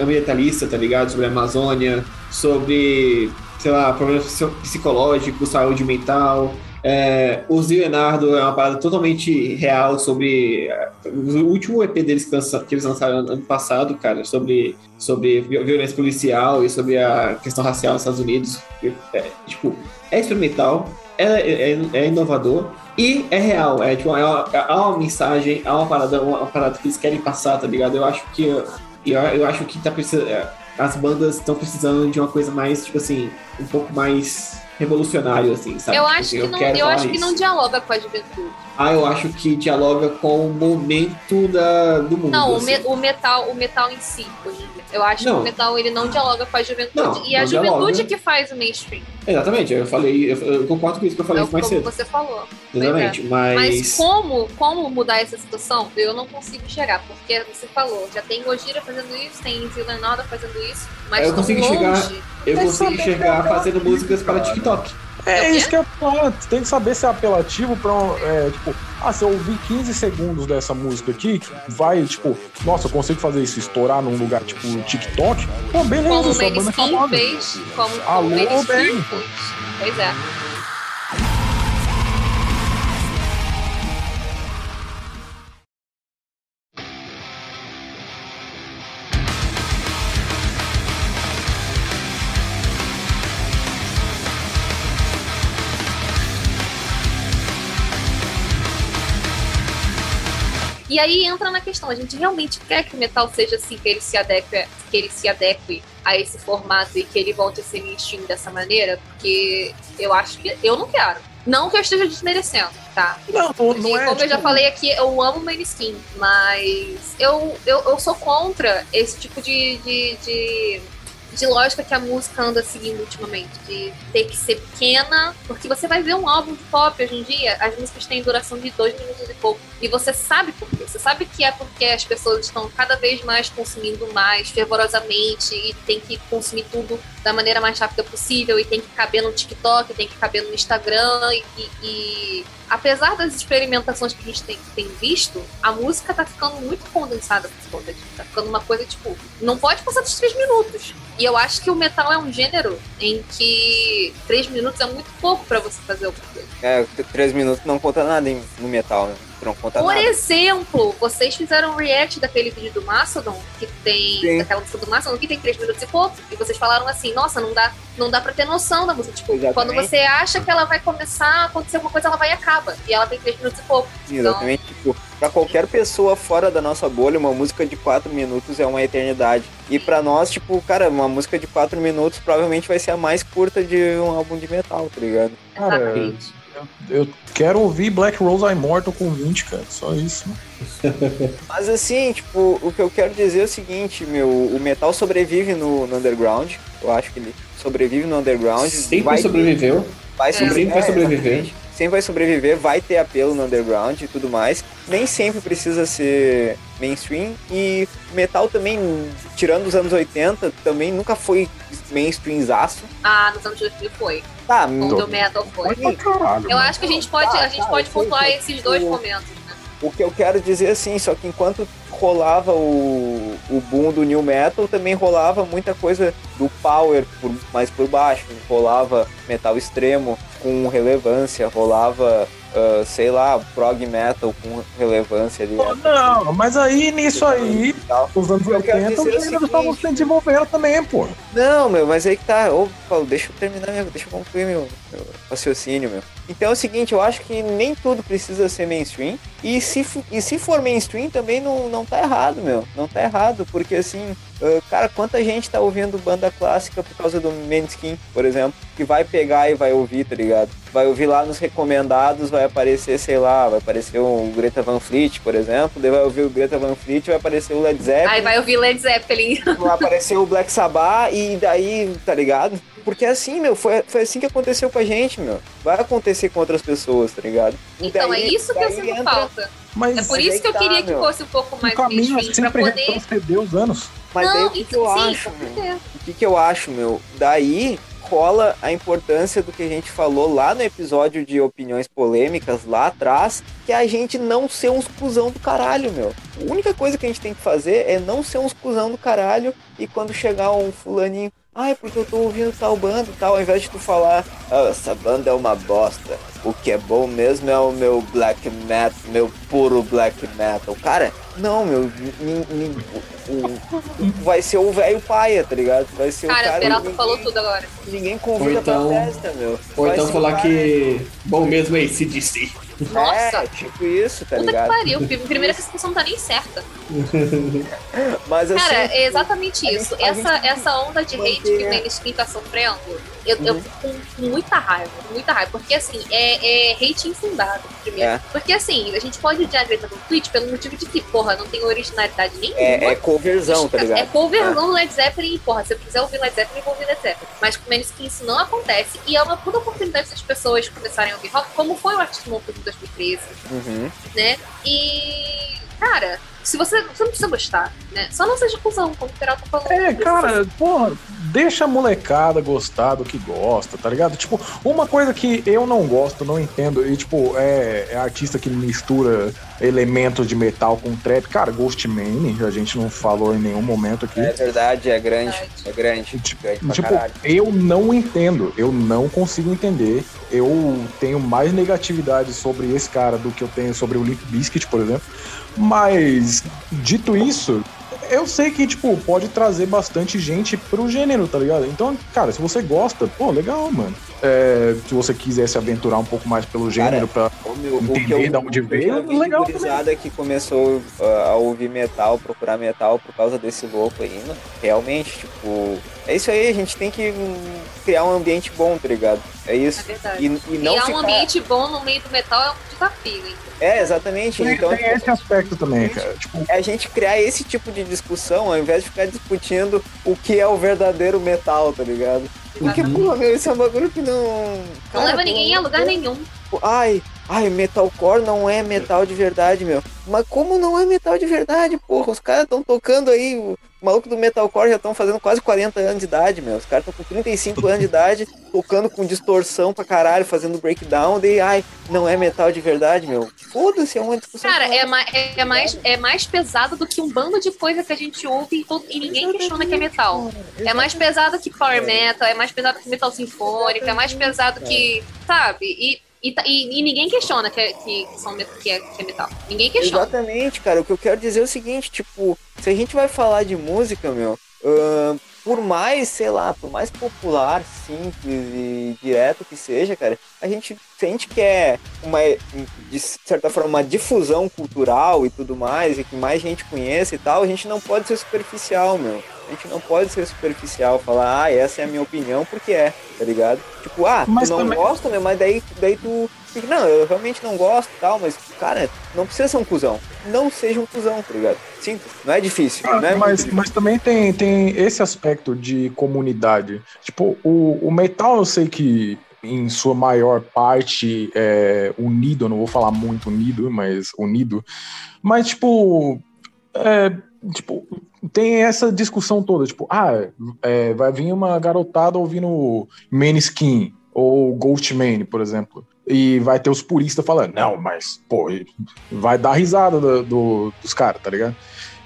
ambientalista, tá ligado? Sobre a Amazônia, sobre, sei lá, problemas psicológicos, saúde mental, é, o Leonardo é uma parada totalmente real sobre é, o último EP deles que eles lançaram ano passado, cara, sobre, sobre violência policial e sobre a questão racial nos Estados Unidos. É, tipo, é experimental, é, é, é, inovador e é real. É, tipo, é uma, é uma mensagem, é uma parada, uma parada que eles querem passar, tá ligado? Eu acho que eu, eu acho que tá precisando. É, as bandas estão precisando de uma coisa mais, tipo assim, um pouco mais revolucionário, assim, sabe? Eu acho, que, não, eu acho que não dialoga com a juventude. Ah, eu acho que dialoga com o momento da, do mundo. Não, assim. o, metal, o metal em si, Eu acho não. que o metal ele não dialoga com a juventude. Não, e a juventude dialoga. que faz o mainstream. Exatamente, eu falei, eu, concordo com isso que eu falei é mais como cedo. você falou. Exatamente, é. mas... mas. como, como mudar essa situação, eu não consigo chegar, porque você falou, já tem Gojira fazendo isso, tem Zilanoda fazendo isso, mas eu consigo longe. chegar, eu consigo chegar fazendo músicas para TikTok. É, isso que falo. Tem que saber se é apelativo pra. É, tipo, ah, se eu ouvir 15 segundos dessa música aqui, vai, tipo, nossa, eu consigo fazer isso estourar num lugar tipo TikTok. Pô, beleza, como sua banda é. Fez, como Alô, bem. Pois é. E aí entra na questão, a gente realmente quer que o metal seja assim, que ele se adeque, que ele se adeque a esse formato e que ele volte a ser mainstream dessa maneira, porque eu acho que eu não quero. Não que eu esteja desmerecendo, tá? Não, não, não é. Como tipo... eu já tipo falei aqui, eu amo Maneskin, mas eu, eu, eu sou contra esse tipo de, de, de de lógica que a música anda seguindo ultimamente, de ter que ser pequena, porque você vai ver um álbum de pop hoje em dia, as músicas têm duração de dois minutos e pouco, e você sabe por quê, você sabe que é porque as pessoas estão cada vez mais consumindo mais fervorosamente e tem que consumir tudo da maneira mais rápida possível e tem que caber no TikTok, tem que caber no Instagram e, e apesar das experimentações que a gente tem, tem, visto, a música tá ficando muito condensada por conta disso. Tá ficando uma coisa tipo, não pode passar dos três minutos. E eu acho que o metal é um gênero em que três minutos é muito pouco para você fazer alguma coisa. É, três minutos não conta nada no metal, né? Por nada. exemplo, vocês fizeram um react daquele vídeo do Mastodon, que tem. Sim. daquela música do Mastodon, que tem três minutos e pouco, e vocês falaram assim, nossa, não dá, não dá pra ter noção da música. Tipo, Exatamente. quando você acha que ela vai começar a acontecer alguma coisa, ela vai e acaba. E ela tem três minutos e pouco. Exatamente, então... tipo, pra qualquer pessoa fora da nossa bolha, uma música de quatro minutos é uma eternidade. E pra nós, tipo, cara, uma música de quatro minutos provavelmente vai ser a mais curta de um álbum de metal, tá ligado? Cara, eu quero ouvir Black Rose Immortal com 20, cara. Só isso. Mas assim, tipo, o que eu quero dizer é o seguinte, meu, o metal sobrevive no, no underground. Eu acho que ele sobrevive no underground. Sempre vai sobreviveu. Vai Sempre vai sobreviver. exatamente. Sempre vai sobreviver, vai ter apelo no underground e tudo mais. Nem sempre precisa ser mainstream. E metal também, tirando os anos 80, também nunca foi mainstreamzaço. Ah, nos anos 2000 foi. Tá, o metal foi. Caralho. Eu mano. acho que a gente pode, Tá, a gente tá, pode pontuar sei. esses dois O- momentos. Né? O que eu quero dizer assim, só que enquanto rolava o, o boom do new metal, também rolava muita coisa do power por, mais por baixo. Rolava metal extremo com relevância, rolava, ah, sei lá, prog metal com relevância ali. Pô, Não, mas aí nisso aí, os anos Eu quero 80, os gêneros estavam se desenvolvendo também, pô. Não, meu, mas aí que tá. Ô, Paulo, deixa eu terminar, meu, deixa eu concluir meu, meu raciocínio, meu. Então é o seguinte, eu acho que nem tudo precisa ser mainstream. E se, e se for mainstream também não, não tá errado, meu. Não tá errado, porque assim, ah, cara, quanta gente tá ouvindo banda clássica por causa do Manskin, por exemplo, que vai pegar e vai ouvir, tá ligado? Vai ouvir lá nos recomendados, vai aparecer, sei lá, vai aparecer o Greta Van Fleet, por exemplo, daí vai ouvir o Greta Van Fleet, vai aparecer o Led Zeppelin Aí vai ouvir Led Zeppelin. vai aparecer o Black Sabbath e daí, tá ligado? Porque assim, meu, foi, foi assim que aconteceu com a gente, meu. Vai acontecer com outras pessoas, tá ligado? Então daí- é isso que eu daí sinto entra- falta. Mas É por isso que eu tá, queria que meu. fosse um pouco o mais caminho é sempre poder... retroceder os anos. Mas daí Não, o que, isso que eu sim, acho, meu? O que, que eu acho, meu? Daí rola a importância do que a gente falou lá no episódio de opiniões polêmicas lá atrás, que é a gente não ser uns cuzão do caralho, meu. A única coisa que a gente tem que fazer é não ser uns cuzão do caralho e quando chegar um fulaninho, ai, porque eu tô ouvindo tal banda e tal, ao invés de tu falar, "Ah, essa banda é uma bosta. O que é bom mesmo é o meu black metal, meu puro black metal. Cara, não, meu, nin- nin- o- o- vai ser o velho paia, tá ligado? Vai ser o Cara, cara o Peralta ninguém- falou tudo agora. Ninguém convida Ou então- pra festa, meu. Ou Vai então falar cara- que bom mesmo é esse DC. Nossa, É, tipo isso, tá puta que ligado? pariu. Primeiro que essa discussão não tá nem certa. Mas assim. Cara, é exatamente isso. gente- essa, gente essa onda de hate que o mainstream tá sofrendo, eu, eu Uhum. fico com, muita raiva, muita raiva. Porque assim, é, é hate infundado, primeiro. É. Porque assim, a gente pode odiar a Greta Van Fleet pelo motivo de que, porra, não tem originalidade nenhuma. é, é conversão, tá É ligado? coverzão do Led Zeppelin, porra. Se eu quiser ouvir Led Zeppelin, eu vou ouvir Led Zeppelin. Mas com menos que isso não acontece. E é uma puta oportunidade das pessoas começarem a ouvir rock, como foi o Arctic Monkeys em 2013, Uhum. né? E, cara, se você, você não precisa gostar, né? Só não seja cuzão, como o Peralta falou. É, cara, porra, deixa a molecada gostar do que gosta, tá ligado? Tipo, uma coisa que eu não gosto, não entendo, e tipo, é, é artista que mistura elementos de metal com trap. Cara, Ghostman, a gente não falou em nenhum momento aqui. É verdade, é grande. É grande. Tipo, grande pra tipo, eu não entendo, eu não consigo entender. Eu tenho mais negatividade sobre esse cara do que eu tenho sobre o Limp Bizkit, por exemplo. Mas, dito isso, eu sei que, tipo, pode trazer bastante gente pro gênero, tá ligado? Então, cara, se você gosta, pô, legal, mano. É, se você quiser se aventurar um pouco mais pelo gênero o Entender de onde veio, de legal gurizada que começou uh, a ouvir metal, procurar metal por causa desse louco aí, mano. Realmente, tipo. É isso aí, a gente tem que hum, criar um ambiente bom, tá ligado? É É isso. verdade. E, e não Criar um ficar... ambiente bom no meio do metal é um desafio, hein? É, exatamente. Tem, Então, tem esse aspecto também, cara. Tipo, é a gente criar esse tipo de discussão ao invés de ficar discutindo o que é o verdadeiro metal, tá ligado? Porque, porra, meu, esse é um bagulho que não. Não Cara, leva pelo ninguém a lugar nenhum. Ai, ai, metalcore não é metal de verdade, meu. Mas como não é metal de verdade, porra? Os caras estão tocando aí, o maluco do metalcore já estão fazendo quase 40 anos de idade, meu. Os caras estão com 35 anos de idade, tocando com distorção pra caralho, fazendo breakdown, daí, ai, não é metal de verdade, meu. Foda-se, é uma discussão. Cara, é, ma- é, é mais, é mais pesado do que um bando de coisa que a gente ouve e, todo- e ninguém questiona que é metal. É mais pesado que power metal, é mais pesado que metal sinfônico, é mais pesado que. Sabe? E, e, tá- e- e ninguém questiona que é, que, são, que, é, que é metal. Ninguém questiona. Exatamente, cara. O que eu quero dizer é o seguinte, tipo, se a gente vai falar de música, meu, ahn, por mais, sei lá, por mais popular, simples e direto que seja, cara, a gente, se a gente quer uma, de certa forma, uma difusão cultural e tudo mais, e que mais gente conheça e tal, a gente não pode ser superficial, meu. A gente não pode ser superficial, falar, ah, essa é a minha opinião, porque é, tá ligado? Tipo, ah, Mas tu não também- gosta, meu, mas daí, daí tu não, eu realmente não gosto e tal, mas, cara, não precisa ser um cuzão. Não seja um cuzão, tá ligado? Sinto, não é difícil, Ah, não é mas, muito mas também tem, tem esse aspecto de comunidade. Tipo, o, o metal eu sei que em sua maior parte é unido, eu não vou falar muito unido, mas unido. Mas, tipo, é, tipo, tem essa discussão toda, tipo, ah, é, vai vir uma garotada ouvindo Maneskin ou Ghostman, por exemplo. E vai ter os puristas falando, não, mas, pô, vai dar risada do- do- dos caras, tá ligado?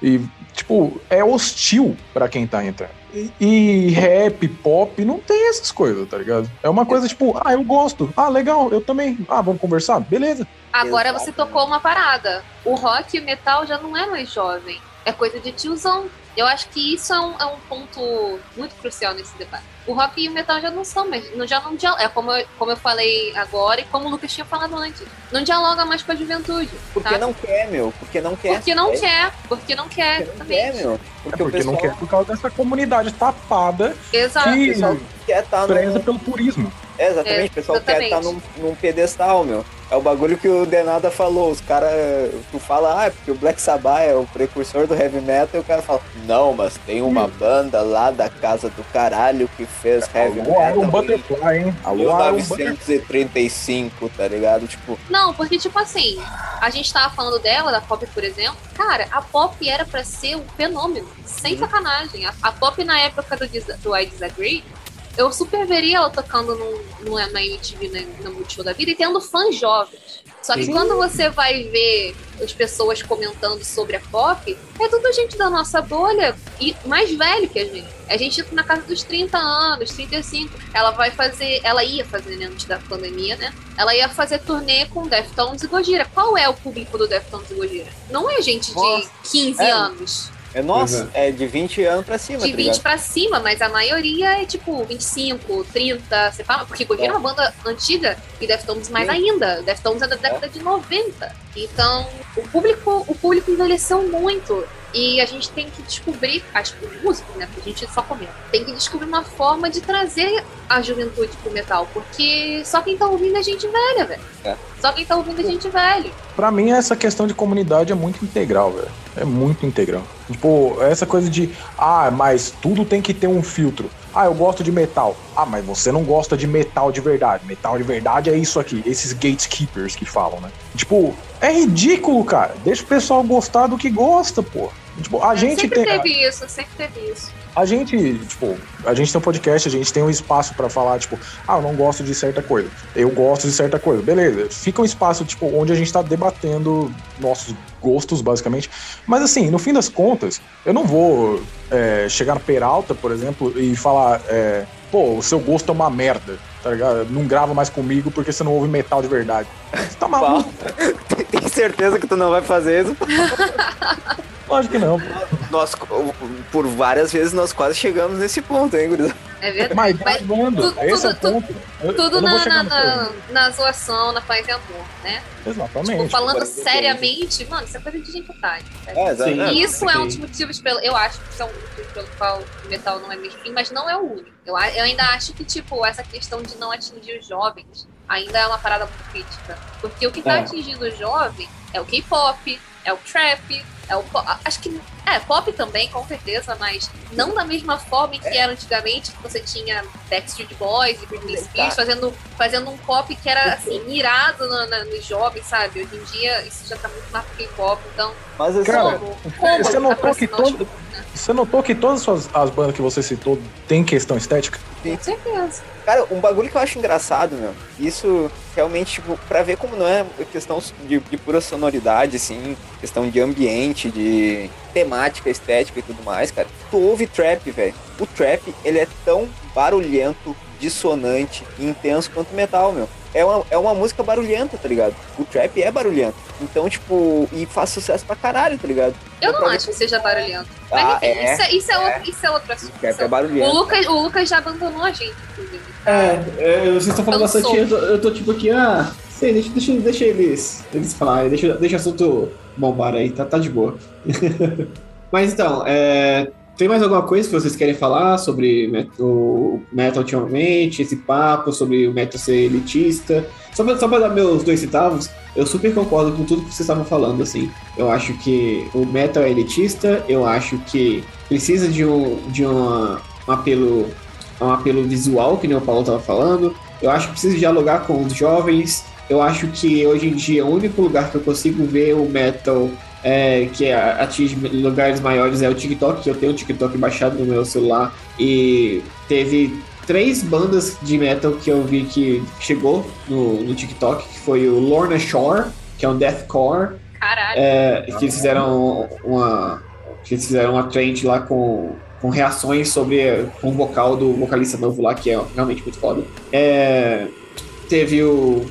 E, tipo, é hostil pra quem tá entrando. E, e rap, pop, não tem essas coisas, tá ligado? É uma coisa tipo, ah, eu gosto. Ah, legal, eu também. Ah, vamos conversar? Beleza. Agora Exato. você tocou uma parada. O rock e metal já não é mais jovem. É coisa de tiozão. Eu acho que isso é um, é um ponto muito crucial nesse debate. O rock e o metal já não são não- Já não dia- É como eu, como eu falei agora e como o Lucas tinha falado antes. Não dialoga mais com a juventude. Porque tá? não quer, meu. Porque não quer. Porque não é, quer. Porque não quer. Porque não quer, Exatamente. meu. É Porque, porque o pessoal não quer por causa dessa comunidade tapada Exato. que quer estar preza num... pelo purismo. É, exatamente, É, o pessoal quer estar num, exatamente. num pedestal, meu. É o bagulho que o Denada falou. Os caras, tu fala, ah, é porque o Black Sabbath é o precursor do heavy metal, e o cara fala, não, mas tem uma banda lá da casa do caralho que fez heavy Alô, Iron metal em Butterfly, hein? Alô, Iron Butterfly. 1935, tá ligado? Tipo, Não, porque, tipo assim, a gente tava falando dela, da pop, por exemplo. Cara, a pop era pra ser um fenômeno. Sem Uhum. sacanagem. A, a pop na época do, do I Disagree, eu super veria ela tocando num, num, na MTV, na, no Multishow da vida, e tendo fãs jovens. Só que Sim. quando você vai ver as pessoas comentando sobre a pop, é tudo gente da nossa bolha e mais velho que a gente. A gente na casa dos 30 anos, 35. Ela vai fazer, ela ia fazer, né, antes da pandemia, né? Ela ia fazer turnê com Deftones e Gojira. Qual é o público do Deftones e Gojira? Não é gente de Nossa. 15 É. anos, é nossa, é de 20 anos pra cima, de tá 20 ligado? pra cima, mas a maioria é tipo 25, 30, você fala, porque Gojira é uma banda antiga e Deftones mais Sim. ainda. Deftones é da década de 90. Então, o público, o público envelheceu muito. E a gente tem que descobrir, acho que os músicos, né? Porque a gente só comenta. Tem que descobrir uma forma de trazer a juventude pro metal. Porque só quem tá ouvindo é gente velha, velho. É. Só quem tá ouvindo é gente velha. Pra mim, essa questão de comunidade é muito integral, velho. É muito integral. Tipo, essa coisa de, ah, mas tudo tem que ter um filtro. Ah, eu gosto de metal. Ah, mas você não gosta de metal de verdade. Metal de verdade é isso aqui, esses gatekeepers que falam, né? Tipo, é ridículo, cara. Deixa o pessoal gostar do que gosta, pô. Tipo, a gente sempre tem. teve isso, sempre teve isso. A gente, tipo, a gente tem um podcast, a gente tem um espaço pra falar, tipo, ah, eu não gosto de certa coisa, eu gosto de certa coisa, beleza. Fica um espaço, tipo, onde a gente tá debatendo nossos gostos, basicamente. Mas assim, no fim das contas, eu não vou é, chegar no Peralta, por exemplo, e falar, é, pô, o seu gosto é uma merda, tá ligado? Não grava mais comigo porque você não ouve metal de verdade. Você tá maluco? Tem certeza que tu não vai fazer isso? Lógico que não. Nós, por várias vezes, nós quase chegamos nesse ponto, hein, gurizada? É verdade. Mas Mas gravando, tudo- esse é o tudo- ponto. Eu- Tudo eu na, na, na, zoação, na paz e amor, né? Exatamente. Tipo, falando Agora, seriamente, mano, isso é coisa de gente otária. sabe? É, exato. Sim. É, E isso é um dos motivos pelo. Eu acho que isso é um dos motivos pelo qual o metal não é mainstream, mas não é o único. Eu, eu ainda acho que, tipo, essa questão de não atingir os jovens ainda é uma parada muito crítica. Porque o que tá É. atingindo o jovem é o K-pop, é o trap, é o. po- Acho que. É, pop também, com certeza, mas não da mesma forma em que era antigamente, que você tinha Backstreet Boys e Britney Spears fazendo, fazendo um pop que era, assim, mirado na- na- nos jovens, sabe? Hoje em dia isso já tá muito mais pro K-pop, então. Mas assim, Cara, como? Como você notou que todo- Você notou que todas as, suas- as bandas que você citou têm questão estética? Com certeza. Cara, um bagulho que eu acho engraçado, meu. Isso realmente, tipo, pra ver como não é questão de, de pura sonoridade, assim, questão de ambiente, de temática, estética e tudo mais, cara. Tu ouve trap, velho. O trap, ele é tão barulhento, dissonante e intenso quanto metal, meu. É uma, é uma música barulhenta, tá ligado? O trap é barulhento. Então, tipo, e faz sucesso pra caralho, tá ligado? Eu não ver acho que seja barulhento. Ah, Mas enfim, é, isso, é, isso, é é. outro, isso é outro assunto. O trap é barulhento. o, Lucas, o Lucas já abandonou a gente, inclusive. É, é, vocês estão falando bastante, eu tô, eu tô tipo aqui, ah, sei, deixa, deixa, deixa eles, eles falarem, deixa, deixa o assunto bombar aí, tá, tá de boa. Mas então, é, tem mais alguma coisa que vocês querem falar sobre o metal ultimamente, esse papo sobre o metal ser elitista? Só pra, só pra dar meus dois centavos, eu super concordo com tudo que vocês estavam falando, assim. Eu acho que o metal é elitista, eu acho que precisa de um, de uma, um apelo um apelo visual, que nem o Paulo estava falando. Eu acho que precisa dialogar com os jovens. Eu acho que hoje em dia o único lugar que eu consigo ver o metal é, que atinge lugares maiores é o TikTok, que eu tenho o TikTok baixado no meu celular. E teve três bandas de metal que eu vi que chegou no, no TikTok, que foi o Lorna Shore, que é um deathcore. Caralho. É, que eles fizeram uma. Que eles fizeram uma trend lá com com reações sobre com o vocal do vocalista novo lá, que é realmente muito foda. É, teve o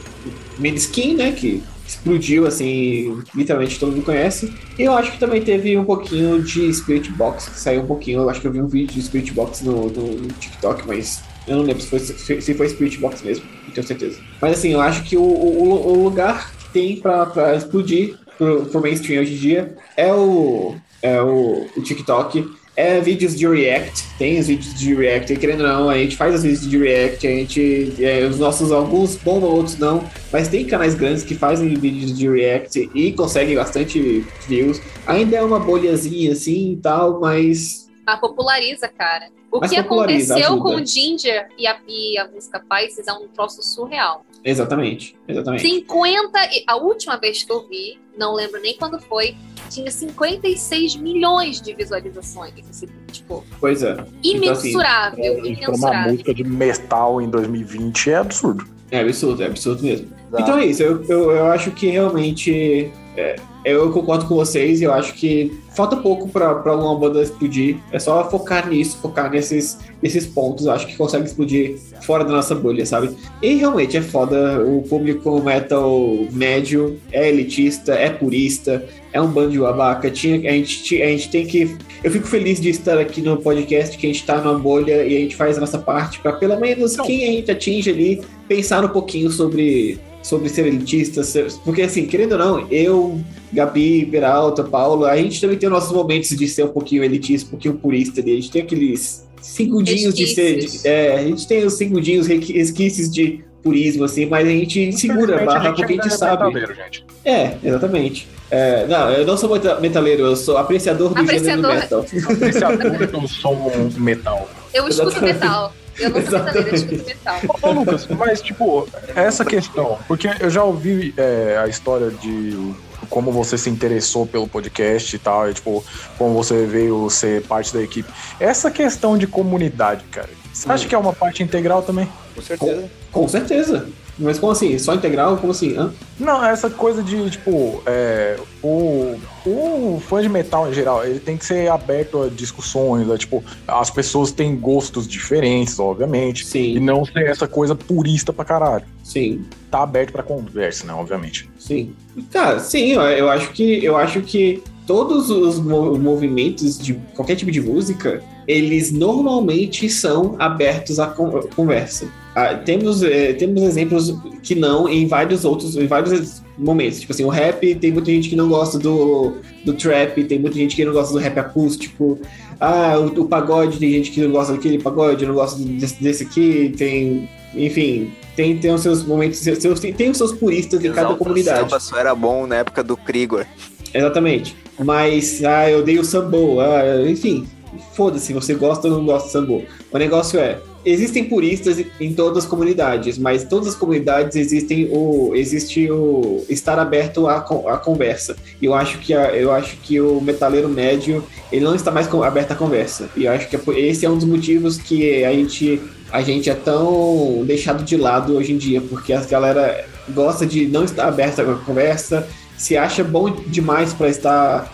Miniskin, né, que explodiu, assim, literalmente todo mundo conhece. E eu acho que também teve um pouquinho de Spirit Box, que saiu um pouquinho, eu acho que eu vi um vídeo de Spirit Box no, no TikTok, mas eu não lembro se foi, se foi Spirit Box mesmo, tenho certeza. Mas assim, eu acho que o, o, o lugar que tem pra, pra explodir pro, pro mainstream hoje em dia é o, é o, o TikTok é vídeos de React, tem os vídeos de React, e querendo ou não, a gente faz os vídeos de React, a gente, é, os nossos, alguns bombam, outros não, mas tem canais grandes que fazem vídeos de React e conseguem bastante views. Ainda é uma bolhazinha assim e tal, mas... Ah, populariza, cara. O Mas que aconteceu ajuda. com o Ginger e a, e a música Pisces é um troço surreal. Exatamente, exatamente. 50. e- A última vez que eu vi, não lembro nem quando foi, tinha 56 milhões de visualizações. Assim, tipo, Pois é. imensurável, Pra uma imensurável. música de metal em 2020 é absurdo. É absurdo, é absurdo mesmo. Então é isso, eu, eu, eu acho que realmente. é, eu concordo com vocês, eu acho que falta pouco pra, pra uma banda explodir. É só focar nisso, focar nesses, nesses pontos. Eu acho que consegue explodir fora da nossa bolha, sabe? E realmente é foda. O público metal médio é elitista, é purista, é um bando de babaca. Tinha, a, gente, a gente tem que. Eu fico feliz de estar aqui no podcast, que a gente tá numa bolha e a gente faz a nossa parte pra pelo menos Não. quem a gente atinge ali pensar um pouquinho sobre, sobre ser elitista. ser- porque, assim, querendo ou não, eu, Gabi, Peralta, Paulo, a gente também tem nossos momentos de ser um pouquinho elitista, um pouquinho purista ali. A gente tem aqueles segundinhos de ser. De- é, a gente tem os segundinhos, resquícios de purismo, assim, mas a gente segura a barra porque a gente é sabe. metaleiro, gente. É, exatamente. É, não, eu não sou meta- metaleiro, eu sou apreciador do gênero Apreciador. metal. Apreciador do som metal. Eu escuto Exatamente. metal. Eu não sou metaleira, eu escuto metal. Ô, Lucas, mas, tipo, essa questão, porque eu já ouvi é, a história de como você se interessou pelo podcast e tal, e, tipo, como você veio ser parte da equipe. Essa questão de comunidade, cara, você acha Hum. que é uma parte integral também? Com certeza. Com certeza. Mas como assim? Só integral? Como assim? Hã? Não, essa coisa de, tipo, é, o, o fã de metal em geral, ele tem que ser aberto a discussões, a, tipo, as pessoas têm gostos diferentes, obviamente, e Sim, não ser essa coisa purista pra caralho. sim. Tá aberto pra conversa, né, obviamente. Sim. Cara, sim, eu, acho que eu acho que todos os mo- movimentos de qualquer tipo de música, eles normalmente são abertos à con- conversa. Ah, temos, eh, temos exemplos que não em vários outros, em vários momentos. Tipo assim, o rap, tem muita gente que não gosta do, do trap, tem muita gente que não gosta do rap acústico. Ah, o, o pagode, tem gente que não gosta daquele pagode, não gosta desse, desse aqui, tem. Enfim, tem, tem os seus momentos, seus, tem, tem os seus puristas em cada comunidade. Samba só era bom na época do Krigor. Exatamente. Mas, ah, eu dei o sambo. Ah, enfim, foda-se, você gosta ou não gosta do sambo. O negócio é, existem puristas em todas as comunidades, mas em todas as comunidades existem o, existe o estar aberto à, à conversa. E eu acho que a- eu acho que o metaleiro médio ele não está mais aberto à conversa. E eu acho que é esse é um dos motivos que a gente a gente é tão deixado de lado hoje em dia, porque a galera gosta de não estar aberta à conversa, se acha bom demais pra estar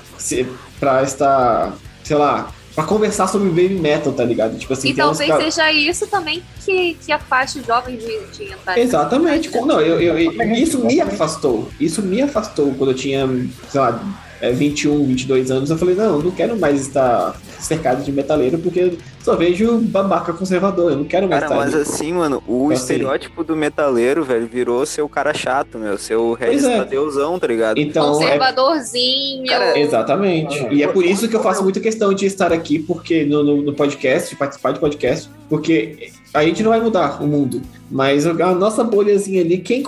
para estar, sei lá, pra conversar sobre baby metal, tá ligado? Tipo assim, E uns talvez seja isso também que, que afaste os jovens de, de entrar. Exatamente. Não, eu, eu- eu- isso me afastou. Isso me afastou quando eu tinha, sei lá, é, 21, 22 anos, eu falei, não, eu não quero mais estar cercado de metaleiro, porque só vejo babaca conservador, eu não quero mais Cara, estar mas ali. assim, mano, o Então, assim- estereótipo do metaleiro, velho, virou seu cara chato, meu. Seu Regis é. Tadeuzão, tá ligado? Então, é, Conservadorzinho. Cara, Exatamente. Ah, E é por isso que eu faço muita questão de estar aqui, porque no, no, no podcast, de participar de podcast, porque a gente não vai mudar o mundo. Mas a nossa bolhazinha ali, quem,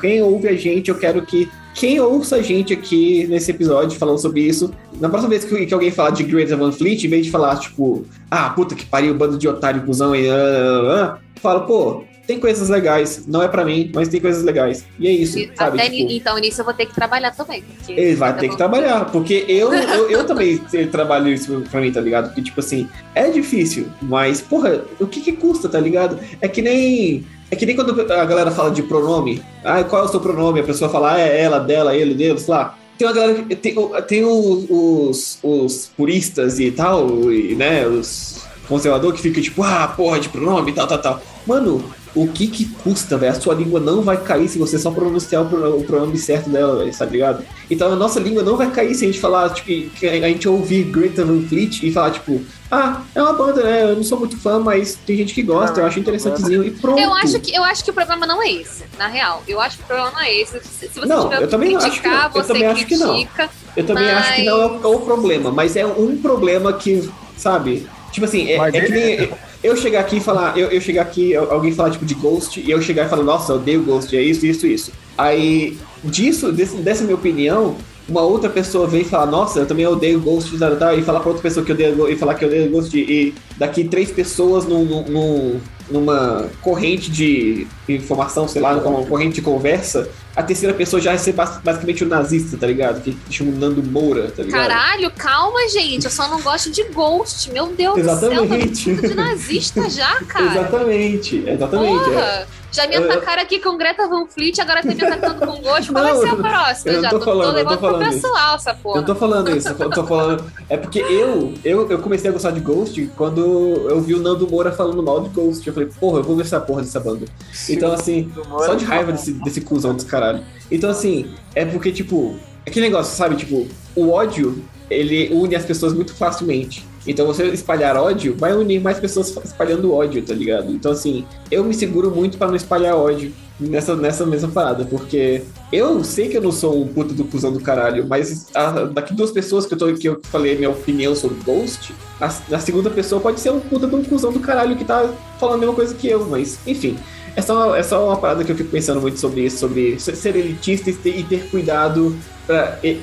quem ouve a gente, eu quero que quem ouça a gente aqui nesse episódio falando sobre isso, na próxima vez que, que alguém falar de Greta Van Fleet, em vez de falar, tipo, ah, puta que pariu, bando de otário, cuzão e. ah, ah, ah", fala, pô, tem coisas legais. Não é pra mim, mas tem coisas legais. E é isso, E sabe? Até Tipo, então nisso eu vou ter que trabalhar também. Porque ele vai ter que trabalhar, porque eu, eu, eu também trabalho isso pra mim, tá ligado? Porque, tipo assim, é difícil, mas, porra, o que que custa, tá ligado? É que nem. É que nem quando a galera fala de pronome. Ah, qual é o seu pronome? A pessoa fala, ah, é ela, dela, ele, dele, sei lá. Tem uma galera. que- Tem, tem os, os puristas e tal, e, né? Os conservadores que ficam tipo, ah, porra de pronome e tal, tal, tal. Mano, o que que custa, velho? A sua língua não vai cair se você só pronunciar o pro- o pronome certo dela, velho, tá ligado? Então a nossa língua não vai cair se a gente falar, tipo, que a gente ouvir Greta Van Fleet e falar, tipo, ah, é uma banda, né? Eu não sou muito fã, mas tem gente que gosta, eu acho interessantezinho e pronto. Eu acho, que, eu acho que o problema não é esse, na real. Eu acho que o problema não é esse. Se, você Não, tiver eu também acho que criticar, não. Eu você também acho que não. critica. Eu também Mas- acho que não é o, é o problema, mas é um problema que, sabe? Tipo assim, é, é que nem eu chegar aqui e falar, eu, eu chegar aqui, alguém falar tipo de Ghost, e eu chegar e falar, nossa, eu odeio Ghost, é isso, isso, isso. Aí, disso, desse- dessa minha opinião, uma outra pessoa vem e fala, nossa, eu também odeio Ghost, tal, tal, e falar pra outra pessoa que eu odeio e falar que eu odeio Ghost, e daqui três pessoas num- num- numa corrente de informação, sei lá, numa corrente de conversa, a terceira pessoa já vai ser bas- basicamente o nazista, tá ligado? Que chama o Nando Moura, tá ligado? Caralho, calma, gente. Eu só não gosto de Ghost. Meu Deus do céu, tá Exatamente. de nazista já, cara. Exatamente, exatamente. é. Já me Eu- atacaram aqui com Greta Van Fleet, agora tá me atacando com Ghost. Qual vai ser a eu próxima? não já tô tô, falando, eu tô levando pro falando isso. pessoal essa Eu porra. tô falando isso, eu tô falando. É porque eu, eu, eu comecei a gostar de Ghost quando eu vi o Nando Moura falando mal de Ghost. Eu falei, porra, eu vou ver essa porra dessa banda. Então, assim, só de raiva desse, desse cuzão desse caralho. Então, assim, é porque, tipo, aquele negócio, sabe? Tipo, o ódio, ele une as pessoas muito facilmente. Então, você espalhar ódio vai unir mais pessoas espalhando ódio, tá ligado? Então, assim, eu me seguro muito pra não espalhar ódio nessa, nessa mesma parada, porque eu sei que eu não sou um puta do cuzão do caralho, mas a- daqui duas pessoas que eu, tô, que eu falei minha opinião sobre Ghost, a, a segunda pessoa pode ser um puta um cuzão do caralho que tá falando a mesma coisa que eu, mas, enfim. É só, é só uma parada que eu fico pensando muito sobre isso, sobre ser elitista e ter, e ter cuidado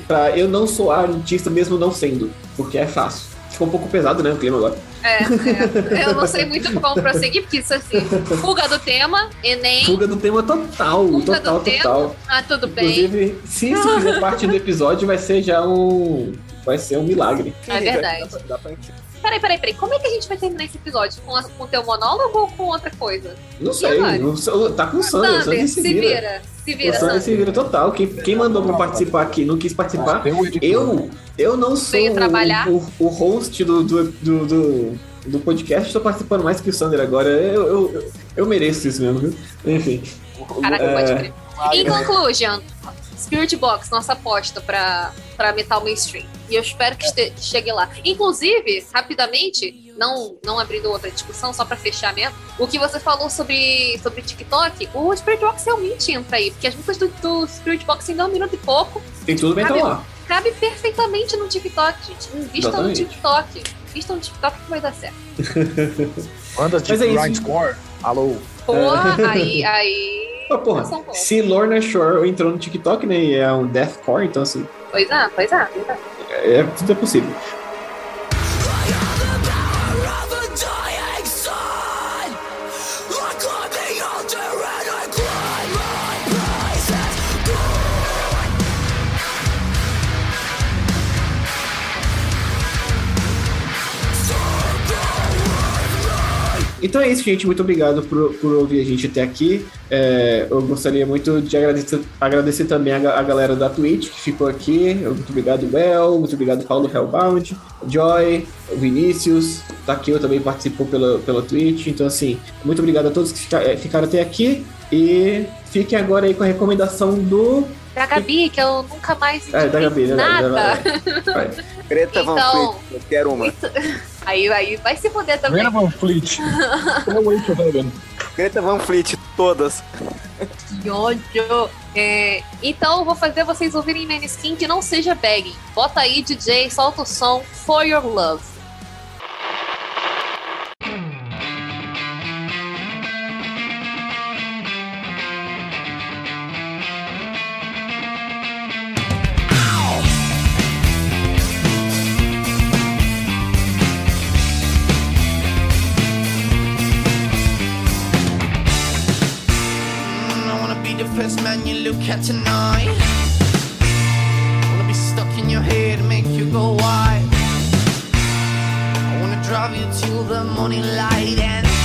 pra eu não soar elitista mesmo não sendo, porque é fácil. Ficou um pouco pesado, né, o clima agora. É, é. Eu não sei muito como prosseguir, porque isso assim, fuga do tema, Enem, Fuga do tema total, fuga total, do tema. total. Ah, tudo bem. Inclusive, se isso fizer parte do episódio, vai ser já um. Vai ser um milagre. É verdade. Dá pra- dá pra Peraí, peraí, peraí. Como é que a gente vai terminar esse episódio? Com, a- com o teu monólogo ou com outra coisa? Não sei, não tá com o Sander, o Sander, se vira. Se O vira, Sander Sander. se vira total. Quem, quem mandou pra participar aqui não quis participar. Eu, eu não sou o, o, o host do, do, do, do, do podcast, tô participando mais que o Sander agora. Eu, eu, eu, eu mereço isso mesmo, viu? Enfim. Caraca, É. pode crer. Em conclusion, Spirit Box, nossa aposta pra, pra metal mainstream. E eu espero que este- chegue lá. Inclusive, rapidamente, não, não abrindo outra discussão, só pra fechar mesmo, o que você falou sobre, sobre TikTok, o Spirit Box realmente entra aí, porque as músicas do, do Spirit Box ainda é um minuto e pouco, Tem tudo bem então lá. cabe perfeitamente no TikTok, gente. Invista no Exatamente. TikTok. Invista no TikTok que vai dar certo. Bandas de Mas é grindcore. Alô. Pô, aí, aí. Ah, porra, Paulo. se Lorna Shore entrou no TikTok, né? E é um deathcore, então assim, Pois é, pois é, pois é. é, tudo é possível. Então é isso, gente. Muito obrigado por, por ouvir a gente até aqui. É, eu gostaria muito de agradecer, agradecer também a, a, galera da Twitch que ficou aqui. Muito obrigado, Bel. Muito obrigado, Paulo Hellbound, Joy, Vinícius. Tá aqui eu também participou pela, pela Twitch. Então, assim, muito obrigado a todos que fica, é, ficaram até aqui. E fiquem agora aí com a recomendação do. Da Gabi, que eu nunca mais. É, da Gabi, né? Nada. Vai. Greta então, Van Fleet, eu quero uma. Isso... Aí, aí vai se fuder também. Greta Van Fleet. Tá Greta Van Fleet, todas. Que ódio. É, então eu vou fazer vocês ouvirem Maneskin que não seja begging. Bota aí, DJ, solta o som For Your Love. first man you look at tonight. Wanna be stuck in your head, make you go wild. I wanna drive you till the morning light and.